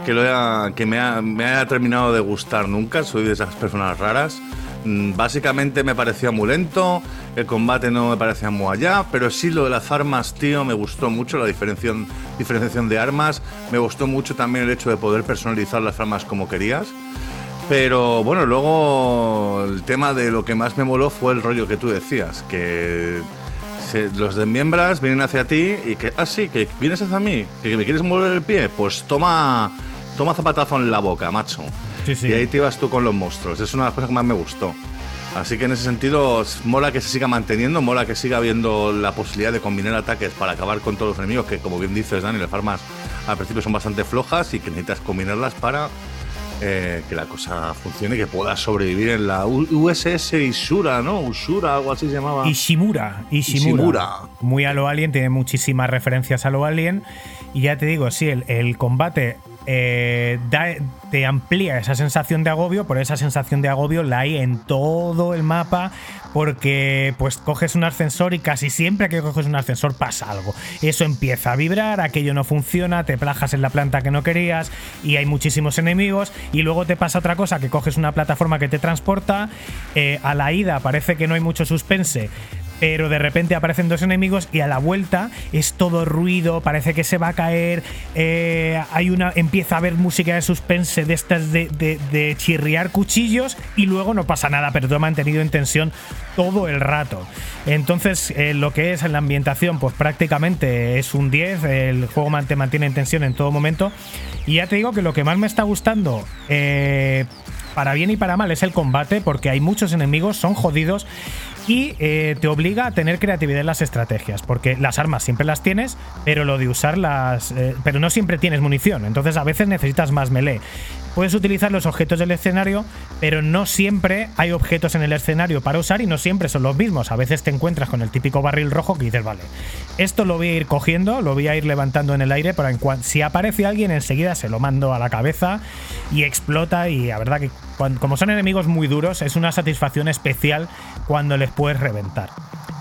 que, lo haya, que me, ha, me haya terminado de gustar nunca. Soy de esas personas raras. Mm, básicamente me parecía muy lento, el combate no me parecía muy allá, pero sí lo de las armas, tío, me gustó mucho la diferenciación, diferenciación de armas, me gustó mucho también el hecho de poder personalizar las armas como querías. Pero bueno, luego el tema de lo que más me moló fue el rollo que tú decías, que los desmiembras vienen hacia ti y que, ah, sí, que vienes hacia mí, que me quieres mover el pie, pues toma, toma zapatazo en la boca, macho. Y ahí te ibas tú con los monstruos. Es una de las cosas que más me gustó. Así que en ese sentido, mola que se siga manteniendo, mola que siga habiendo la posibilidad de combinar ataques para acabar con todos los enemigos, que como bien dices, Dani, las armas al principio son bastante flojas y que necesitas combinarlas para eh, que la cosa funcione, que pueda sobrevivir en la USS Ishura, ¿no? Ushura, algo así se llamaba. Ishimura, Ishimura. Muy a lo Alien, tiene muchísimas referencias a lo Alien. Y ya te digo, sí, el, combate eh, te amplía esa sensación de agobio, pero esa sensación de agobio la hay en todo el mapa porque pues coges un ascensor y casi siempre que coges un ascensor pasa algo. Eso empieza a vibrar, aquello no funciona, te plajas en la planta que no querías y hay muchísimos enemigos y luego te pasa otra cosa que coges una plataforma que te transporta, eh, a la ida parece que no hay mucho suspense, pero de repente aparecen dos enemigos y a la vuelta es todo ruido, parece que se va a caer, eh, hay una, empieza a haber música de suspense de estas de, chirriar cuchillos y luego no pasa nada, pero todo mantenido en tensión todo el rato. Entonces, eh, lo que es en la ambientación, pues prácticamente es un 10, el juego te mantiene en tensión en todo momento. Y ya te digo que lo que más me está gustando, eh, para bien y para mal, es el combate, porque hay muchos enemigos, son jodidos y eh, te obliga a tener creatividad en las estrategias, porque las armas siempre las tienes, pero lo de usarlas, eh, pero no siempre tienes munición, entonces a veces necesitas más melee. Puedes utilizar los objetos del escenario, pero no siempre hay objetos en el escenario para usar y no siempre son los mismos. A veces te encuentras con el típico barril rojo que dices, vale, esto lo voy a ir cogiendo, lo voy a ir levantando en el aire, pero en si aparece alguien enseguida se lo mando a la cabeza y explota y la verdad que como son enemigos muy duros es una satisfacción especial cuando les puedes reventar.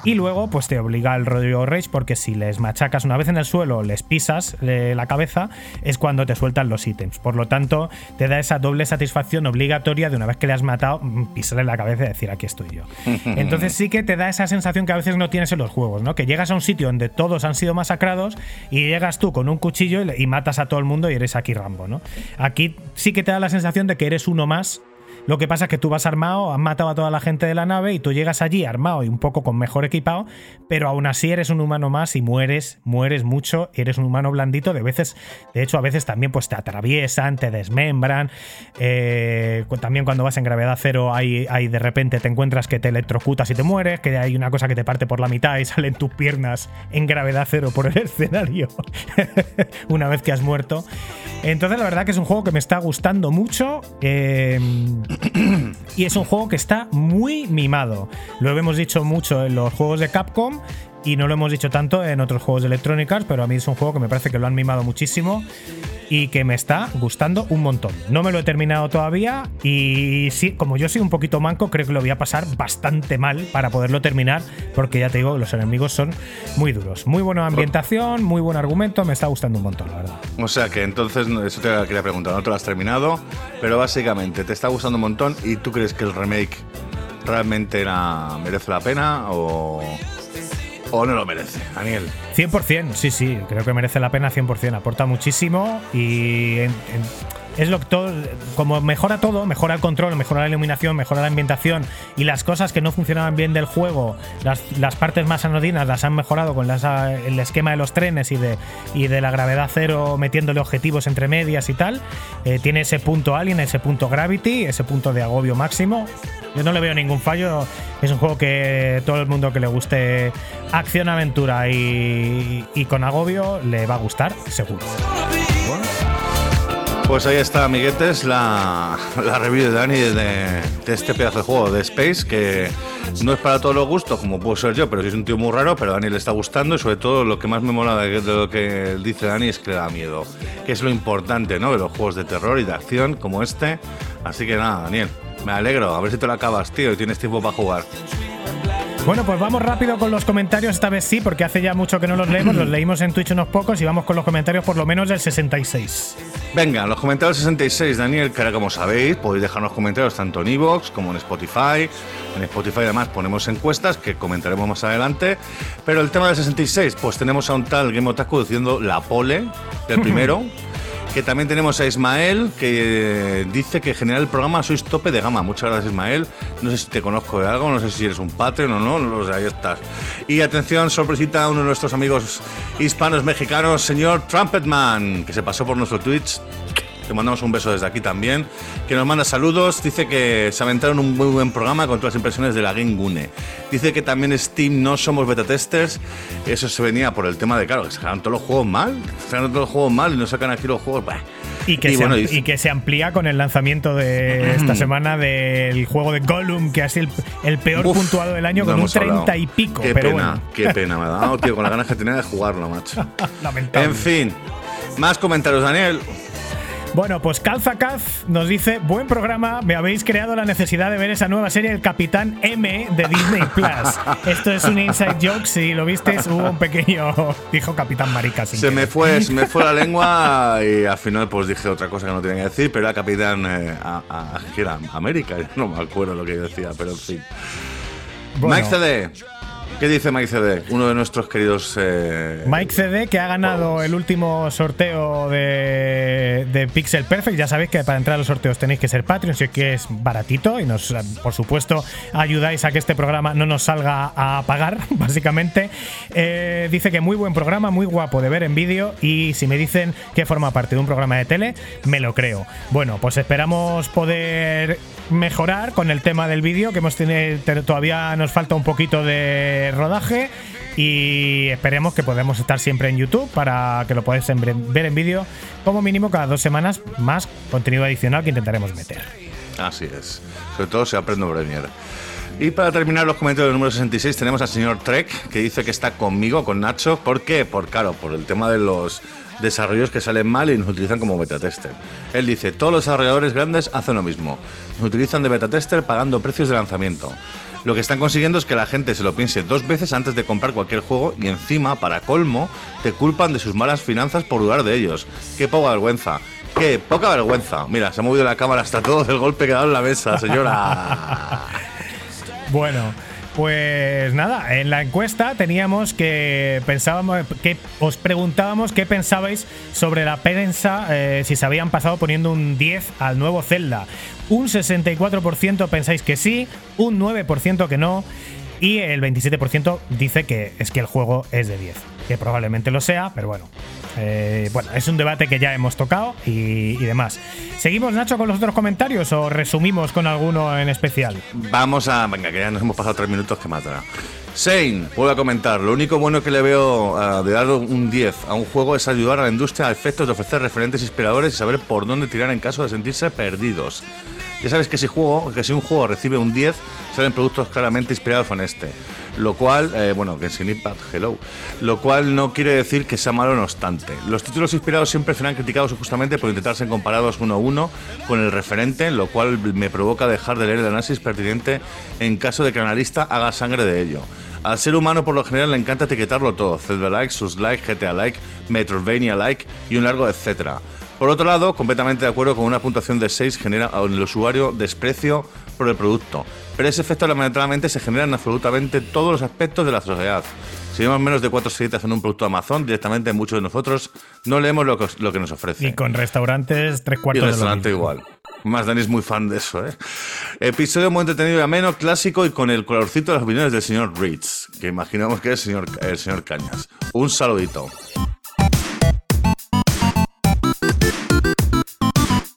Y luego, pues te obliga al rodeo rage, porque si les machacas una vez en el suelo, les pisas eh, la cabeza, es cuando te sueltan los ítems. Por lo tanto, te da esa doble satisfacción obligatoria de una vez que le has matado, mm, pisarle la cabeza y decir aquí estoy yo. Entonces sí que te da esa sensación que a veces no tienes en los juegos, ¿no? Que llegas a un sitio donde todos han sido masacrados y llegas tú con un cuchillo y, matas a todo el mundo y eres aquí Rambo, ¿no? Aquí sí que te da la sensación de que eres uno más lo que pasa es que tú vas armado, has matado a toda la gente de la nave y tú llegas allí armado y un poco con mejor equipado, pero aún así eres un humano más y mueres, mueres mucho, eres un humano blandito. De veces, de hecho, a veces también pues te atraviesan, te desmembran. Eh, también cuando vas en gravedad cero, hay, hay de repente te encuentras que te electrocutas y te mueres, que hay una cosa que te parte por la mitad y salen tus piernas en gravedad cero por el escenario una vez que has muerto. Entonces, la verdad que es un juego que me está gustando mucho. Eh, y es un juego que está muy mimado. Lo hemos dicho mucho en los juegos de Capcom y no lo hemos dicho tanto en otros juegos de Electronic Arts, pero a mí es un juego que me parece que lo han mimado muchísimo y que me está gustando un montón. No me lo he terminado todavía y sí, como yo soy un poquito manco, creo que lo voy a pasar bastante mal para poderlo terminar, porque ya te digo, los enemigos son muy duros. Muy buena ambientación, muy buen argumento, me está gustando un montón, la verdad. O sea que entonces, eso te quería preguntar, no te lo has terminado, pero básicamente te está gustando un montón y tú crees que el remake realmente merece la pena o o no lo merece, Daniel. 100%, sí, sí, creo que merece la pena 100%, aporta muchísimo y es lo que todo, como mejora todo, mejora el control, mejora la iluminación, mejora la ambientación y las cosas que no funcionaban bien del juego, las, partes más anodinas las han mejorado con el esquema de los trenes y de, la gravedad cero metiéndole objetivos entre medias y tal. Eh, tiene ese punto alien, ese punto gravity, ese punto de agobio máximo. Yo no le veo ningún fallo. Es un juego que todo el mundo que le guste acción, aventura y con agobio le va a gustar, seguro. Pues ahí está, amiguetes, la, la review de Dani de, este pedazo de juego de Space, que no es para todos los gustos, como puedo ser yo, pero es un tío muy raro, pero a Dani le está gustando y sobre todo lo que más me mola de, lo que dice Dani es que le da miedo, que es lo importante, ¿no? De los juegos de terror y de acción como este. Así que nada, Daniel, me alegro, a ver si te lo acabas, tío, y tienes tiempo para jugar. Bueno, pues vamos rápido con los comentarios, esta vez sí, porque hace ya mucho que no los leemos, los leímos en Twitch unos pocos y vamos con los comentarios por lo menos del 66. Venga, los comentarios 66, Daniel, que ahora como sabéis, podéis dejarnos comentarios tanto en Evox como en Spotify. En Spotify además ponemos encuestas que comentaremos más adelante. Pero el tema del 66, pues tenemos a un tal Game Otaku diciendo la pole del primero. Que también tenemos a Ismael, que dice que en general el programa sois tope de gama. Muchas gracias, Ismael. No sé si te conozco de algo, no sé si eres un Patreon o no, no ahí estás. Y atención, sorpresita uno de nuestros amigos hispanos mexicanos, señor Trumpetman, que se pasó por nuestro Twitch te mandamos un beso desde aquí también, que nos manda saludos, dice que se aventaron un muy buen programa con todas las impresiones de la Game Gune. Dice que también Steam no somos beta testers, eso se venía por el tema de, claro, que sacan todos los juegos mal, sacan todos los juegos mal y no sacan aquí los juegos... Y que, se, y que se amplía con el lanzamiento de esta semana del juego de Gollum, que ha sido el, peor puntuado del año con un 30 y pico. Qué pero pena, bueno. qué pena me ha dado, tío, con las ganas que tenía de jugarlo, macho. Lamentable. En fin, más comentarios, Daniel. Bueno, pues Calzacaz nos dice, buen programa, me habéis creado la necesidad de ver esa nueva serie El Capitán M de Disney Plus. Esto es un inside joke, si lo viste, hubo un pequeño, dijo Capitán Marica. Se me, fue, se me fue la lengua y al final pues dije otra cosa que no tenía que decir, pero era Capitán eh, a, a, era América, no me acuerdo lo que decía, pero en fin. Bueno. Mike CD, ¿Qué dice Mike CD? Uno de nuestros queridos. Eh, Mike CD, que ha ganado el último sorteo de, de, Pixel Perfect. Ya sabéis que para entrar a los sorteos tenéis que ser Patreon, si es que es baratito y nos, por supuesto, ayudáis a que este programa no nos salga a pagar, básicamente. Eh, dice que muy buen programa, muy guapo de ver en vídeo y si me dicen que forma parte de un programa de tele, me lo creo. Bueno, pues esperamos poder mejorar con el tema del vídeo, que hemos tenido, todavía nos falta un poquito de rodaje y esperemos que podamos estar siempre en YouTube para que lo podáis ver en vídeo como mínimo cada dos semanas más contenido adicional que intentaremos meter. Así es, sobre todo si aprendo Premiere. Y para terminar los comentarios del número 66 tenemos al señor Trek que dice que está conmigo, con Nacho. ¿Por qué? Por claro, por el tema de los desarrollos que salen mal y nos utilizan como beta tester. Él dice, todos los desarrolladores grandes hacen lo mismo. Nos utilizan de beta tester pagando precios de lanzamiento. Lo que están consiguiendo es que la gente se lo piense dos veces antes de comprar cualquier juego y encima, para colmo, te culpan de sus malas finanzas por dudar de ellos. ¡Qué poca vergüenza! ¡Qué poca vergüenza! Mira, se ha movido la cámara hasta todo el golpe que ha dado en la mesa, señora. bueno. Pues nada, en la encuesta teníamos que pensábamos que os preguntábamos qué pensabais sobre la prensa eh, si se habían pasado poniendo un 10 al nuevo Zelda. Un 64% pensáis que sí, un 9% que no y el 27% dice que es que el juego es de 10, que probablemente lo sea, pero bueno. Eh, bueno, es un debate que ya hemos tocado y, y, demás. ¿Seguimos, Nacho, con los otros comentarios o resumimos con alguno en especial? Vamos a. Venga, que ya nos hemos pasado tres minutos que matará. Shane, puedo a comentar. Lo único bueno que le veo uh, de dar un 10 a un juego es ayudar a la industria a efectos de ofrecer referentes inspiradores y saber por dónde tirar en caso de sentirse perdidos. Ya sabes que si, juego, que si un juego recibe un 10, salen productos claramente inspirados en este. Lo cual, eh, bueno, que sin impact, hello. Lo cual no quiere decir que sea malo, no obstante. Los títulos inspirados siempre serán criticados justamente por intentar ser comparados uno a uno con el referente, lo cual me provoca dejar de leer el análisis pertinente en caso de que el analista haga sangre de ello. Al ser humano por lo general le encanta etiquetarlo todo, Zelda like, sus like, GTA like, Metroidvania like y un largo etcétera. Por otro lado, completamente de acuerdo con una puntuación de 6 genera en el usuario desprecio por el producto, pero ese efecto lamentablemente se genera en absolutamente todos los aspectos de la sociedad. Si vemos menos de cuatro estrellitas en un producto de Amazon, directamente muchos de nosotros no leemos lo que, lo que nos ofrece. Y con restaurantes, tres cuartos y restaurante de igual. Más Dani es muy fan de eso, ¿eh? Episodio muy entretenido y ameno, clásico y con el colorcito de las opiniones del señor Reeds, que imaginamos que es el señor, el señor Cañas. Un saludito.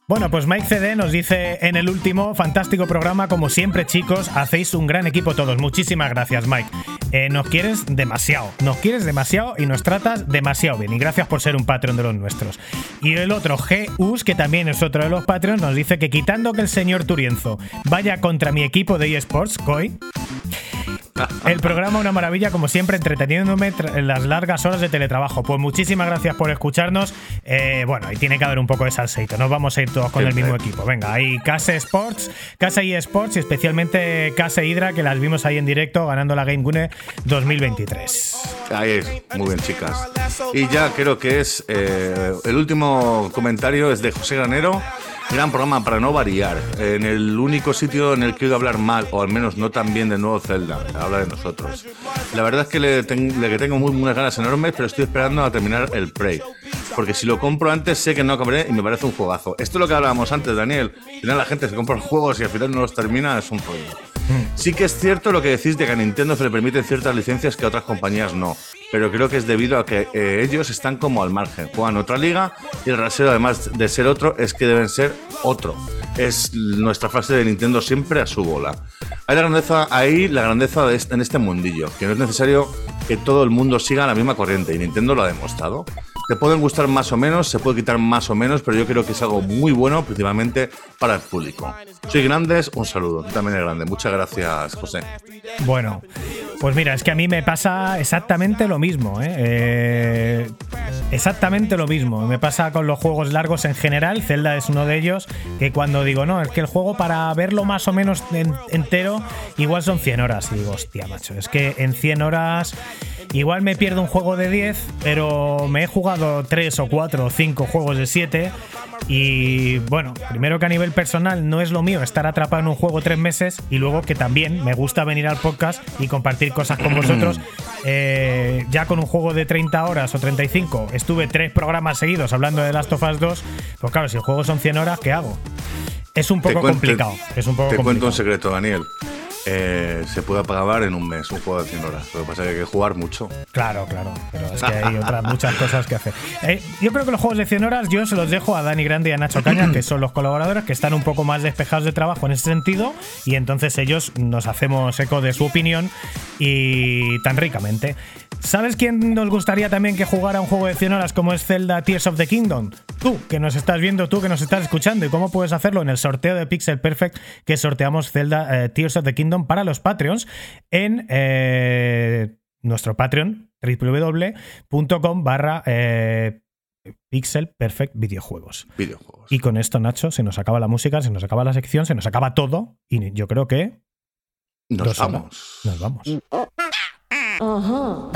Bueno, pues Mike CD nos dice en el último, fantástico programa, como siempre chicos, hacéis un gran equipo todos. Muchísimas gracias Mike. Eh, nos quieres demasiado, nos quieres demasiado y nos tratas demasiado bien. Y gracias por ser un Patreon de los nuestros. Y el otro, G.U.S., que también es otro de los Patreons, nos dice que quitando que el señor Turienzo vaya contra mi equipo de eSports, COI, el programa una maravilla, como siempre, entreteniéndome en las largas horas de teletrabajo. Pues muchísimas gracias por escucharnos. Eh, bueno, y tiene que haber un poco de salseito. No vamos a ir todos con el mismo equipo. Venga, hay Casa Sports, Casa eSports y especialmente Casa Hydra, que las vimos ahí en directo ganando la Game Gune 2023. Ahí es, muy bien, chicas. Y ya creo que es eh, el último comentario es de José Granero. Gran programa para no variar. En el único sitio en el que he oído hablar mal, o al menos no tan bien del nuevo Zelda, habla de nosotros. La verdad es que le, ten, le tengo muy, unas ganas enormes, pero estoy esperando a terminar el Prey. Porque si lo compro antes, sé que no acabaré y me parece un juegazo. Esto es lo que hablábamos antes, Daniel. Al final la gente se compra los juegos y al final no los termina, es un rollo. Sí que es cierto lo que decís de que a Nintendo se le permiten ciertas licencias que a otras compañías no. Pero creo que es debido a que eh, ellos están como al margen, juegan otra liga y el rasero, además de ser otro, es que deben ser otro. Es nuestra frase de Nintendo siempre a su bola. Hay la grandeza ahí, la grandeza de este- en este mundillo, que no es necesario que todo el mundo siga la misma corriente y Nintendo lo ha demostrado. Te pueden gustar más o menos, se puede quitar más o menos, pero yo creo que es algo muy bueno, principalmente para el público. Soy Grandes, un saludo. Tú también eres grande. Muchas gracias, José. Bueno, pues mira, es que a mí me pasa exactamente lo mismo, ¿eh? Eh, exactamente lo mismo. Me pasa con los juegos largos en general. Zelda es uno de ellos. Que cuando digo, no, es que el juego para verlo más o menos en- entero, igual son 100 horas. Y digo, hostia, macho, es que en 100 horas. Igual me pierdo un juego de 10, pero me he jugado 3 o 4 o 5 juegos de 7. Y bueno, primero que a nivel personal no es lo mío estar atrapado en un juego tres meses y luego que también me gusta venir al podcast y compartir cosas con vosotros. Eh, ya con un juego de 30 horas o 35 estuve tres programas seguidos hablando de Last of Us 2. Pues claro, si el juego son 100 horas, ¿qué hago? Es un poco cuento- complicado. Es un poco Te cuento complicado. un secreto, Daniel. Eh, se puede acabar en un mes un juego de 100 horas. Lo que pasa es que hay que jugar mucho. Claro, claro, pero es que hay otras muchas cosas que hacer. Eh, yo creo que los juegos de 100 horas yo se los dejo a Dani Grande y a Nacho Caña, que son los colaboradores, que están un poco más despejados de trabajo en ese sentido, y entonces ellos nos hacemos eco de su opinión y tan ricamente. ¿Sabes quién nos gustaría también que jugara un juego de 100 horas como es Zelda Tears of the Kingdom? Tú, que nos estás viendo, tú que nos estás escuchando, y cómo puedes hacerlo en el sorteo de Pixel Perfect que sorteamos Zelda eh, Tears of the Kingdom para los Patreons en eh, nuestro Patreon, www.com barra eh, Pixel Perfect Videojuegos. Videojuegos. Y con esto, Nacho, se nos acaba la música, se nos acaba la sección, se nos acaba todo. Y yo creo que Nos horas. vamos. nos vamos. Ready?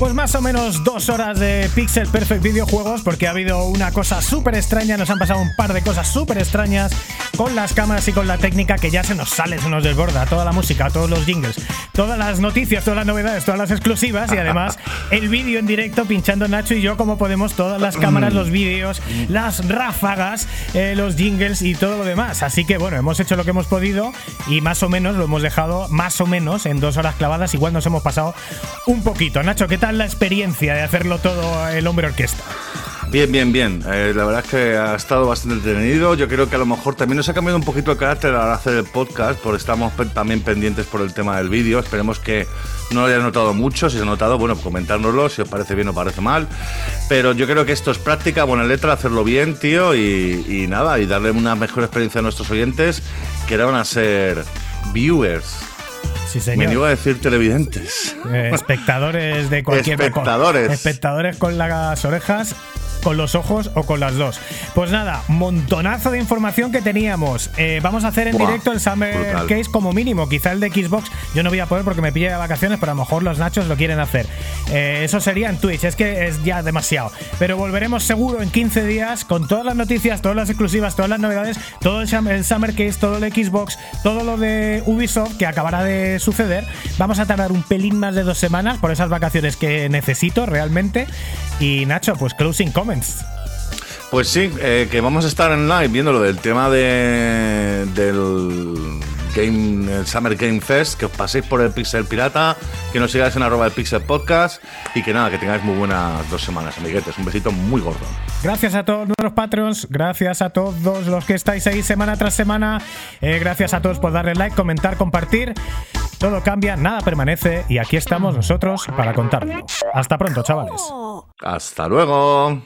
Pues más o menos dos horas de Pixel Perfect Videojuegos, porque ha habido una cosa súper extraña, nos han pasado un par de cosas súper extrañas con las cámaras y con la técnica que ya se nos sale, se nos desborda, toda la música, todos los jingles, todas las noticias, todas las novedades, todas las exclusivas y además el vídeo en directo pinchando Nacho y yo como podemos, todas las cámaras, los vídeos, las ráfagas, eh, los jingles y todo lo demás. Así que bueno, hemos hecho lo que hemos podido y más o menos lo hemos dejado más o menos en dos horas clavadas, igual nos hemos pasado un poquito. Nacho, ¿qué tal la experiencia de hacerlo todo el hombre orquesta? Bien, bien, bien. Eh, la verdad es que ha estado bastante entretenido. Yo creo que a lo mejor también nos ha cambiado un poquito el carácter al hacer el podcast, porque estamos también pendientes por el tema del vídeo. Esperemos que no lo hayáis notado mucho. Si se ha notado, bueno, comentárnoslo, si os parece bien o parece mal. Pero yo creo que esto es práctica, buena letra, hacerlo bien, tío, y, y nada, y darle una mejor experiencia a nuestros oyentes, que ahora van a ser viewers. Sí, Me señor. iba a decir televidentes. Eh, espectadores de cualquier Espectadores. con- espectadores con las orejas, con los ojos o con las dos. Pues nada, montonazo de información que teníamos. Eh, vamos a hacer en Buah, directo el Summer brutal. Case como mínimo. Quizá el de Xbox yo no voy a poder porque me pille de vacaciones, pero a lo mejor los nachos lo quieren hacer. Eh, eso sería en Twitch, es que es ya demasiado. Pero volveremos seguro en 15 días con todas las noticias, todas las exclusivas, todas las novedades, todo el Summer Case, todo el Xbox, todo lo de Ubisoft que acabará de suceder. Vamos a tardar un pelín más de dos semanas por esas vacaciones que necesito realmente. Y Nacho, pues closing comments. Pues sí, eh, que vamos a estar en live viendo lo del tema de, del Game, el Summer Game Fest, que os paséis por el Pixel Pirata, que nos sigáis en arroba el Pixel Podcast y que nada, que tengáis muy buenas dos semanas, amiguetes. Un besito muy gordo. Gracias a todos nuestros Patreons, gracias a todos los que estáis ahí semana tras semana, eh, gracias a todos por darle like, comentar, compartir. Todo cambia, nada permanece y aquí estamos nosotros para contarlo. Hasta pronto, chavales. Hasta luego.